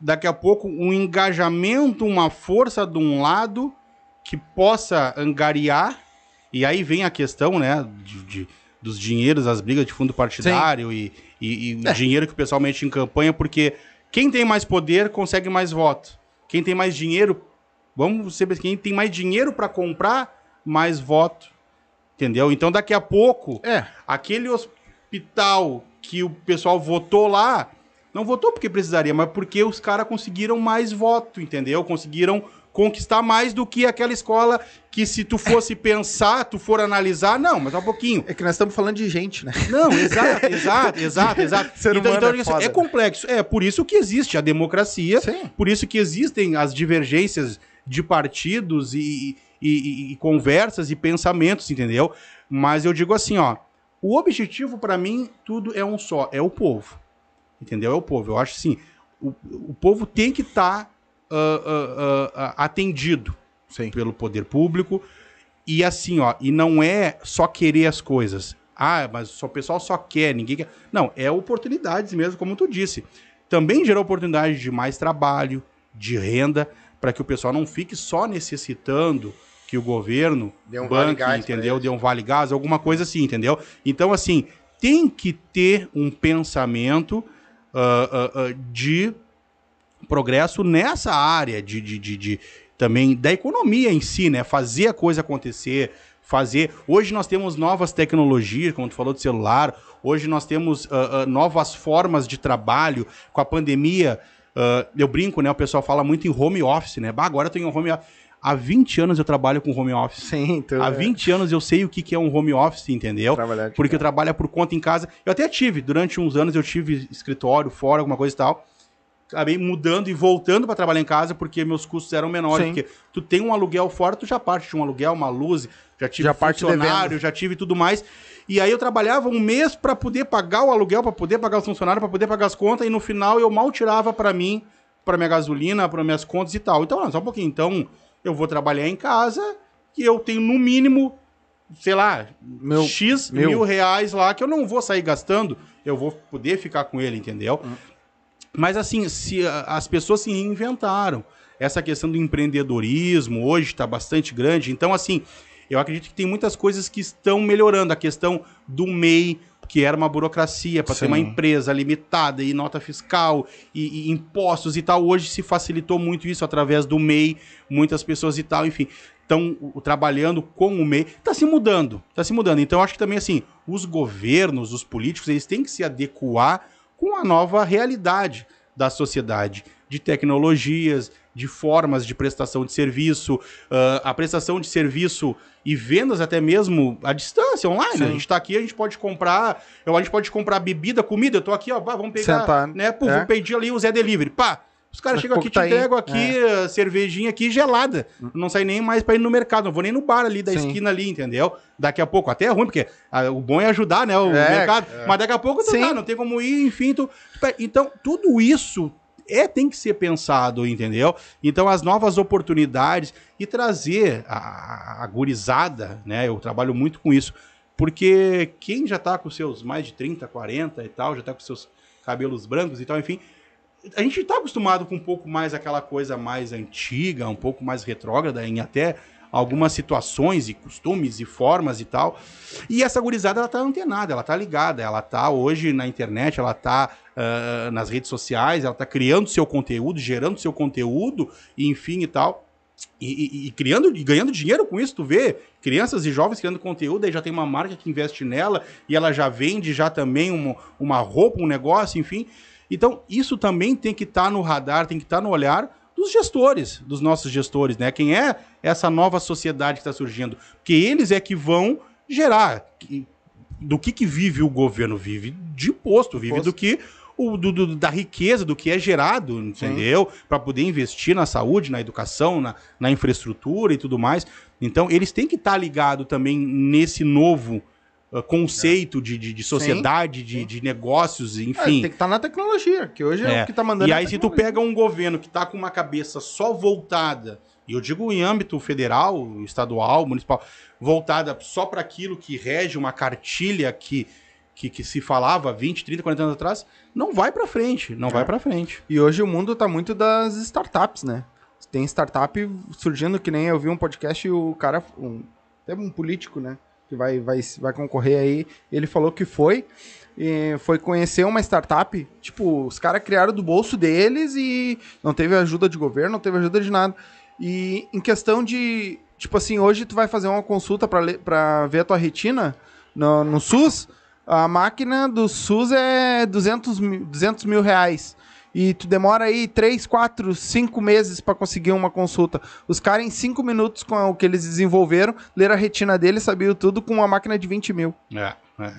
daqui a pouco um engajamento, uma força de um lado que possa angariar e aí vem a questão, né, de, de- dos dinheiros, as brigas de fundo partidário e, e, e É. o dinheiro que o pessoal mete em campanha, porque quem tem mais poder consegue mais voto. Quem tem mais dinheiro, vamos ser quem tem mais dinheiro para comprar, mais voto. Entendeu? Então daqui a pouco É. aquele hospital que o pessoal votou lá, não votou porque precisaria, mas porque os caras conseguiram mais voto, entendeu? Conseguiram conquistar mais do que aquela escola que se tu fosse pensar, tu for analisar, não, mas um pouquinho. É que nós estamos falando de gente, né? Não, exato, exato, exato, exato. Ser então, então, é foda. é complexo. É por isso que existe a democracia, Sim. por isso que existem as divergências de partidos e, e- e- conversas e pensamentos, entendeu? Mas eu digo assim, ó, o objetivo pra mim tudo é um só, é o povo, entendeu? É o povo. Eu acho assim, o, o povo tem que estar atendido Sim. pelo poder público e assim, ó, e não é só querer as coisas. Ah, mas só, o pessoal só quer, ninguém quer. Não, é oportunidades mesmo, como tu disse. Também gera oportunidade de mais trabalho, de renda, para que o pessoal não fique só necessitando que o governo Dê um vale banque, pra entendeu? Dê um vale gás, alguma coisa assim, entendeu? Então, assim, tem que ter um pensamento ah, ah, ah, de progresso nessa área de, de, de, de- também da economia em si, né? Fazer a coisa acontecer, fazer. Hoje nós temos novas tecnologias, como tu falou de celular. Hoje nós temos novas formas de trabalho. Com a pandemia, ah, eu brinco, né? O pessoal fala muito em home office, né? Bah, agora eu tenho um home office. Há 20 anos eu trabalho com home office. Sim, então. Há 20 anos eu sei o que que é um home office, entendeu? Trabalhar Porque eu trabalho por conta em casa. Eu até tive, durante uns anos eu tive escritório fora, alguma coisa e tal. Acabei mudando e voltando para trabalhar em casa porque meus custos eram menores. Sim. Porque tu tem um aluguel fora, tu já parte de um aluguel, uma luz, já tive Já parte funcionário, já tive tudo mais. E aí eu trabalhava um mês para poder pagar o aluguel, para poder pagar os funcionários, para poder pagar as contas, e no final eu mal tirava para mim, para minha gasolina, para minhas contas e tal. Então, não, só um pouquinho. Então, eu vou trabalhar em casa e eu tenho no mínimo, sei lá, Meu- X meu. mil reais lá que eu não vou sair gastando, eu vou poder ficar com ele, entendeu? Mas assim, se a- as pessoas se reinventaram. Essa questão do empreendedorismo hoje está bastante grande. Então, assim, eu acredito que tem muitas coisas que estão melhorando. A questão do MEI, que era uma burocracia para ter uma empresa limitada e nota fiscal e, e impostos e tal. Hoje se facilitou muito isso através do MEI, muitas pessoas e tal, enfim. Estão trabalhando com o MEI. Está se mudando, está se mudando. Então, eu acho que também, assim, os governos, os políticos, eles têm que se adequar com a nova realidade da sociedade, de tecnologias, de formas de prestação de serviço, ah, a prestação de serviço e vendas até mesmo à distância, online. Sim. A gente está aqui, a gente pode comprar, a gente pode comprar bebida, comida, eu tô aqui, ó, vamos pegar, Sentar, né, pô, é. vou pedir ali o Zé Delivery, pá, os caras chegam a aqui, te tá aí, entregam aqui, é. ah, cervejinha aqui gelada, não sai nem mais para ir no mercado, não vou nem no bar ali da Sim. esquina ali, entendeu? Daqui a pouco, até é ruim, porque ah, o bom é ajudar, né, o É, mercado, mas daqui a pouco tu tá, não tem como ir, enfim, tu... Então, tudo isso é tem que ser pensado, entendeu? Então, as novas oportunidades e trazer a, a gurizada, né? Eu trabalho muito com isso, porque quem já tá com seus mais de 30, 40 e tal, já tá com seus cabelos brancos e tal, enfim, a gente tá acostumado com um pouco mais aquela coisa mais antiga, um pouco mais retrógrada em até algumas situações e costumes e formas e tal. E essa gurizada, ela tá antenada, ela tá ligada, ela tá hoje na internet, ela tá ah, nas redes sociais, ela tá criando seu conteúdo, gerando seu conteúdo, enfim e tal. E, e- e criando e ganhando dinheiro com isso, tu vê crianças e jovens criando conteúdo, aí já tem uma marca que investe nela e ela já vende já também uma, uma roupa, um negócio, enfim. Então, isso também tem que estar no radar, tem que estar no olhar dos gestores, dos nossos gestores, né? Quem é essa nova sociedade que está surgindo? Porque eles é que vão gerar. Do que, que vive o governo? Vive de imposto, vive Imposto. do que o, do- do- da riqueza, do que é gerado, entendeu? Para poder investir na saúde, na educação, na, na infraestrutura e tudo mais. Então, eles têm que estar ligados também nesse novo ah, conceito de, de, de sociedade, de, de negócios, É, enfim. tem que estar na tecnologia, que hoje é, É. o que tá mandando. E é aí, se tu pega um governo que tá com uma cabeça só voltada, e eu digo em âmbito federal, estadual, municipal, voltada só para aquilo que rege uma cartilha que, que, que se falava 20, 30, 40 anos atrás, não vai para frente, não É. vai para frente. E hoje o mundo tá muito das startups, né? Tem startup surgindo que nem eu vi um podcast e o cara, um, até um político, né? Que vai, vai, vai concorrer aí, ele falou que foi. E foi conhecer uma startup, tipo, os caras criaram do bolso deles e não teve ajuda de governo, não teve ajuda de nada. E em questão de, tipo assim, hoje tu vai fazer uma consulta pra ver a tua retina no, no SUS, a máquina do SUS é 200 mil, 200 mil reais. E tu demora aí 3, 4, 5 meses pra conseguir uma consulta. Os caras, em 5 minutos, com o que eles desenvolveram, leram a retina dele, sabiam tudo com uma máquina de 20 mil, É, é.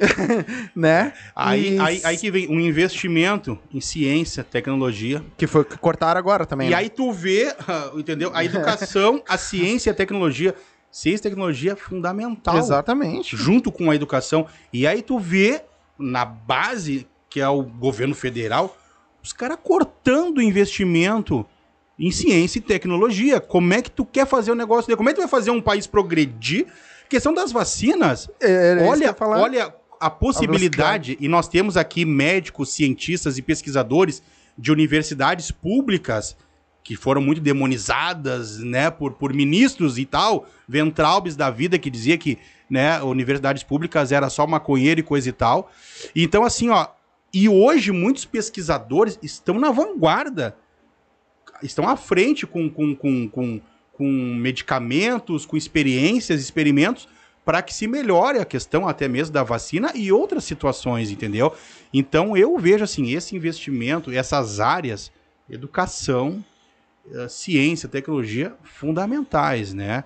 né? Aí, E- aí, aí que vem um investimento em ciência, tecnologia. Que foi que cortaram agora também. E né? aí tu vê, entendeu? A educação, a ciência e a tecnologia. Ciência e tecnologia é fundamental. Exatamente. junto com a educação. E aí tu vê na base, que é o governo federal, os caras cortando investimento em ciência e tecnologia. Como é que tu quer fazer o negócio dele? Como é que tu vai fazer um país progredir? Questão das vacinas. É, olha, olha a possibilidade, e nós temos aqui médicos, cientistas e pesquisadores de universidades públicas que foram muito demonizadas, né, por, por ministros e tal, Ventralbes da vida que dizia que, né, universidades públicas era só maconheiro e coisa e tal. Então assim, ó, e hoje muitos pesquisadores estão na vanguarda, estão à frente com, com, com, com, com medicamentos, com experiências, experimentos para que se melhore a questão até mesmo da vacina e outras situações, entendeu? Então eu vejo assim, esse investimento, essas áreas, educação, ciência, tecnologia, fundamentais, né?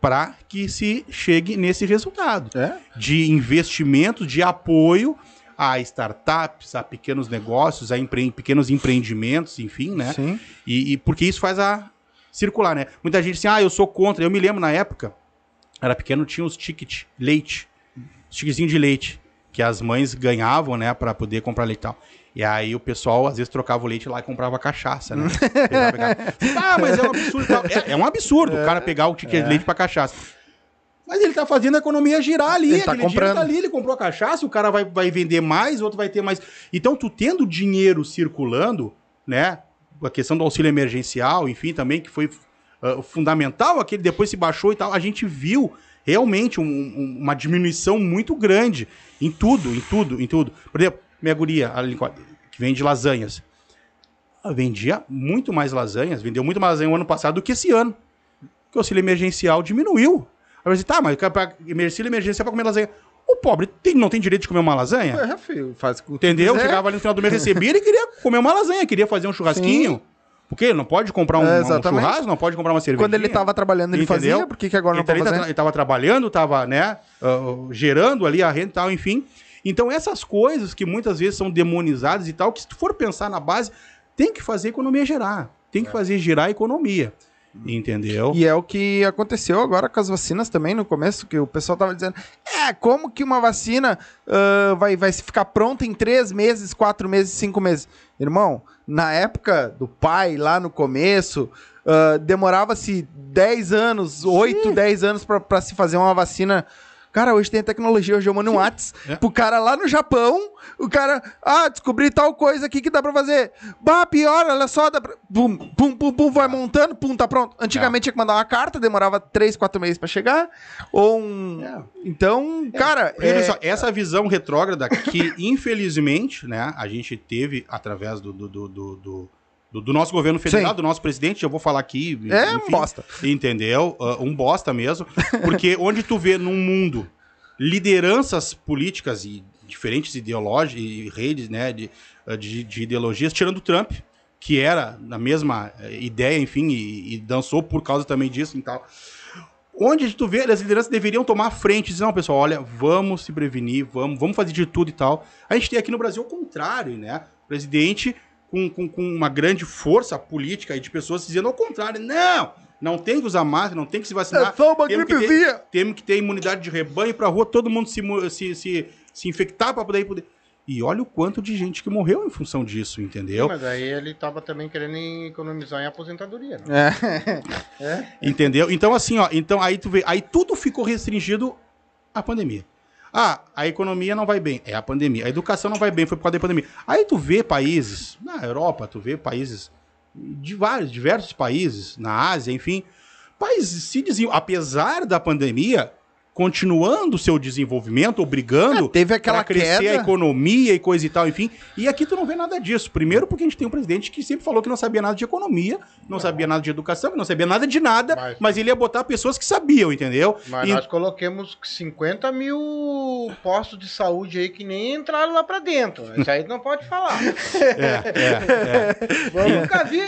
Para que se chegue nesse resultado É? de investimento, de apoio a startups, a pequenos negócios, a empre pequenos empreendimentos, enfim, né? Sim. E, e porque isso faz a circular, né? Muita gente assim, ah, eu sou contra. Eu me lembro na época, era pequeno, tinha os tickets, leite, os de leite, que as mães ganhavam, né, para poder comprar leite e tal. E aí o pessoal, às vezes, trocava o leite lá e comprava cachaça, né? Ah, mas é um absurdo. É, é um absurdo o cara pegar o ticket de leite pra cachaça. Mas ele tá fazendo a economia girar ali. Ele tá comprando. tá ali, ele comprou a cachaça, o cara vai, vai vender mais, o outro vai ter mais. Então, tu tendo dinheiro circulando, né? A questão do auxílio emergencial, enfim, também, que foi ah, fundamental, aquele depois se baixou e tal, a gente viu realmente um- um- uma diminuição muito grande em tudo, em tudo, em tudo. Por exemplo, minha guria, ali, que vende lasanhas. Ela vendia muito mais lasanhas, vendeu muito mais lasanha o ano passado do que esse ano. Porque o auxílio emergencial diminuiu. Aí você, tá, mas auxílio emergencial pra comer lasanha. O pobre tem- não tem direito de comer uma lasanha? É, filho, faz Entendeu? quiser. Chegava ali no final do mês, recebia, ele queria comer uma lasanha, queria fazer um churrasquinho. Porque ele não pode comprar um, É, um churrasco, não pode comprar uma cerveja. Quando ele tava trabalhando, ele fazia, por que, que agora não então, pode ele, fazer? tá- ele tava trabalhando, tava, né, ah, gerando ali a renda e tal, enfim. Então, essas coisas que muitas vezes são demonizadas e tal, que se tu for pensar na base, tem que fazer a economia gerar. Tem que fazer girar a economia. Entendeu? E é o que aconteceu agora com as vacinas também no começo, que o pessoal tava dizendo, é, como que uma vacina ah, vai, vai ficar pronta em três meses, quatro meses, cinco meses? Irmão, na época do pai, lá no começo, ah, demorava-se 10 anos, 8, 10 anos pra se fazer uma vacina. Cara, hoje tem a tecnologia, hoje eu mando um Whats É. pro cara lá no Japão, o cara, ah, descobri tal coisa aqui que dá pra fazer. Bah, pior, olha só, dá pra... Pum, pum, pum, pum, vai montando, pum, tá pronto. Antigamente tinha que mandar uma carta, demorava 3, 4 meses pra chegar, ou um... É. Então, cara, Porque, olha é... só, essa visão retrógrada que, infelizmente, né, a gente teve através do, do, do, do, do- do- nosso governo federal, Sim. do nosso presidente, eu vou falar aqui. É enfim, bosta. Entendeu? Ah, um bosta mesmo. Porque onde tu vê num mundo lideranças políticas e diferentes ideológicas e redes né, de, ah, de, de ideologias, tirando o Trump, que era na mesma eh, ideia, enfim, e, e dançou por causa também disso e tal. Onde tu vê, as lideranças deveriam tomar frente e dizer, não, pessoal, olha, vamos se prevenir, vamos, vamos fazer de tudo e tal. A gente tem aqui no Brasil o contrário, né? O presidente com, com, com uma grande força política e de pessoas dizendo ao contrário, não, não tem que usar máscara, não tem que se vacinar. É só uma temos que ter- gripezinha. Temos que ter imunidade de rebanho para rua, todo mundo se, se, se, se infectar para poder, poder... E olha o quanto de gente que morreu em função disso, entendeu? Mas aí ele tava também querendo economizar em aposentadoria. Né? É. Entendeu? Então, assim, ó, então aí tu vê, aí tudo ficou restringido à pandemia. Ah, a economia não vai bem, é a pandemia. A educação não vai bem, foi por causa da pandemia. Aí tu vê países, na Europa, tu vê países de vários, diversos países, na Ásia, enfim, países se desenvol... apesar da pandemia, continuando o seu desenvolvimento, obrigando É, teve aquela pra crescer queda. a economia e coisa e tal, enfim. E aqui tu não vê nada disso. Primeiro porque a gente tem um presidente que sempre falou que não sabia nada de economia, não sabia nada de educação, que não sabia nada de nada, Mas- mas, ele ia botar pessoas que sabiam, entendeu? Mas E- nós coloquemos 50 mil postos de saúde aí que nem entraram lá pra dentro. Isso aí não pode falar. Eu nunca vi.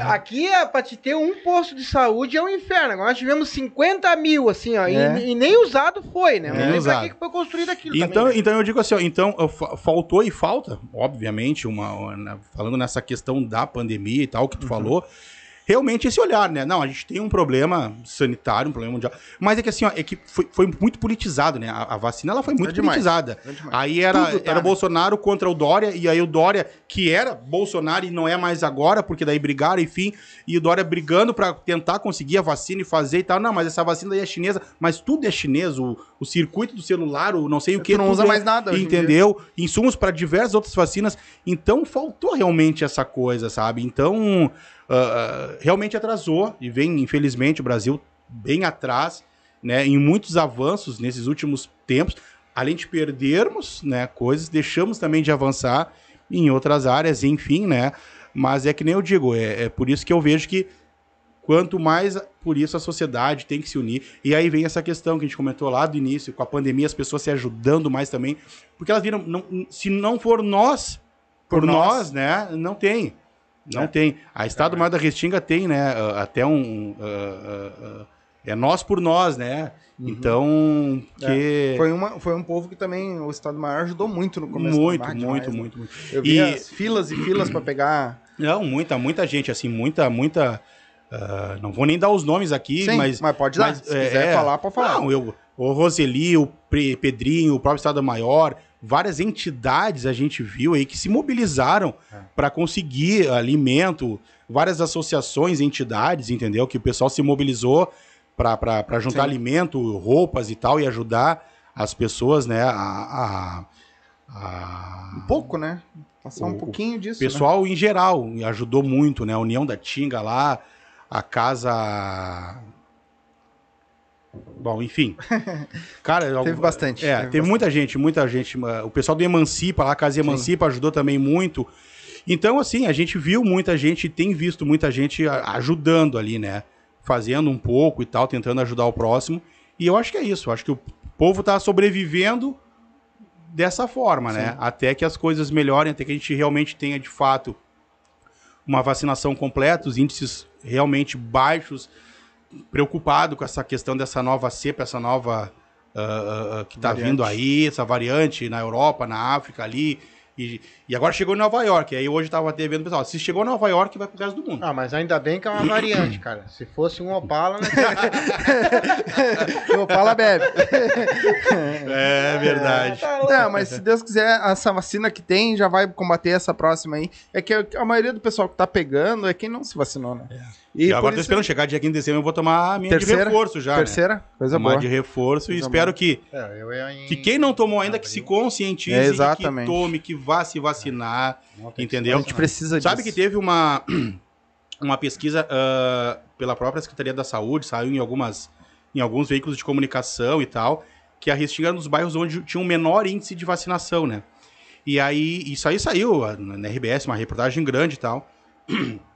Aqui, é, pra te ter um posto de saúde é um inferno. Agora nós tivemos 50 mil, assim, ó. e- É. E, nem usado foi, né? Nem pra usado. que que foi construído aquilo Então, também, né? então eu digo assim, ó, então fa- faltou e falta, obviamente, uma, uma- falando nessa questão da pandemia e tal que tu falou, realmente esse olhar, né? Não, a gente tem um problema sanitário, um problema mundial. Mas é que assim, ó, é que foi, foi muito politizado, né? A, a vacina ela foi muito É demais. politizada. É. Aí era, Tudo tá, era né? Bolsonaro contra o Dória, e aí o Dória, que era Bolsonaro e não é mais agora, porque daí brigaram, enfim, e o Dória brigando pra tentar conseguir a vacina e fazer e tal. Não, mas essa vacina daí é chinesa, mas tudo é chinês, o, o circuito do celular, o não sei o que. Tu não usa é- mais nada. Entendeu? Insumos para diversas outras vacinas. Então faltou realmente essa coisa, sabe? Então ah, realmente atrasou e vem, infelizmente, o Brasil bem atrás, né? Em muitos avanços nesses últimos tempos. Além de perdermos, né, coisas, deixamos também de avançar em outras áreas, enfim, né? Mas é que nem eu digo, é, é por isso que eu vejo que quanto mais por isso a sociedade tem que se unir. E aí vem essa questão que a gente comentou lá do início, com a pandemia, as pessoas se ajudando mais também, porque elas viram, não- se não for nós, por, Por nós, nós. né, não tem. Não É. tem. A Estado Maior da Restinga tem, né, ah, até um... ah, ah, é nós por nós, né? Então, que... Foi, uma, foi um povo que também o Estado Maior ajudou muito no começo. muito, Ah, muito, demais, né? muito, muito. Eu vi E- as filas e filas pra pegar. Não, muita, muita gente, assim, muita, muita... ah, não vou nem dar os nomes aqui, Sim, mas... mas pode dar. mas, Se é, quiser é. falar, pode falar. Não, eu, o Roseli, o Pedrinho, o próprio Estado Maior, várias entidades a gente viu aí que se mobilizaram É. para conseguir alimento, várias associações, entidades, entendeu? Que o pessoal se mobilizou para juntar Sim. alimento, roupas e tal, e ajudar as pessoas, né, a... a- a- Um pouco, né? Passar um O- pouquinho disso. o pessoal em geral ajudou muito, né? A União da Tinga lá, a casa. Bom, enfim. Cara, Teve bastante, É, teve teve, muita gente, muita gente. O pessoal do Emancipa, lá, a Casa Emancipa, ajudou também muito. Então, assim, a gente viu muita gente, tem visto muita gente ajudando ali, né? Fazendo um pouco e tal, tentando ajudar o próximo. E eu acho que é isso. Eu acho que o povo tá sobrevivendo dessa forma, né? Até que as coisas melhorem, até que a gente realmente tenha, de fato, uma vacinação completa, os índices realmente baixos, preocupado com essa questão dessa nova cepa, essa nova ah, ah, que tá Variante. vindo aí, essa variante na Europa, na África ali. E, e agora chegou em Nova York. Aí hoje tava até vendo o pessoal, se chegou em Nova York, vai pro resto do mundo. Ah, mas ainda bem que é uma variante, cara. Se fosse um Opala, né? O Opala bebe. É verdade. Não, mas se Deus quiser, essa vacina que tem já vai combater essa próxima aí. É que a maioria do pessoal que tá pegando é quem não se vacinou, né? E, por agora tô isso- esperando chegar dia 15 de dezembro, eu vou tomar a minha Terceira? de reforço já. Né? Terceira, coisa Tomar boa. de reforço e Coisa espero boa. que, É, eu ia em... que quem não tomou ainda, que se conscientize, É, e que exatamente. tome, que vá se vacinar. Que entendeu? A gente precisa disso. Sabe que teve uma, uma pesquisa ah, pela própria Secretaria da Saúde, saiu em, algumas, em alguns veículos de comunicação e tal, que a Restinga era um dos bairros onde tinha um menor índice de vacinação, né? E aí, isso aí saiu ah, na RBS, uma reportagem grande e tal.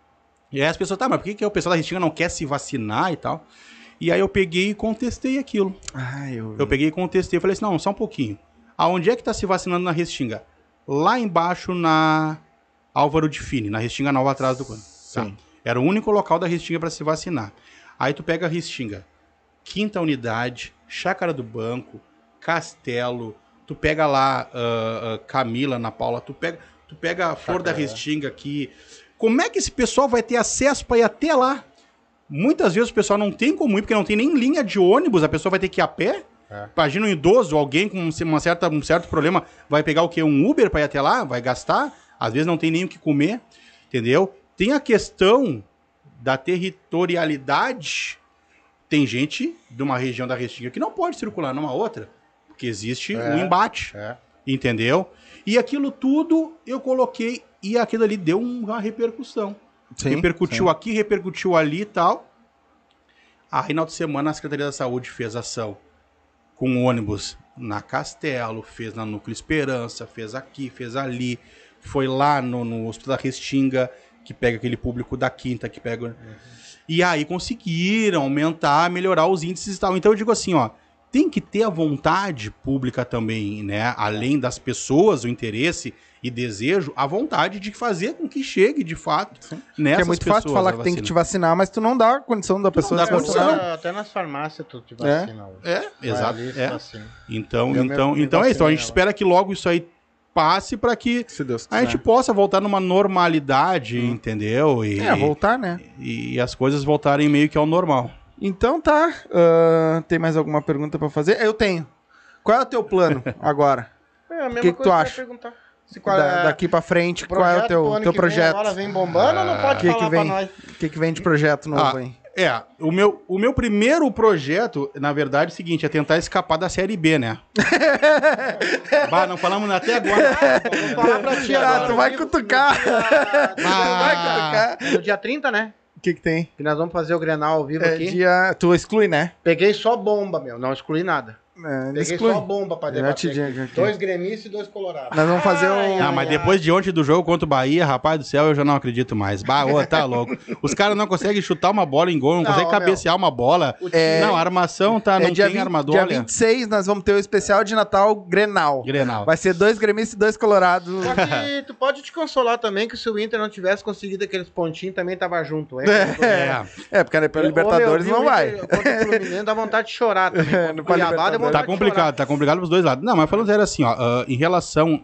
E aí as pessoas, tá, mas por que, que o pessoal da Restinga não quer se vacinar e tal? E aí eu peguei e contestei aquilo. Ai, eu... Eu peguei e contestei, eu falei assim, não, só um pouquinho. Aonde é que tá se vacinando na Restinga? Lá embaixo na Álvaro de Fini, na Restinga Nova atrás do cano. Tá. Sim. Era o único local da Restinga para se vacinar. Aí tu pega a Restinga, quinta unidade, Chácara do Banco, Castelo, tu pega lá ah, ah, Camila, na Paula, tu pega, tu pega a Flor da Chácara, Restinga aqui. Como é que esse pessoal vai ter acesso para ir até lá? Muitas vezes o pessoal não tem como ir, porque não tem nem linha de ônibus, a pessoa vai ter que ir a pé. É. Imagina um idoso, alguém com uma certa, um certo problema, vai pegar o quê? Um Uber para ir até lá? Vai gastar? Às vezes não tem nem o que comer, entendeu? Tem a questão da territorialidade. Tem gente de uma região da Restinga que não pode circular numa outra, porque existe É. um embate, É. entendeu? E aquilo tudo eu coloquei e aquilo ali deu uma repercussão Sim, repercutiu sim. aqui, repercutiu ali e tal. Aí, final de semana, a Secretaria da Saúde fez ação com ônibus na Castelo, fez na Núcleo Esperança, fez aqui, fez ali, foi lá no, no Hospital da Restinga, que pega aquele público da quinta, que pega. E aí conseguiram aumentar, melhorar os índices e tal. Então eu digo assim, ó, tem que ter a vontade pública também, né? Além das pessoas, o interesse e desejo, a vontade de fazer com que chegue de fato Sim. nessas Porque é muito fácil pessoas falar a que tem que te vacina. vacinar, mas tu não dá a condição da pessoa dá se condição. vacinar. Até, nas farmácias tu te É. vacina hoje. É, Vai exato. É. Então, Eu então, então é isso. Então a gente vacinei espera que logo isso aí passe para que Se Deus a gente possa voltar numa normalidade, entendeu? E, É, voltar, né? e as coisas voltarem meio que ao normal. Então tá. ah, tem mais alguma pergunta pra fazer? Eu tenho. Qual é o teu plano agora? É a mesma Que que tu coisa eu ia acha? perguntar. Se qual Da- é- daqui pra frente, qual é o projeto teu, pro ano teu que vem projeto? Agora vem bombando ou não pode O que, falar que vem? pra nós? O que, que vem de projeto novo Ah, aí? É, o meu, o meu primeiro projeto, na verdade, é o seguinte, é tentar escapar da Série B, né? bah, não falamos até agora. Vou falar pra ti Ah, agora. tu vai cutucar. dia- Tu vai cutucar. No dia 30, né? O que, que tem? Que nós vamos fazer o Grenal ao vivo É, aqui. dia... Tu exclui, né? Peguei só bomba, meu. Não excluí nada. É, Peguei exclui. só bomba pra debater. aqui. aqui. Dois gremistas e dois colorados. Nós vamos fazer um... Ah, mas depois de ontem do jogo contra o Bahia, rapaz do céu, eu já não acredito mais. Bah, ô, tá louco. Os caras não conseguem chutar uma bola em gol, não, Não, conseguem cabecear uma bola. É- Não, a armação tá, É não dia, tem 20, armador, dia olha. 26 nós vamos ter o especial de Natal Grenal. Grenal. Vai ser dois gremistas e dois colorados. Só que tu pode te consolar também que se o Inter não tivesse conseguido aqueles pontinhos, também tava junto. É, É. É, porque pela Libertadores meu, não vai. Contra o Fluminense dá vontade de chorar também. É, não pode Tá complicado, tá complicado pros dois lados. Não, mas falando sério assim, ó, ah, em relação,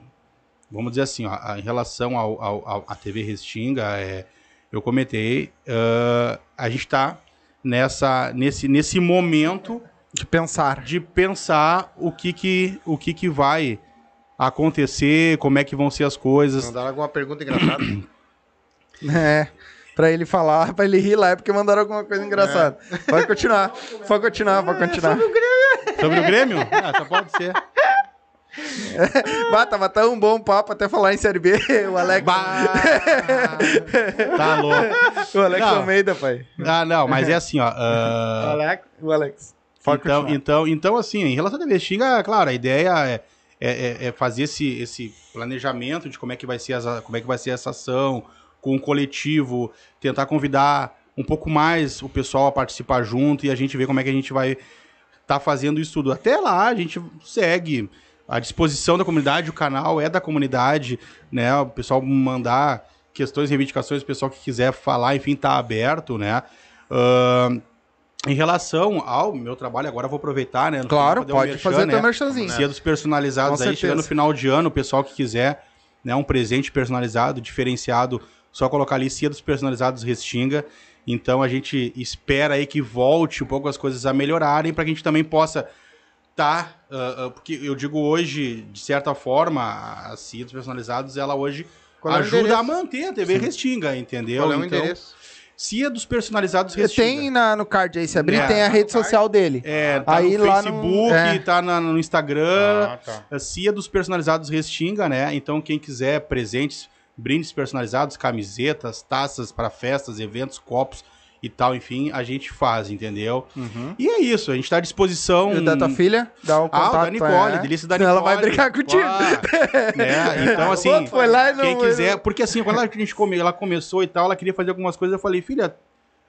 vamos dizer assim, ó, em relação ao, ao, ao- à TV Restinga, é, eu comentei, ah, a gente tá nessa, nesse, nesse momento De pensar. de pensar o que que, o que que vai acontecer, como é que vão ser as coisas. Mandaram alguma pergunta engraçada? É. Pra ele falar, pra ele rir lá, é porque mandaram alguma coisa engraçada. Pode continuar. Pode continuar, pode continuar. Sobre o Grêmio? Ah, só pode ser. Bah, tava tão bom o papo até falar em Série B. O Alex. Bah! tá louco. O Alex Não. Almeida, pai. Ah, não, mas é assim, ó. ah, Alex. O Alex. Então, continuar. então, então, assim, em relação à Xinga, claro, a ideia é, é, é- é fazer esse, esse planejamento de como é, que vai ser essa, como é que vai ser essa ação, com o coletivo, tentar convidar um pouco mais o pessoal a participar junto e a gente ver como é que a gente vai estar fazendo isso tudo. Até lá, a gente segue à disposição da comunidade, o canal é da comunidade, né? O pessoal mandar questões, reivindicações, o pessoal que quiser falar, enfim, tá aberto, né? Ahn, em relação ao meu trabalho, agora vou aproveitar, né? Claro, pode merchan, fazer né? teu merchanzinho. Cia dos personalizados Com aí, certeza. chegando no final de ano, o pessoal que quiser, né, um presente personalizado, diferenciado, só colocar ali Cia dos personalizados Restinga. Então a gente espera aí que volte um pouco as coisas a melhorarem para que a gente também possa tá, ah, ah, porque eu digo hoje, de certa forma, a Cia dos personalizados, ela hoje Qual é ajuda a manter a TV Restinga, entendeu? Qual é o então, endereço? Cia dos personalizados Restinga. Tem na, no card aí, se abrir, É. tem a rede social dele. É, tá Aí no lá no- Facebook, é. tá na- no Instagram, Ah, tá. a Cia dos personalizados Restinga, né? Então, quem quiser presentes, brindes personalizados, camisetas, taças para festas, eventos, copos e tal, enfim, a gente faz, entendeu? E é isso, a gente tá à disposição. E da tua filha, dá o Ah, contato. o da Nicole, é. delícia da Nicole. Ela vai brigar contigo. Ah, né? Então, assim, não- quem quiser... Porque, assim, quando a gente come, ela começou e tal, ela queria fazer algumas coisas, eu falei, filha,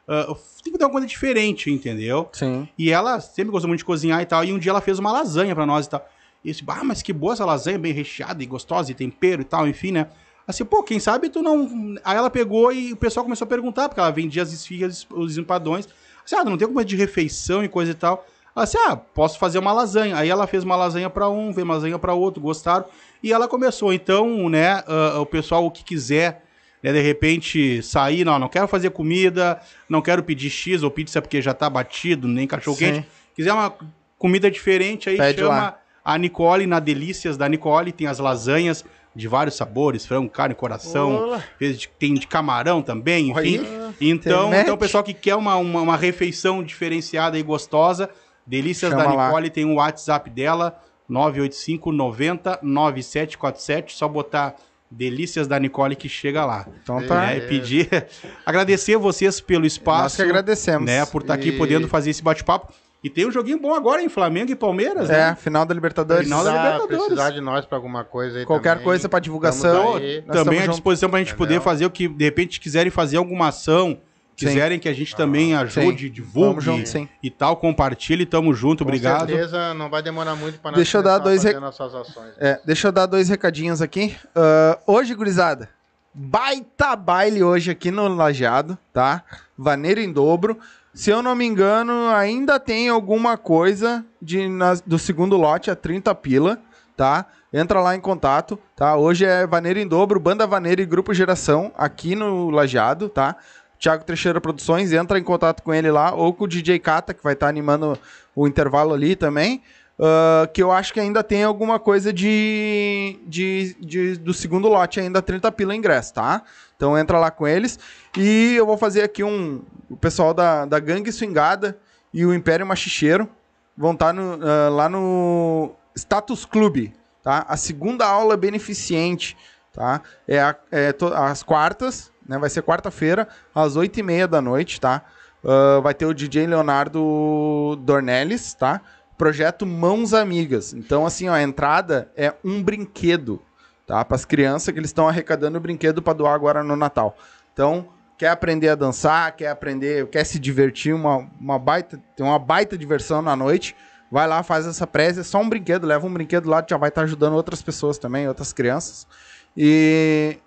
ah, tem que dar uma coisa diferente, entendeu? Sim. E ela sempre gostou muito de cozinhar e tal. E um dia ela fez uma lasanha pra nós e tal. E eu disse, ah, mas que boa essa lasanha, bem recheada e gostosa, e tempero e tal, enfim, né? Assim, pô, quem sabe tu não. Aí ela pegou e o pessoal começou a perguntar, porque ela vendia as esfirras, os empadões. Assim, ah, não tem alguma coisa de refeição e coisa e tal. Ela disse, ah, posso fazer uma lasanha. Aí ela fez uma lasanha pra um, fez uma lasanha pra outro, gostaram. E ela começou. Então, né, ah, o pessoal, o que quiser, né, de repente sair, não, não quero fazer comida, não quero pedir X ou pizza porque já tá batido, nem cachorro Sim. quente. Quiser uma comida diferente, aí Pede chama lá. a Nicole na Delícias da Nicole, tem as lasanhas de vários sabores, frango, carne, coração, de- tem de camarão também, enfim. Então, internet. então o pessoal que quer uma, uma, uma refeição diferenciada e gostosa, Delícias Chama da lá. Nicole, tem o WhatsApp dela, 985 90 9747, só botar Delícias da Nicole que chega lá. Então tá. Né? E pedir, agradecer vocês pelo espaço. Nós que agradecemos. Né, por estar aqui E- podendo fazer esse bate-papo. E tem um joguinho bom agora em Flamengo e Palmeiras, É, né? final da Libertadores. Final da Precisar- Libertadores. Precisar de nós pra alguma coisa aí Qualquer também. coisa pra divulgação. Também à junto. disposição pra gente Entendeu? poder fazer o que, de repente, quiserem fazer alguma ação, Sim. quiserem que a gente também ajude, Sim. divulgue Tamo junto, sim. e tal, compartilhe, tamo junto, Com obrigado. certeza não vai demorar muito pra nós Deixa eu dar a dois fazer rec- nossas ações. É, deixa eu dar dois recadinhos aqui. Ah, hoje, gurizada, baita baile hoje aqui no Lajeado, tá? Vaneiro em dobro. Se eu não me engano, ainda tem alguma coisa de, nas- do segundo lote a 30 pila, tá? Entra lá em contato, tá? Hoje é Vaneira em Dobro, Banda Vaneira e Grupo Geração, aqui no Lajeado, tá? Thiago Teixeira Produções, entra em contato com ele lá, ou com o DJ Kata, que vai estar tá animando o intervalo ali também. Uh, que eu acho que ainda tem alguma coisa de, de, de, do segundo lote, ainda 30 pila ingresso, tá? Então entra lá com eles. E eu vou fazer aqui um. O pessoal da, da Gangue Swingada e o Império Machicheiro vão estar tá uh, lá no Status Club, tá? A segunda aula beneficente, tá? É, a, é às quartas, né? Vai ser quarta-feira, às oito e meia da noite, tá? Uh, vai ter o DJ Leonardo Dornelles, tá? Projeto Mãos Amigas. Então, assim, ó, a entrada é um brinquedo, tá? Para as crianças que eles estão arrecadando o brinquedo para doar agora no Natal. Então, quer aprender a dançar, quer aprender, quer se divertir, uma, uma baita, tem uma baita diversão na noite, vai lá, faz essa presa, é só um brinquedo, leva um brinquedo lá, já vai estar tá ajudando outras pessoas também, outras crianças. E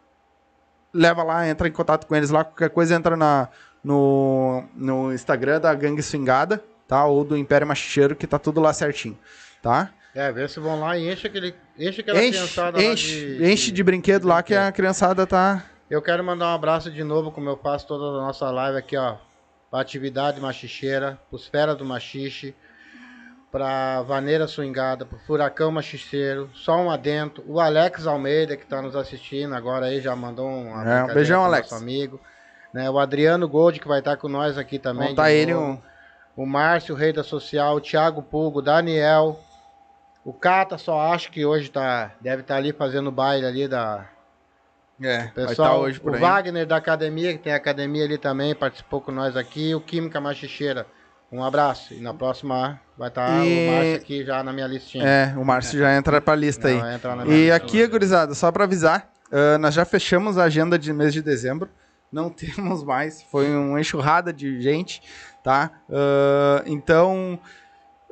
leva lá, entra em contato com eles lá, qualquer coisa entra na, no, no Instagram da Gangue Swingada, tá? Ou do Império Machicheiro, que tá tudo lá certinho, tá? É, vê se vão lá e enche aquele. Enche aquela enche, criançada enche, de, enche de brinquedo de lá que a criançada tá. Eu quero mandar um abraço de novo, como eu faço toda a nossa live aqui, ó. Pra atividade machicheira, pros Fera do Machixe, pra Vaneira Swingada, pro Furacão Machicheiro, só um adentro. O Alex Almeida, que tá nos assistindo agora aí, já mandou um, é, um beijão, Alex. nosso amigo. Né, o Adriano Gold, que vai estar com nós aqui também. Tá ele um... O Márcio, Rei da Social, o Thiago Pugo, o Daniel. O Cata só acho que hoje tá, deve estar tá ali fazendo baile ali da, é, tá Pessoal, tá hoje por o aí. Wagner da academia, que tem academia ali também, participou com nós aqui. O Química Machicheira. Um abraço. E na próxima vai estar tá e... o Márcio aqui já na minha listinha. É, o Márcio já entra pra lista Não, aí. E aqui, gurizada, só para avisar, uh, nós já fechamos a agenda de mês de dezembro. Não temos mais. Foi uma enxurrada de gente, tá? Uh, então,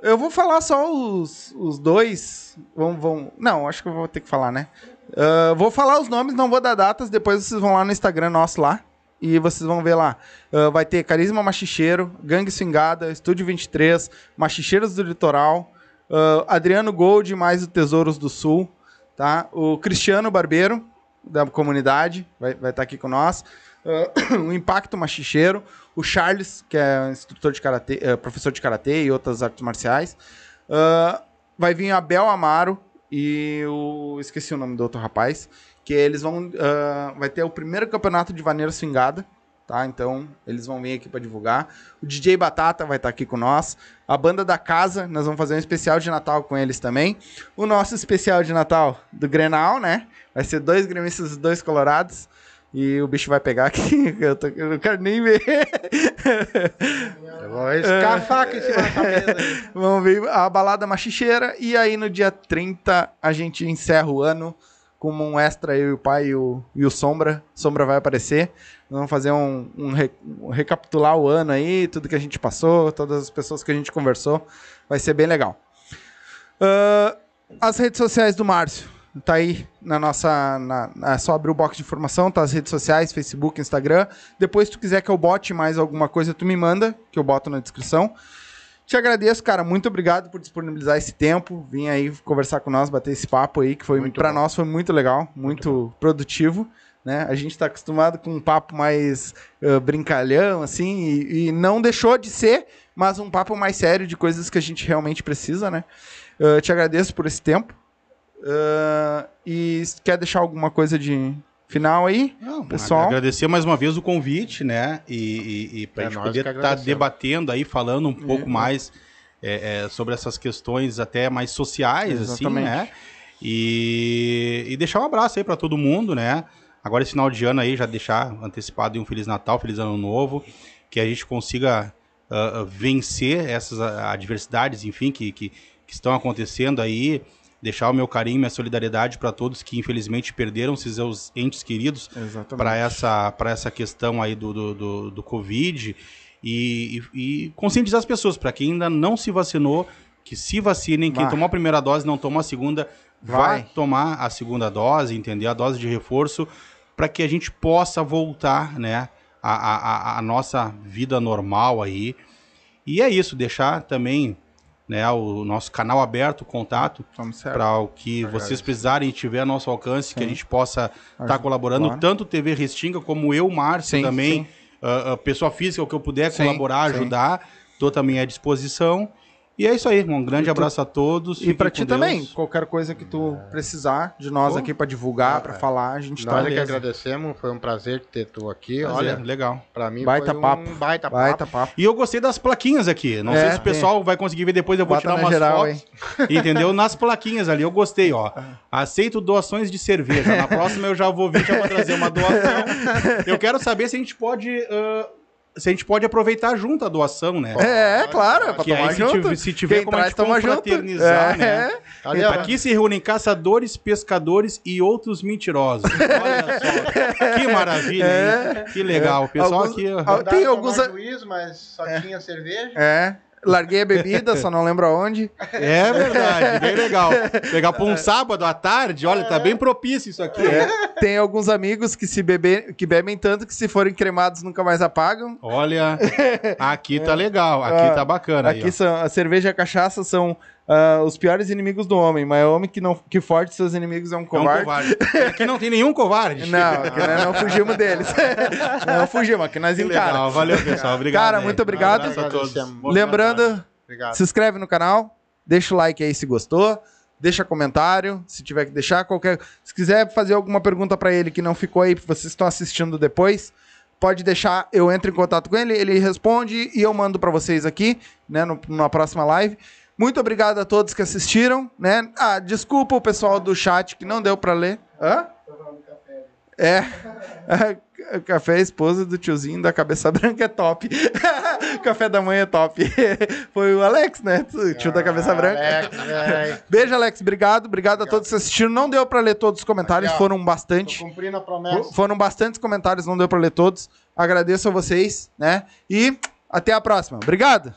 eu vou falar só os, os dois. Vamos, vamos. Não, acho que eu vou ter que falar, né? Uh, vou falar os nomes, não vou dar datas. Depois vocês vão lá no Instagram nosso lá. E vocês vão ver lá. Uh, vai ter Carisma Machicheiro, Gangue Swingada, Estúdio 23, Machicheiros do Litoral, uh, Adriano Gold mais o Tesouros do Sul, tá? O Cristiano Barbeiro, da comunidade, vai estar vai tá aqui com nós. O Impacto Machicheiro, o Charles, que é instrutor de karatê, professor de karatê e outras artes marciais. vai vir a Bel Amaro, e o. Esqueci o nome do outro rapaz. Que eles vão. Uh, vai ter o primeiro campeonato de vaneira swingada. Tá? Então, eles vão vir aqui para divulgar. O DJ Batata vai estar tá aqui com nós. A banda da casa, nós vamos fazer um especial de Natal com eles também. O nosso especial de Natal do Grenal, né? Vai ser dois gremistas e dois colorados. E o bicho vai pegar aqui. Eu, tô, eu não quero nem ver. Eu vou escafar aqui em cima da cabeça. Vamos ver a balada machicheira. E aí no dia 30 a gente encerra o ano com um extra, eu e o pai e o, e o Sombra. Sombra vai aparecer. Vamos fazer um, um, re, um, recapitular o ano aí, tudo que a gente passou, todas as pessoas que a gente conversou. Vai ser bem legal. Uh, as redes sociais do Márcio tá aí na nossa. Na, é só abrir o box de informação, tá as redes sociais, Facebook, Instagram. Depois, se tu quiser que eu bote mais alguma coisa, tu me manda, que eu boto na descrição. Te agradeço, cara. Muito obrigado por disponibilizar esse tempo. Vim aí conversar com nós, bater esse papo aí, que foi para nós foi muito legal, muito, muito produtivo. Né? A gente está acostumado com um papo mais uh, brincalhão, assim, e, e, não deixou de ser, mas um papo mais sério de coisas que a gente realmente precisa, né? Uh, te agradeço por esse tempo. Uh, e quer deixar alguma coisa de final aí, Não, pessoal? Agradecer mais uma vez o convite, né? E, e, e para é a gente poder estar tá debatendo aí, falando um pouco uhum. mais é, é, sobre essas questões até mais sociais, Exatamente. assim, né? E, e deixar um abraço aí para todo mundo, né? Agora esse final de ano aí, já deixar antecipado um Feliz Natal, Feliz Ano Novo, que a gente consiga uh, vencer essas adversidades, enfim, que, que, que estão acontecendo aí, deixar o meu carinho, minha solidariedade para todos que infelizmente perderam seus entes queridos para essa, essa questão aí do, do, do, do Covid e, e, e, conscientizar as pessoas, para quem ainda não se vacinou, que se vacinem, vai. quem tomou a primeira dose não tomou a segunda, vai. vai tomar a segunda dose, entender? A dose de reforço, para que a gente possa voltar, né, a, a, a nossa vida normal aí. E é isso, deixar também né? O nosso canal aberto, contato, para o que vocês precisarem e tiver a nosso alcance, que a Sim. gente possa estar Ajuda, colaborando, claro. tanto TV Restinga como eu, Márcio, Sim, também, sim. ah, pessoa física, o que eu puder Sim, colaborar, sim. ajudar, estou também à disposição. E é isso aí, um grande tu- abraço a todos. E com ti Deus. também, qualquer coisa que tu precisar de nós Pô. aqui pra divulgar, pra falar, a gente tá Nós é que beleza. agradecemos, foi um prazer ter tu aqui. Prazer, Olha, legal. pra mim Baita foi papo. um baita papo. Baita papo. E eu gostei das plaquinhas aqui. Não É, sei se o pessoal vai conseguir ver depois, eu vou Bota tirar umas geral, fotos. Entendeu? Nas plaquinhas ali, eu gostei, ó. Aceito doações de cerveja. Na próxima eu já vou vir já vou trazer uma doação. Eu quero saber se a gente pode. ah, se a gente pode aproveitar junto a doação, né? É, é, claro, é pra Que tomar aí, junto. tiver, se tiver Quem como a traz, gente toma junto. confraternizar, É. né? Ó, Aqui se reúnem caçadores, pescadores e outros mentirosos. Olha só. Que maravilha, hein? Que legal. O pessoal Alguns- aqui. tem alguns a- juiz, mas só tinha cerveja. É. Larguei a bebida, só não lembro aonde. É verdade, bem legal. Pegar pra um sábado à tarde, olha, tá bem propício isso aqui. É. Tem alguns amigos que se bebe, que bebem tanto que se forem cremados nunca mais apagam. Olha, aqui tá legal, aqui Ah, tá bacana. aí, Aqui ó. são, a cerveja e a cachaça são ah, os piores inimigos do homem, mas o homem que não que forte seus inimigos é um É um covarde. covarde. Aqui não tem nenhum covarde. Não, aqui nós não fugimos deles. não fugimos, aqui nós Que encara. legal, valeu pessoal, obrigado. Cara, aí. muito obrigado. Um abraço a todos. Lembrando, Obrigado. se inscreve no canal, deixa o like aí se gostou, deixa comentário, se tiver que deixar qualquer, se quiser fazer alguma pergunta pra ele que não ficou aí, vocês estão assistindo depois, pode deixar, eu entro em contato com ele, ele responde e eu mando pra vocês aqui, né, no, na próxima live. Muito obrigado a todos que assistiram, né? Ah, desculpa o pessoal do chat que não deu pra ler. Hã? É. O Café é a esposa do tiozinho da cabeça branca é top. Café da manhã é top. Foi o Alex, né? O tio da cabeça branca. Alex, velho. Beijo, Alex. Obrigado. Obrigado a todos que assistiram. Não deu pra ler todos os comentários, foram bastante. cumprindo a promessa. Foram bastantes comentários, não deu pra ler todos. Agradeço a vocês, né? E até a próxima. Obrigado.